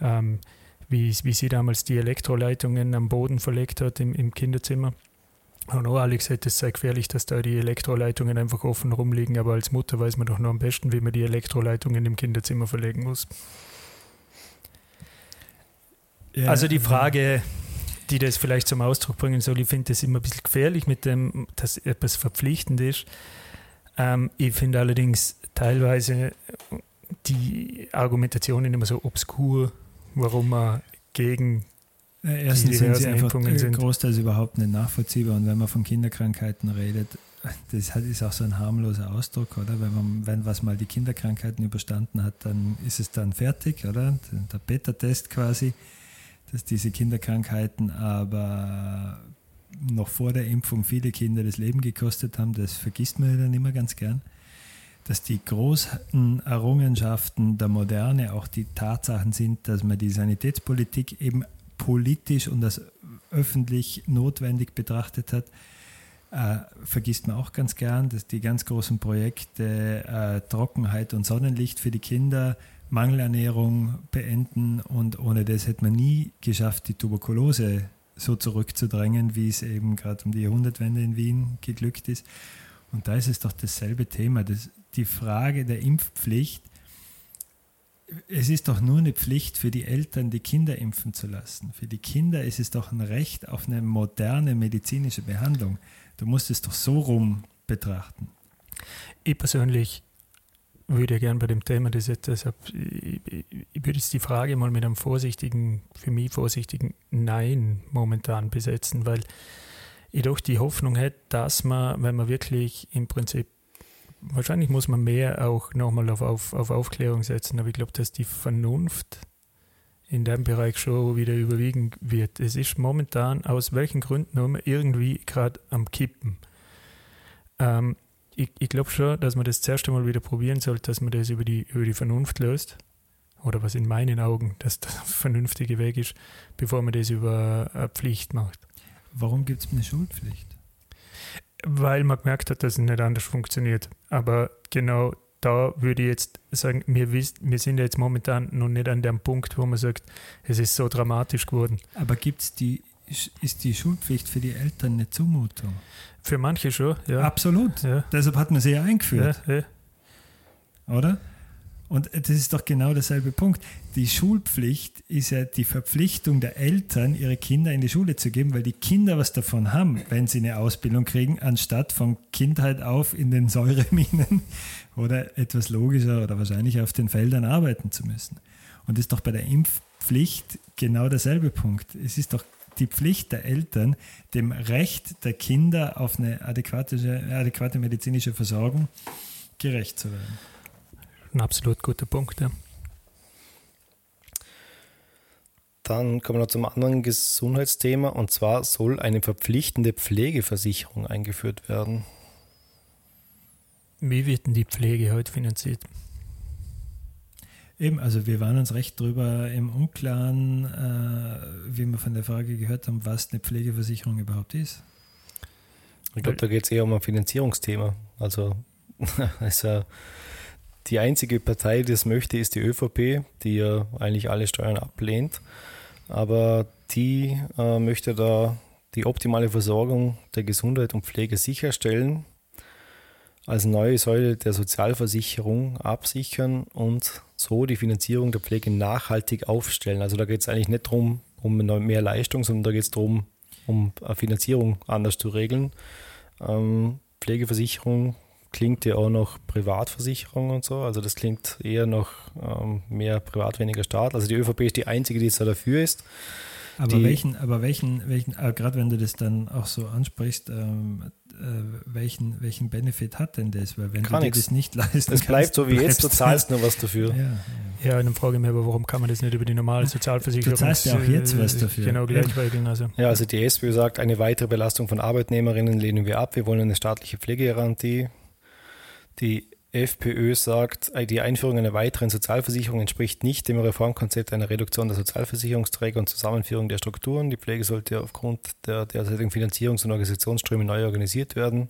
ähm, wie, wie sie damals die Elektroleitungen am Boden verlegt hat im, im Kinderzimmer. Und auch alle gesagt, es sei gefährlich, dass da die Elektroleitungen einfach offen rumliegen, aber als Mutter weiß man doch nur am besten, wie man die Elektroleitungen im Kinderzimmer verlegen muss. Ja, Also die Frage, die das vielleicht zum Ausdruck bringen soll, ich finde das immer ein bisschen gefährlich mit dem, dass etwas verpflichtend ist. Ähm, ich finde allerdings teilweise die Argumentationen immer so obskur, warum man gegen Ja, Erstens sind sie einfach äh, sind. großteils überhaupt nicht nachvollziehbar. Und wenn man von Kinderkrankheiten redet, [laughs] das hat- ist auch so ein harmloser Ausdruck, oder? Wenn, man, wenn was mal die Kinderkrankheiten überstanden hat, dann ist es dann fertig, oder? Der Beta-Test quasi, dass diese Kinderkrankheiten aber noch vor der Impfung viele Kinder das Leben gekostet haben, das vergisst man ja dann immer ganz gern. Dass die großen Errungenschaften der Moderne auch die Tatsachen sind, dass man die Sanitätspolitik eben politisch und als öffentlich notwendig betrachtet hat, äh, vergisst man auch ganz gern, dass die ganz großen Projekte äh, Trockenheit und Sonnenlicht für die Kinder, Mangelernährung beenden und ohne das hätte man nie geschafft, die Tuberkulose so zurückzudrängen, wie es eben gerade um die Jahrhundertwende in Wien geglückt ist. Und da ist es doch dasselbe Thema. Das, die Frage der Impfpflicht, es ist doch nur eine Pflicht für die Eltern, die Kinder impfen zu lassen. Für die Kinder ist es doch ein Recht auf eine moderne medizinische Behandlung. Du musst es doch so rum betrachten. Ich persönlich würde gern bei dem Thema, das jetzt, deshalb, ich, ich würde jetzt die Frage mal mit einem vorsichtigen, für mich vorsichtigen Nein momentan besetzen, weil ich doch die Hoffnung hätte, dass man, wenn man wirklich im Prinzip, wahrscheinlich muss man mehr auch nochmal auf, auf, auf Aufklärung setzen, aber ich glaube, dass die Vernunft in dem Bereich schon wieder überwiegen wird. Es ist momentan aus welchen Gründen auch immer irgendwie gerade am Kippen. Ähm, ich, ich glaube schon, dass man das zuerst einmal wieder probieren sollte, dass man das über die, über die Vernunft löst. Oder was in meinen Augen das [laughs] der vernünftige Weg ist, bevor man das über eine Pflicht macht. Warum gibt es eine Schulpflicht? Weil man gemerkt hat, dass es nicht anders funktioniert. Aber genau da würde ich jetzt sagen, wir, wiss, wir sind jetzt momentan noch nicht an dem Punkt, wo man sagt, es ist so dramatisch geworden. Aber gibt's die, ist die Schulpflicht für die Eltern eine Zumutung? Für manche schon, ja. Absolut. ja, Deshalb hat man sie ja eingeführt, ja, ja. oder? Und das ist doch genau derselbe Punkt. Die Schulpflicht ist ja die Verpflichtung der Eltern, ihre Kinder in die Schule zu geben, weil die Kinder was davon haben, wenn sie eine Ausbildung kriegen, anstatt von Kindheit auf in den Säureminen [laughs] oder etwas logischer oder wahrscheinlich auf den Feldern arbeiten zu müssen. Und das ist doch bei der Impfpflicht genau derselbe Punkt. Es ist doch die Pflicht der Eltern, dem Recht der Kinder auf eine adäquate, adäquate medizinische Versorgung gerecht zu werden. Ein absolut guter Punkt, ja. Dann kommen wir noch zum anderen Gesundheitsthema und zwar soll eine verpflichtende Pflegeversicherung eingeführt werden. Wie wird denn die Pflege heute finanziert? Eben, also wir waren uns recht drüber im Unklaren, äh, wie wir von der Frage gehört haben, was eine Pflegeversicherung überhaupt ist. Ich glaube, da geht es eher um ein Finanzierungsthema. Also, [laughs] also die einzige Partei, die das möchte, ist die ÖVP, die ja eigentlich alle Steuern ablehnt. Aber die äh, möchte da die optimale Versorgung der Gesundheit und Pflege sicherstellen, als neue Säule der Sozialversicherung absichern und so die Finanzierung der Pflege nachhaltig aufstellen. Also da geht es eigentlich nicht darum, um mehr Leistung, sondern da geht es darum, um Finanzierung anders zu regeln. Ähm, Pflegeversicherung klingt ja auch noch Privatversicherung und so. Also das klingt eher noch ähm, mehr privat, weniger Staat. Also die ÖVP ist die einzige, die jetzt da dafür ist. Aber welchen, aber welchen, welchen, äh, gerade wenn du das dann auch so ansprichst, ähm, äh, welchen, welchen Benefit hat denn das? Weil wenn du dir das nicht [laughs] leisten Das bleibt so wie jetzt, du zahlst nur was dafür. [laughs] Ja, ja. ja dann frage ich mich aber, warum kann man das nicht über die normale Sozialversicherung Du zahlst ja auch jetzt was dafür. Genau, gleich regeln. Also. Ja, also die SPÖ sagt, eine weitere Belastung von Arbeitnehmerinnen lehnen wir ab. Wir wollen eine staatliche Pflegegarantie. Die FPÖ sagt, die Einführung einer weiteren Sozialversicherung entspricht nicht dem Reformkonzept einer Reduktion der Sozialversicherungsträger und Zusammenführung der Strukturen. Die Pflege sollte aufgrund der derzeitigen Finanzierungs- und Organisationsströme neu organisiert werden.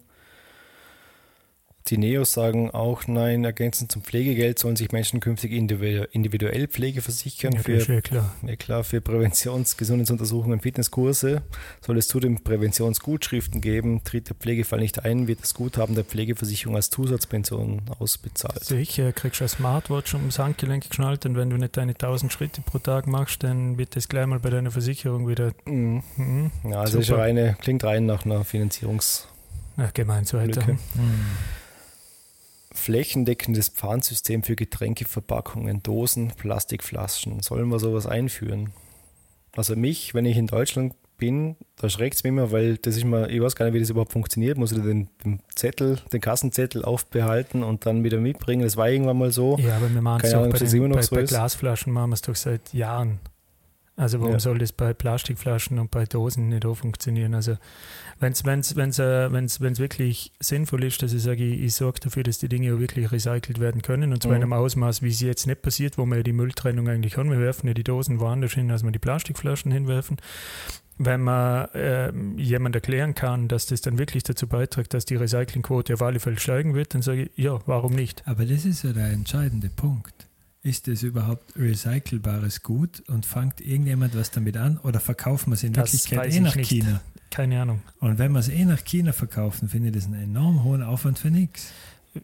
Die Neos sagen auch nein, ergänzend zum Pflegegeld sollen sich Menschen künftig individuell Pflege versichern. Ja, für, ja, klar. Ja, klar, für Präventions-, Gesundheitsuntersuchungen, Fitnesskurse soll es zudem Präventionsgutschriften geben. Tritt der Pflegefall nicht ein, wird das Guthaben der Pflegeversicherung als Zusatzpension ausbezahlt. Sicher, kriegst du ein Smartwatch ums Handgelenk geschnallt und wenn du nicht deine 1000 Schritte pro Tag machst, dann wird das gleich mal bei deiner Versicherung wieder. Mhm. Mhm. Ja, also ist reine, klingt rein nach einer Finanzierungs- Ach, gemein so weiter. Mhm flächendeckendes Pfandsystem für Getränkeverpackungen, Dosen, Plastikflaschen. Sollen wir sowas einführen? Also mich, wenn ich in Deutschland bin, da schreckt es mich immer, weil das ist mal, ich weiß gar nicht, wie das überhaupt funktioniert. Muss ich den, den, Zettel, den Kassenzettel aufbehalten und dann wieder mitbringen. Das war irgendwann mal so. Ja, aber wir machen es auch bei, den, bei, so bei Glasflaschen machen wir es doch seit Jahren. Also warum ja. soll das bei Plastikflaschen und bei Dosen nicht auch funktionieren? Also wenn es wenn's, wenn's, äh, wenn's, wenn's wirklich sinnvoll ist, dass ich sage, ich, ich sorge dafür, dass die Dinge auch wirklich recycelt werden können und zwar mhm. in einem Ausmaß, wie es jetzt nicht passiert, wo wir ja die Mülltrennung eigentlich haben. Wir werfen ja die Dosen woanders hin, als wir die Plastikflaschen hinwerfen. Wenn man äh, jemand erklären kann, dass das dann wirklich dazu beiträgt, dass die Recyclingquote auf alle Fälle steigen wird, dann sage ich, ja, warum nicht? Aber das ist ja der entscheidende Punkt ist es überhaupt recycelbares Gut und fängt irgendjemand was damit an oder verkaufen wir es in das Wirklichkeit eh nach China? Keine Ahnung. Und wenn wir es eh nach China verkaufen, finde ich das einen enorm hohen Aufwand für nichts.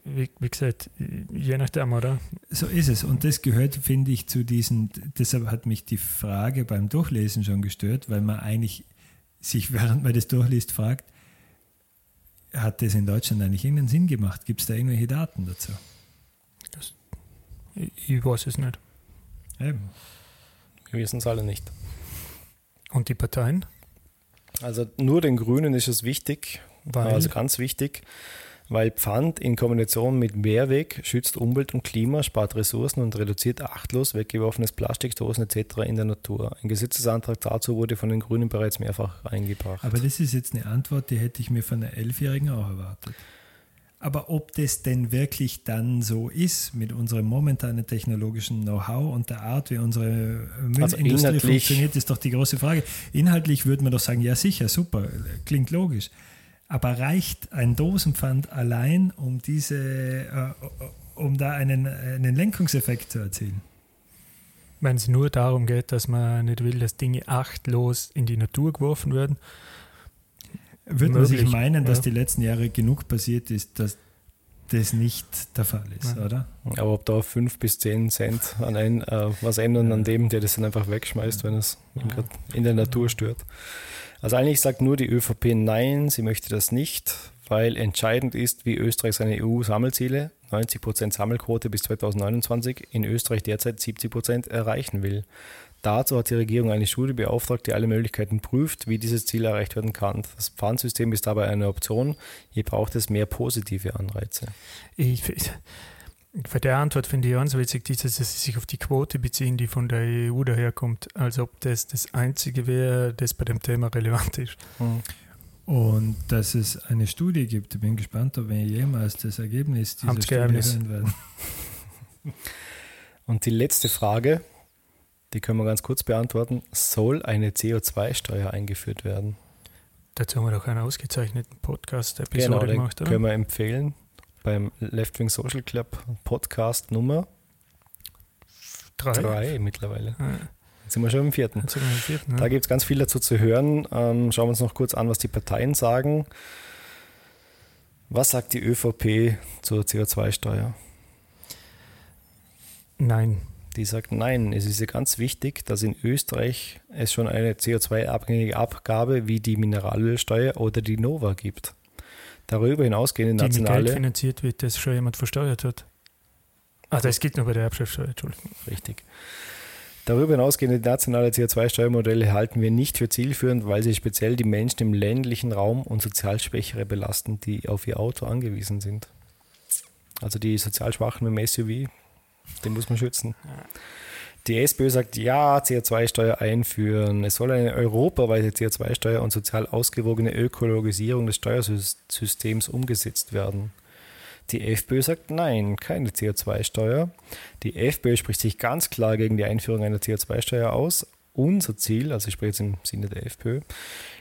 Wie, wie, gesagt, je nachdem, oder? So ist es. Und das gehört, finde ich, zu diesen, deshalb hat mich die Frage beim Durchlesen schon gestört, weil man eigentlich sich, [laughs] während man das durchliest, fragt, hat das in Deutschland eigentlich irgendeinen Sinn gemacht? Gibt es da irgendwelche Daten dazu? Ich weiß es nicht. Eben. Wir wissen es alle nicht. Und die Parteien? Also nur den Grünen ist es wichtig, weil? also ganz wichtig, weil Pfand in Kombination mit Mehrweg schützt Umwelt und Klima, spart Ressourcen und reduziert achtlos weggeworfenes Plastik, Dosen etc. in der Natur. Ein Gesetzesantrag dazu wurde von den Grünen bereits mehrfach eingebracht. Aber das ist jetzt eine Antwort, die hätte ich mir von einer Elfjährigen auch erwartet. Aber ob das denn wirklich dann so ist mit unserem momentanen technologischen Know-how und der Art, wie unsere Müllindustrie also funktioniert, ist doch die große Frage. Inhaltlich würde man doch sagen, ja sicher, super, klingt logisch. Aber reicht ein Dosenpfand allein, um diese, äh, um da einen, einen Lenkungseffekt zu erzielen? Wenn es nur darum geht, dass man nicht will, dass Dinge achtlos in die Natur geworfen werden, würde man sich meinen, dass ja. die letzten Jahre genug passiert ist, dass das nicht der Fall ist, Ja. oder? Aber ob da 5 bis 10 Cent an ein, äh, was ändern an dem, der das dann einfach wegschmeißt, wenn es in der Natur stört. Also eigentlich sagt nur die ÖVP nein, sie möchte das nicht, weil entscheidend ist, wie Österreich seine EU-Sammelziele, 90% Sammelquote bis 2029, in Österreich derzeit 70% erreichen will. Dazu hat die Regierung eine Studie beauftragt, die alle Möglichkeiten prüft, wie dieses Ziel erreicht werden kann. Das Pfandsystem ist dabei eine Option. Hier braucht es mehr positive Anreize. Ich, bei der Antwort finde ich ganz witzig, dieses, dass sie sich auf die Quote beziehen, die von der EU daherkommt, als ob das das Einzige wäre, das bei dem Thema relevant ist. Und dass es eine Studie gibt, ich bin gespannt, ob wir jemals das Ergebnis dieser Studie Amtsgeheimnis. hören werden. Und die letzte Frage, die können wir ganz kurz beantworten. Soll eine CO2-Steuer eingeführt werden? Dazu haben wir doch einen ausgezeichneten Podcast-Episode Genau, den gemacht, oder? können wir empfehlen beim Left Wing Social Club Podcast Nummer Drei. 3 mittlerweile. Ja, Jetzt sind wir schon im vierten. wir im vierten. Da Ja. gibt es ganz viel dazu zu hören. Ähm, schauen wir uns noch kurz an, was die Parteien sagen. Was sagt die ÖVP zur CO2-Steuer? Nein. Die sagt nein, es ist ja ganz wichtig, dass in Österreich es schon eine CO2-abhängige Abgabe wie die Mineralölsteuer oder die Nova gibt. Darüber hinausgehende Die nationale, finanziert wird, das schon jemand versteuert hat. Ah, das gilt nur bei der Erbschaftssteuer, Entschuldigung. richtig. Darüber hinausgehende nationale CO2-Steuermodelle halten wir nicht für zielführend, weil sie speziell die Menschen im ländlichen Raum und sozial Schwächere belasten, die auf ihr Auto angewiesen sind. Also die sozial Schwachen mit dem SUV, den muss man schützen. Die SPÖ sagt ja, CO2-Steuer einführen. Es soll eine europaweite CO2-Steuer und sozial ausgewogene Ökologisierung des Steuersystems umgesetzt werden. Die FPÖ sagt nein, keine CO2-Steuer. Die FPÖ spricht sich ganz klar gegen die Einführung einer CO2-Steuer aus. Unser Ziel, also ich spreche jetzt im Sinne der FPÖ,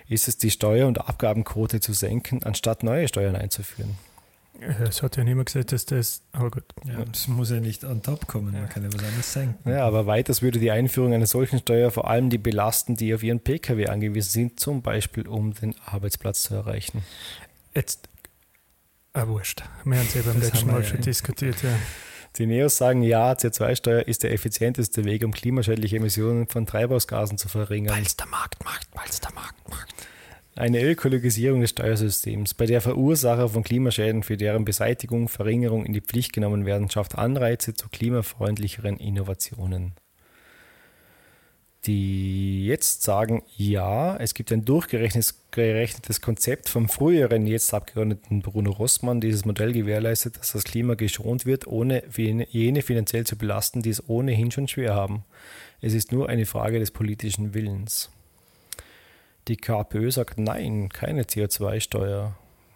ist es, die Steuer- und Abgabenquote zu senken, anstatt neue Steuern einzuführen. Es hat ja niemand gesagt, dass das. Aber gut. Ja, das muss ja nicht on top kommen, man kann ja was anderes senken. Ja, aber weiters würde die Einführung einer solchen Steuer vor allem die belasten, die auf ihren Pkw angewiesen sind, zum Beispiel um den Arbeitsplatz zu erreichen. Jetzt. Ah, wurscht. Wir haben es ja beim Das letzten Mal ja, schon ja. diskutiert. Ja. Die Neos sagen, ja, CO2-Steuer ist der effizienteste Weg, um klimaschädliche Emissionen von Treibhausgasen zu verringern. Weil's der Markt macht, weil's der Markt macht. Eine Ökologisierung des Steuersystems, bei der Verursacher von Klimaschäden für deren Beseitigung, Verringerung in die Pflicht genommen werden, schafft Anreize zu klimafreundlicheren Innovationen. Die jetzt sagen, ja, es gibt ein durchgerechnetes gerechnetes Konzept vom früheren jetzt Abgeordneten Bruno Rossmann. Dieses Modell gewährleistet, dass das Klima geschont wird, ohne jene finanziell zu belasten, die es ohnehin schon schwer haben. Es ist nur eine Frage des politischen Willens. Die KPÖ sagt nein, keine CO2-Steuer.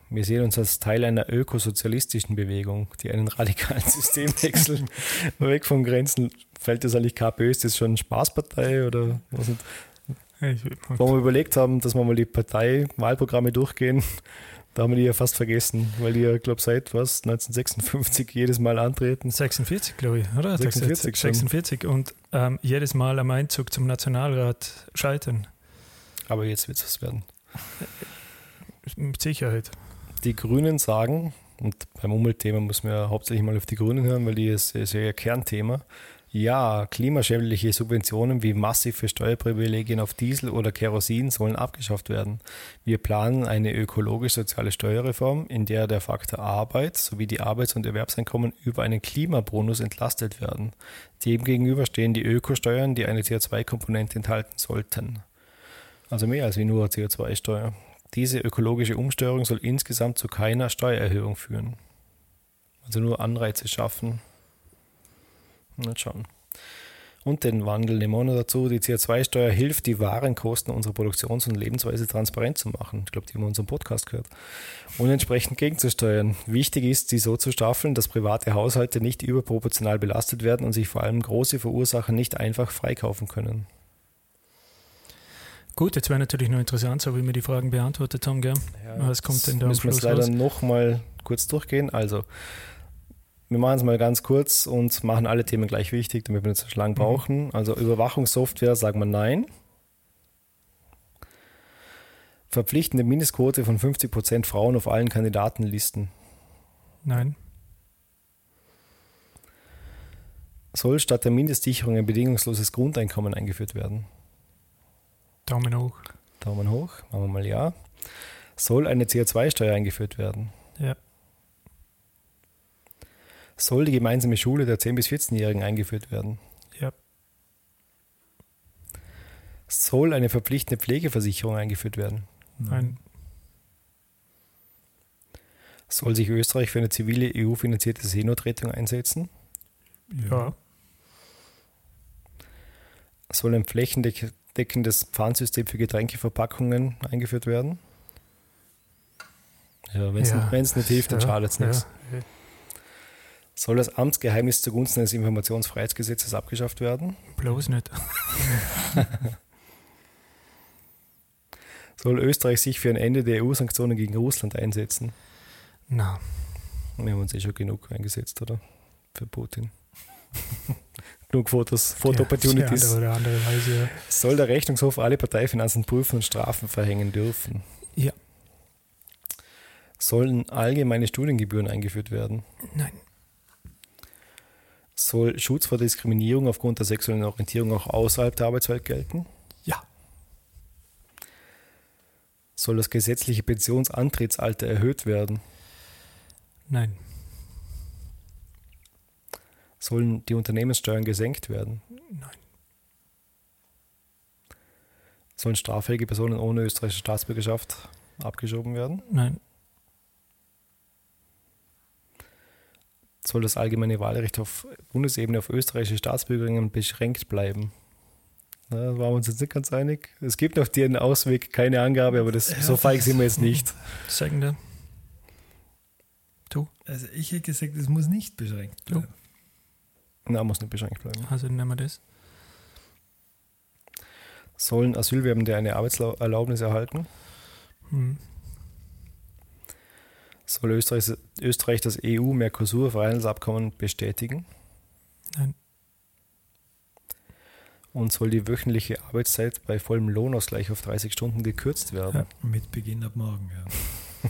Wir sehen uns als Teil einer ökosozialistischen Bewegung, die einen radikalen [laughs] Systemwechsel weg von Grenzen. Fällt das eigentlich KPÖ? Ist das schon eine Spaßpartei oder was? Nicht? Ich, Wo wir überlegt haben, dass wir mal die Parteiwahlprogramme durchgehen, da haben wir die ja fast vergessen, weil die ja, glaube seit was, 1956 jedes Mal antreten. 46, glaube ich, oder? 46 schon. 46 und ähm, jedes Mal am Einzug zum Nationalrat scheitern. Aber jetzt wird es was werden. Mit Sicherheit. Die Grünen sagen, und beim Umweltthema muss man ja hauptsächlich mal auf die Grünen hören, weil die ist, ist ja ihr Kernthema. Ja, klimaschädliche Subventionen wie massive Steuerprivilegien auf Diesel oder Kerosin sollen abgeschafft werden. Wir planen eine ökologisch-soziale Steuerreform, in der der Faktor Arbeit sowie die Arbeits- und Erwerbseinkommen über einen Klimabonus entlastet werden. Demgegenüber stehen die Ökosteuern, die eine CO2-Komponente enthalten sollten. Also mehr als wie nur CO2-Steuer. Diese ökologische Umsteuerung soll insgesamt zu keiner Steuererhöhung führen. Also nur Anreize schaffen. Mal schauen. Und den Wandel nehmen wir noch dazu. Die CO2-Steuer hilft, die wahren Kosten unserer Produktions- und Lebensweise transparent zu machen. Ich glaube, die haben wir unserem Podcast gehört. Und entsprechend gegenzusteuern. Wichtig ist, sie so zu staffeln, dass private Haushalte nicht überproportional belastet werden und sich vor allem große Verursacher nicht einfach freikaufen können. Gut, jetzt wäre natürlich noch interessant, so wie wir die Fragen beantwortet haben, gell? Ja, Was kommt denn da Müssen wir es leider nochmal kurz durchgehen. Also, wir machen es mal ganz kurz und machen alle Themen gleich wichtig, damit wir nicht so lang mhm. brauchen. Mhm. Also, Überwachungssoftware sagen wir nein. Verpflichtende Mindestquote von 50 Prozent Frauen auf allen Kandidatenlisten. Nein. Soll statt der Mindestsicherung ein bedingungsloses Grundeinkommen eingeführt werden? Daumen hoch. Daumen hoch, machen wir mal ja. Soll eine CO2-Steuer eingeführt werden? Ja. Soll die gemeinsame Schule der 10- bis 14-Jährigen eingeführt werden? Ja. Soll eine verpflichtende Pflegeversicherung eingeführt werden? Nein. Soll sich Österreich für eine zivile EU-finanzierte Seenotrettung einsetzen? Ja. Soll ein flächendeckendes Pfandsystem für Getränkeverpackungen eingeführt werden? Ja, wenn es Ja. nicht hilft, dann Ja, schadet es ja. nichts. Soll das Amtsgeheimnis zugunsten des Informationsfreiheitsgesetzes abgeschafft werden? Bloß nicht. [laughs] Soll Österreich sich für ein Ende der EU-Sanktionen gegen Russland einsetzen? Na, Wir haben uns eh schon genug eingesetzt, oder? Für Putin. Genug Fotos, Foto-Opportunities. Ja, andere oder andere Weise, ja. Soll der Rechnungshof alle Parteifinanzen prüfen und Strafen verhängen dürfen? Ja. Sollen allgemeine Studiengebühren eingeführt werden? Nein. Soll Schutz vor Diskriminierung aufgrund der sexuellen Orientierung auch außerhalb der Arbeitswelt gelten? Ja. Soll das gesetzliche Pensionsantrittsalter erhöht werden? Nein. Sollen die Unternehmenssteuern gesenkt werden? Nein. Sollen straffällige Personen ohne österreichische Staatsbürgerschaft abgeschoben werden? Nein. Soll das allgemeine Wahlrecht auf Bundesebene auf österreichische Staatsbürgerinnen beschränkt bleiben? Da waren wir uns jetzt nicht ganz einig. Es gibt auf dir einen Ausweg, keine Angabe, aber das, so feig sind wir jetzt nicht. Sagende. Also ich hätte gesagt, es muss nicht beschränkt bleiben. Na, muss nicht beschränkt bleiben. Also nehmen wir das. Sollen Asylwerbende eine Arbeitserlaubnis erhalten? Hm. Soll Österreich, Österreich das EU-Mercosur-Freihandelsabkommen bestätigen? Nein. Und soll die wöchentliche Arbeitszeit bei vollem Lohnausgleich auf 30 Stunden gekürzt werden? Ja. Mit Beginn ab morgen, ja. [laughs]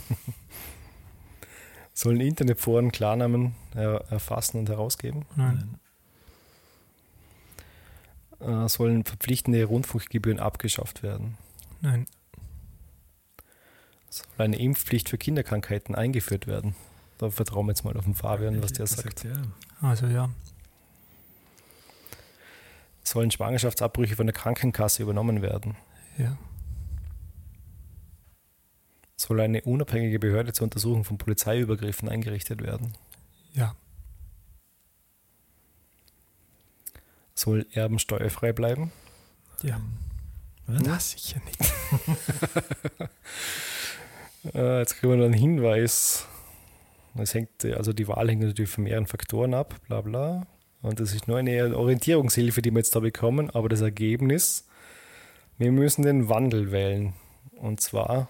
Sollen Internetforen Klarnamen er, erfassen und herausgeben? Nein. Äh, sollen verpflichtende Rundfunkgebühren abgeschafft werden? Nein. Soll eine Impfpflicht für Kinderkrankheiten eingeführt werden? Da vertrauen wir jetzt mal auf den Fabian, was der sagt. ja. Also ja. Sollen Schwangerschaftsabbrüche von der Krankenkasse übernommen werden? Ja. Soll eine unabhängige Behörde zur Untersuchung von Polizeiübergriffen eingerichtet werden? Ja. Soll Erben steuerfrei bleiben? Ja. Was? Na, sicher nicht. [laughs] Äh, jetzt kriegen wir noch einen Hinweis. Es hängt, also die Wahl hängt natürlich von mehreren Faktoren ab, bla bla. Und das ist nur eine Orientierungshilfe, die wir jetzt da bekommen, aber das Ergebnis, wir müssen den Wandel wählen. Und zwar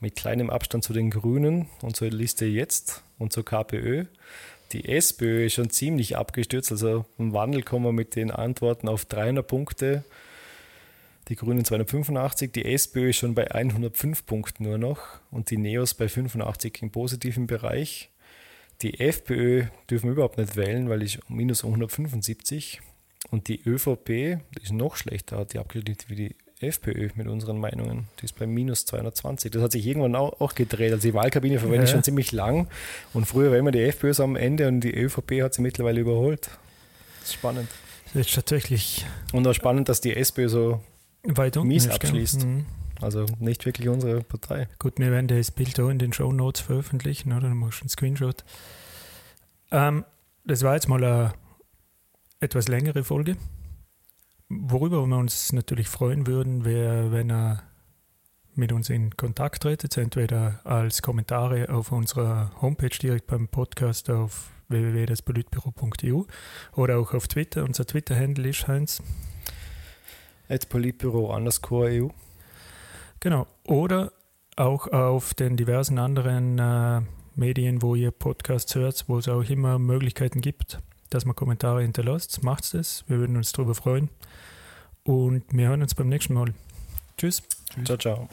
mit kleinem Abstand zu den Grünen und zur Liste jetzt und zur KPÖ. Die SPÖ ist schon ziemlich abgestürzt, also im Wandel kommen wir mit den Antworten auf 300 Punkte. Die Grünen 285, die SPÖ ist schon bei 105 Punkten nur noch und die Neos bei 85 im positiven Bereich. Die FPÖ dürfen wir überhaupt nicht wählen, weil ich minus 175 und die ÖVP die ist noch schlechter, hat die abgeschnitten wie die FPÖ mit unseren Meinungen. Die ist bei minus 220. Das hat sich irgendwann auch, auch gedreht. Also die Wahlkabine verwende ich Ja. schon ziemlich lang und früher war immer die FPÖ so am Ende und die ÖVP hat sie mittlerweile überholt. Das ist spannend. Das ist tatsächlich Und auch spannend, dass die SPÖ so, weit unten Mies abschließt. Mhm. also nicht wirklich unsere Partei. Gut, wir werden das Bild auch in den Show Notes veröffentlichen, oder? Dann machst du einen Screenshot. Ähm, das war jetzt mal eine etwas längere Folge. Worüber wir uns natürlich freuen würden, wäre, wenn er mit uns in Kontakt tretet, entweder als Kommentare auf unserer Homepage direkt beim Podcast auf www.daspolitbüro.eu oder auch auf Twitter. Unser Twitter-Handle ist Heinz. At Politbüro underscore EU. Genau. Oder auch auf den diversen anderen äh, Medien, wo ihr Podcasts hört, wo es auch immer Möglichkeiten gibt, dass man Kommentare hinterlasst. Macht's das. Wir würden uns darüber freuen. Und wir hören uns beim nächsten Mal. Tschüss. Ciao, ciao.